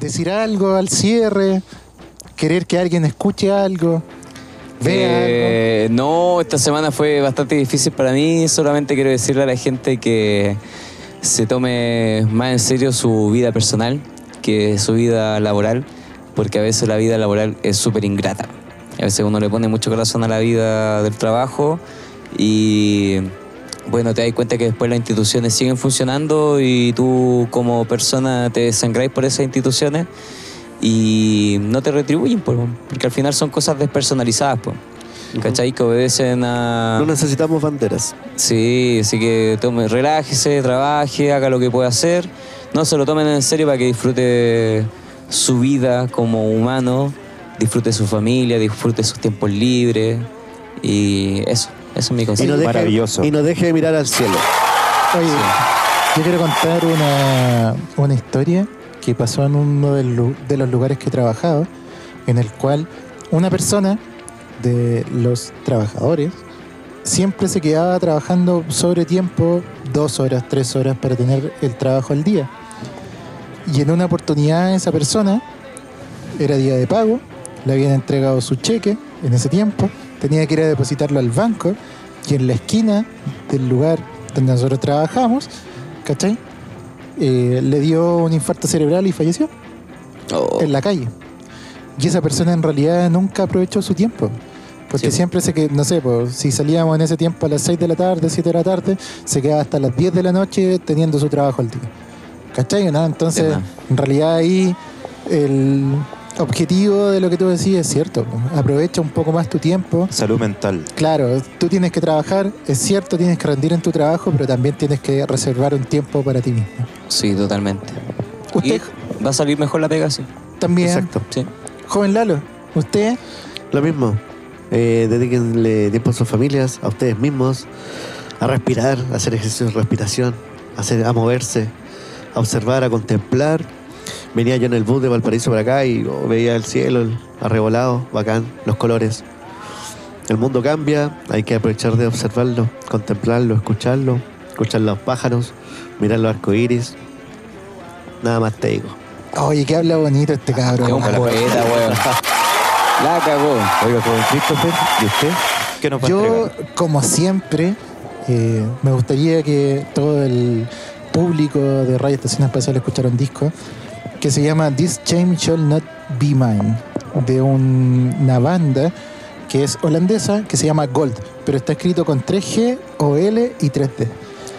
Decir algo al cierre. Querer que alguien escuche algo. Vea Eh, no, esta semana fue bastante difícil para mí. Solamente quiero decirle a la gente que se tome más en serio su vida personal que su vida laboral, porque a veces la vida laboral es súper ingrata. A veces uno le pone mucho corazón a la vida del trabajo y bueno, te das cuenta que después las instituciones siguen funcionando y tú como persona te desangráis por esas instituciones y no te retribuyen, pues, porque al final son cosas despersonalizadas, pues. ¿Cachai? Que obedecen a... No necesitamos banderas. Sí, así que tome, relájese, trabaje, haga lo que pueda hacer. No se lo tomen en serio para que disfrute su vida como humano, disfrute su familia, disfrute sus tiempos libres. Y eso, eso es mi Y consejo. no, deje, Maravilloso. y no deje de mirar al cielo. Oye, yo quiero contar una, una historia que pasó en uno de los lugares que he trabajado, en el cual una persona de los trabajadores siempre se quedaba trabajando sobre tiempo, dos horas, tres horas para tener el trabajo al día. Y en una oportunidad esa persona era día de pago, le habían entregado su cheque en ese tiempo, tenía que ir a depositarlo al banco y en la esquina del lugar donde nosotros trabajamos, ¿cachai? Eh, le dio un infarto cerebral y falleció Oh, en la calle. Y esa persona en realidad nunca aprovechó su tiempo. Porque Sí. siempre se que, no sé, pues, si salíamos en ese tiempo a las 6 de la tarde, 7 de la tarde, se quedaba hasta las 10 de la noche teniendo su trabajo al día. ¿Cachai? ¿no? Entonces, en realidad ahí el objetivo de lo que tú decís es cierto. Aprovecha un poco más tu tiempo. Salud mental. Claro, tú tienes que trabajar, es cierto, tienes que rendir en tu trabajo, pero también tienes que reservar un tiempo para ti mismo. sí, totalmente. Usted Y va a salir mejor la pega, sí. también, Exacto. sí. joven Lalo, usted Lo mismo. Eh, dedíquenle tiempo a sus familias, a ustedes mismos, a respirar, a hacer ejercicios de respiración, a, hacer, a moverse, a observar, a contemplar. Venía yo en el bus de Valparaíso para acá y oh, veía el cielo el arrebolado, bacán, los colores. El mundo cambia, hay que aprovechar de observarlo, contemplarlo, escucharlo, escuchar los pájaros, mirar los arcoíris. Nada más te digo. Oye, que habla bonito este Es cabrón. un poeta, weón. La cagó. Oiga, joven Christopher, ¿y usted? ¿Qué nos va a Yo, entregar? como siempre, eh, me gustaría que todo el público de Radio Estación Espacial escuchara un disco que se llama This Chain Shall Not Be Mine, de un- una banda que es holandesa que se llama Gold, pero está escrito con 3G, OL y 3D.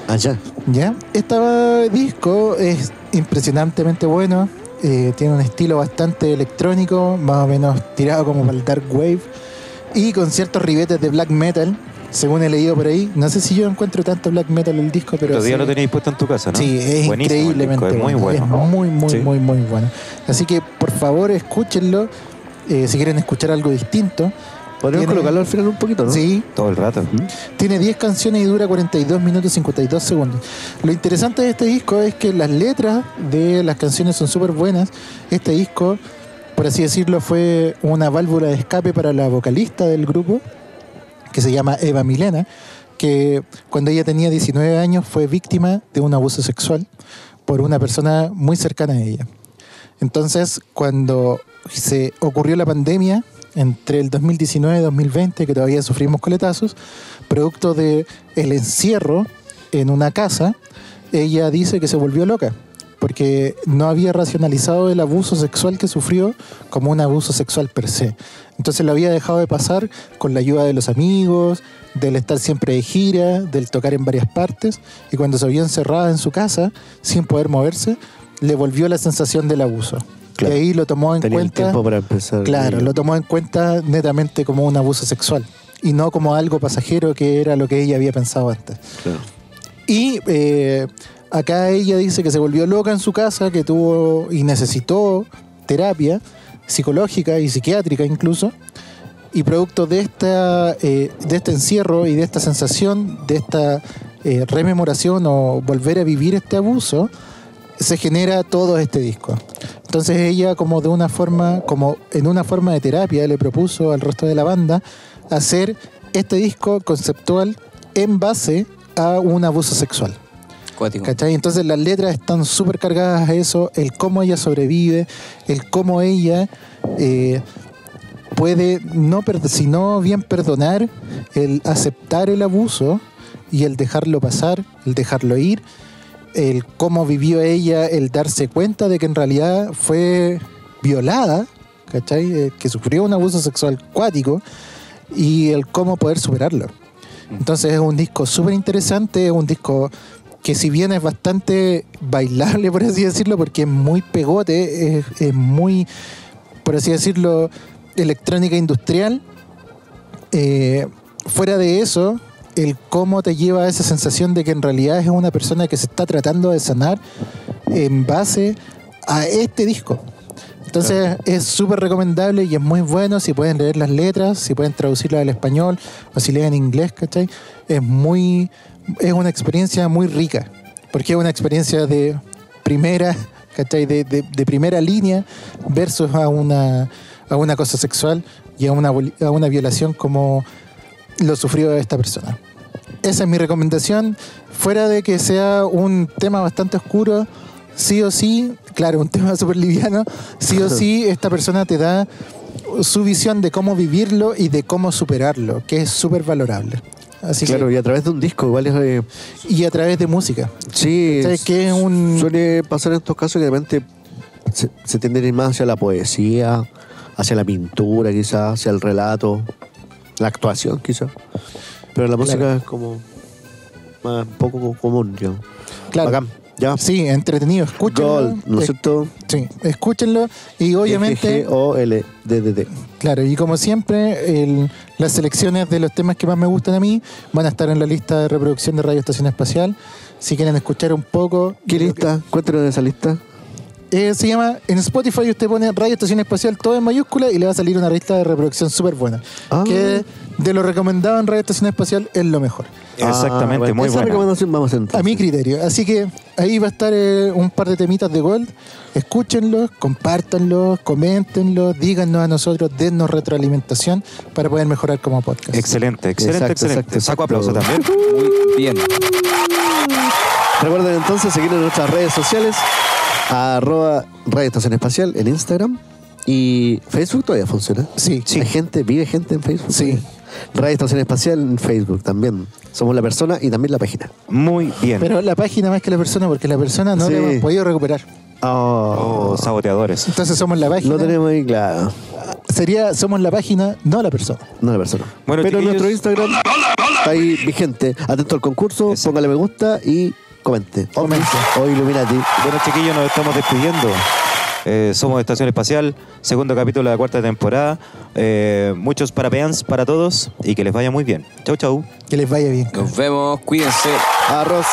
Allá. ¿Ya? Este disco es impresionantemente bueno. eh, tiene un estilo bastante electrónico, más o menos tirado como para el dark wave. Y con ciertos ribetes de black metal, según he leído por ahí. No sé si yo encuentro tanto black metal en el disco, pero. Días sí- lo tenéis puesto en tu casa, ¿no? Sí, es Buenísimo increíblemente disco, es muy bueno. Es muy, muy, Sí. muy, muy bueno. Así que por favor escúchenlo. eh, si quieren escuchar algo distinto. Podríamos Tiene- colocarlo al final un poquito, ¿no? Sí, Todo el rato. tiene 10 canciones y dura 42 minutos y 52 segundos. Lo interesante de este disco es que las letras de las canciones son súper buenas. Este disco por así decirlo, fue una válvula de escape para la vocalista del grupo, que se llama Eva Milena, que cuando ella tenía 19 años fue víctima de un abuso sexual por una persona muy cercana a ella. Entonces, cuando se ocurrió la pandemia, entre el 2019 y 2020, que todavía sufrimos coletazos, producto de el encierro en una casa, ella dice que se volvió loca porque no había racionalizado el abuso sexual que sufrió como un abuso sexual per se. Entonces lo había dejado de pasar con la ayuda de los amigos, del estar siempre de gira, del tocar en varias partes, y cuando se vio encerrada en su casa, sin poder moverse, le volvió la sensación del abuso. Claro. Y ahí lo tomó en Tenía el cuenta. tiempo para empezar. Claro, lo tomó en cuenta netamente como un abuso sexual y no como algo pasajero que era lo que ella había pensado antes. Claro. Y eh, acá ella dice que se volvió loca en su casa, que tuvo y necesitó terapia psicológica y psiquiátrica incluso. Y producto de, esta, eh, de este encierro y de esta sensación, de esta eh, rememoración o volver a vivir este abuso, se genera todo este disco. Entonces ella como de una forma, como en una forma de terapia le propuso al resto de la banda hacer este disco conceptual en base a un abuso sexual. Cuático. ¿Cachai? Entonces las letras están súper cargadas a eso, el cómo ella sobrevive, el cómo ella eh, puede, no per- sino bien perdonar, el aceptar el abuso y el dejarlo pasar, el dejarlo ir, el cómo vivió ella, el darse cuenta de que en realidad fue violada, ¿cachai? Eh, que sufrió un abuso sexual cuático y el cómo poder superarlo. Entonces es un disco súper interesante, es un disco que si bien es bastante bailable, por así decirlo, porque es muy pegote, es, es muy, por así decirlo, electrónica industrial, eh, fuera de eso, el cómo te lleva a esa sensación de que en realidad es una persona que se está tratando de sanar en base a este disco. Entonces es súper recomendable y es muy bueno si pueden leer las letras, si pueden traducirlas al español o si leen inglés, ¿cachai? Es muy, es una experiencia muy rica, porque es una experiencia de primera, ¿cachai? De, de- de primera línea versus a una, a una cosa sexual y a una, a una violación como lo sufrió esta persona. Esa es mi recomendación, fuera de que sea un tema bastante oscuro, sí o sí, claro, un tema súper liviano, sí o sí esta persona te da su visión de cómo vivirlo y de cómo superarlo, que es súper valorable. Así claro, y a través de un disco, igual es. eh, que, y a través de música. sí, ¿Sabes qué? Es un- suele pasar en estos casos que de repente se, se tiende a ir más hacia la poesía, hacia la pintura, quizás, hacia el relato, la actuación, quizás. Pero la música Claro. es como. más poco común, yo. Claro. Bacán, ya. Sí, entretenido, escúchenlo. Gold, ¿no es cierto? Sí, escúchenlo y obviamente... O-L-D-D-D. Claro, y como siempre, el- las selecciones de los temas que más me gustan a mí van a estar en la lista de reproducción de Radio Estación Espacial. Si quieren escuchar un poco. ¿Qué lista? Cuéntanos de esa lista. Eh, se llama, en Spotify usted pone Radio Estación Espacial todo en mayúscula y le va a salir una lista de reproducción súper buena. Ah. Que de lo recomendado en Radio Estación Espacial es lo mejor. Exactamente, Ah, bueno, muy esa buena. recomendación vamos a hacer A mi criterio. Así que ahí va a estar eh, un par de temitas de Gold. Escúchenlos, compártanlos, coméntenlos, díganos a nosotros, dennos retroalimentación para poder mejorar como podcast. Excelente, excelente, Exacto, excelente. exacto, Saco aplauso también. Muy bien. Recuerden entonces seguirnos en nuestras redes sociales, arroba Radio Estación Espacial en Instagram y Facebook todavía funciona. Sí, Hay gente, vive gente en Facebook. Sí. Radio Estación Espacial en Facebook también. Somos la persona y también la página. Muy bien. Pero la página más que la persona, porque la persona no Sí. la hemos podido recuperar. Oh, Oh, saboteadores. Entonces somos la página. lo tenemos ahí claro. Sería, somos la página, no la persona. No la persona. Bueno, Pero chiquillos. nuestro Instagram está ahí vigente. Atento al concurso, Exacto. póngale me gusta y comente. Comente. O Illuminati. Bueno, chiquillos, nos estamos despidiendo. Eh, somos Estación Espacial, segundo capítulo de la cuarta temporada. Eh, muchos parapeans para todos y que les vaya muy bien. Chau, chau. Que les vaya bien. Nos vemos. Cuídense. Arroz.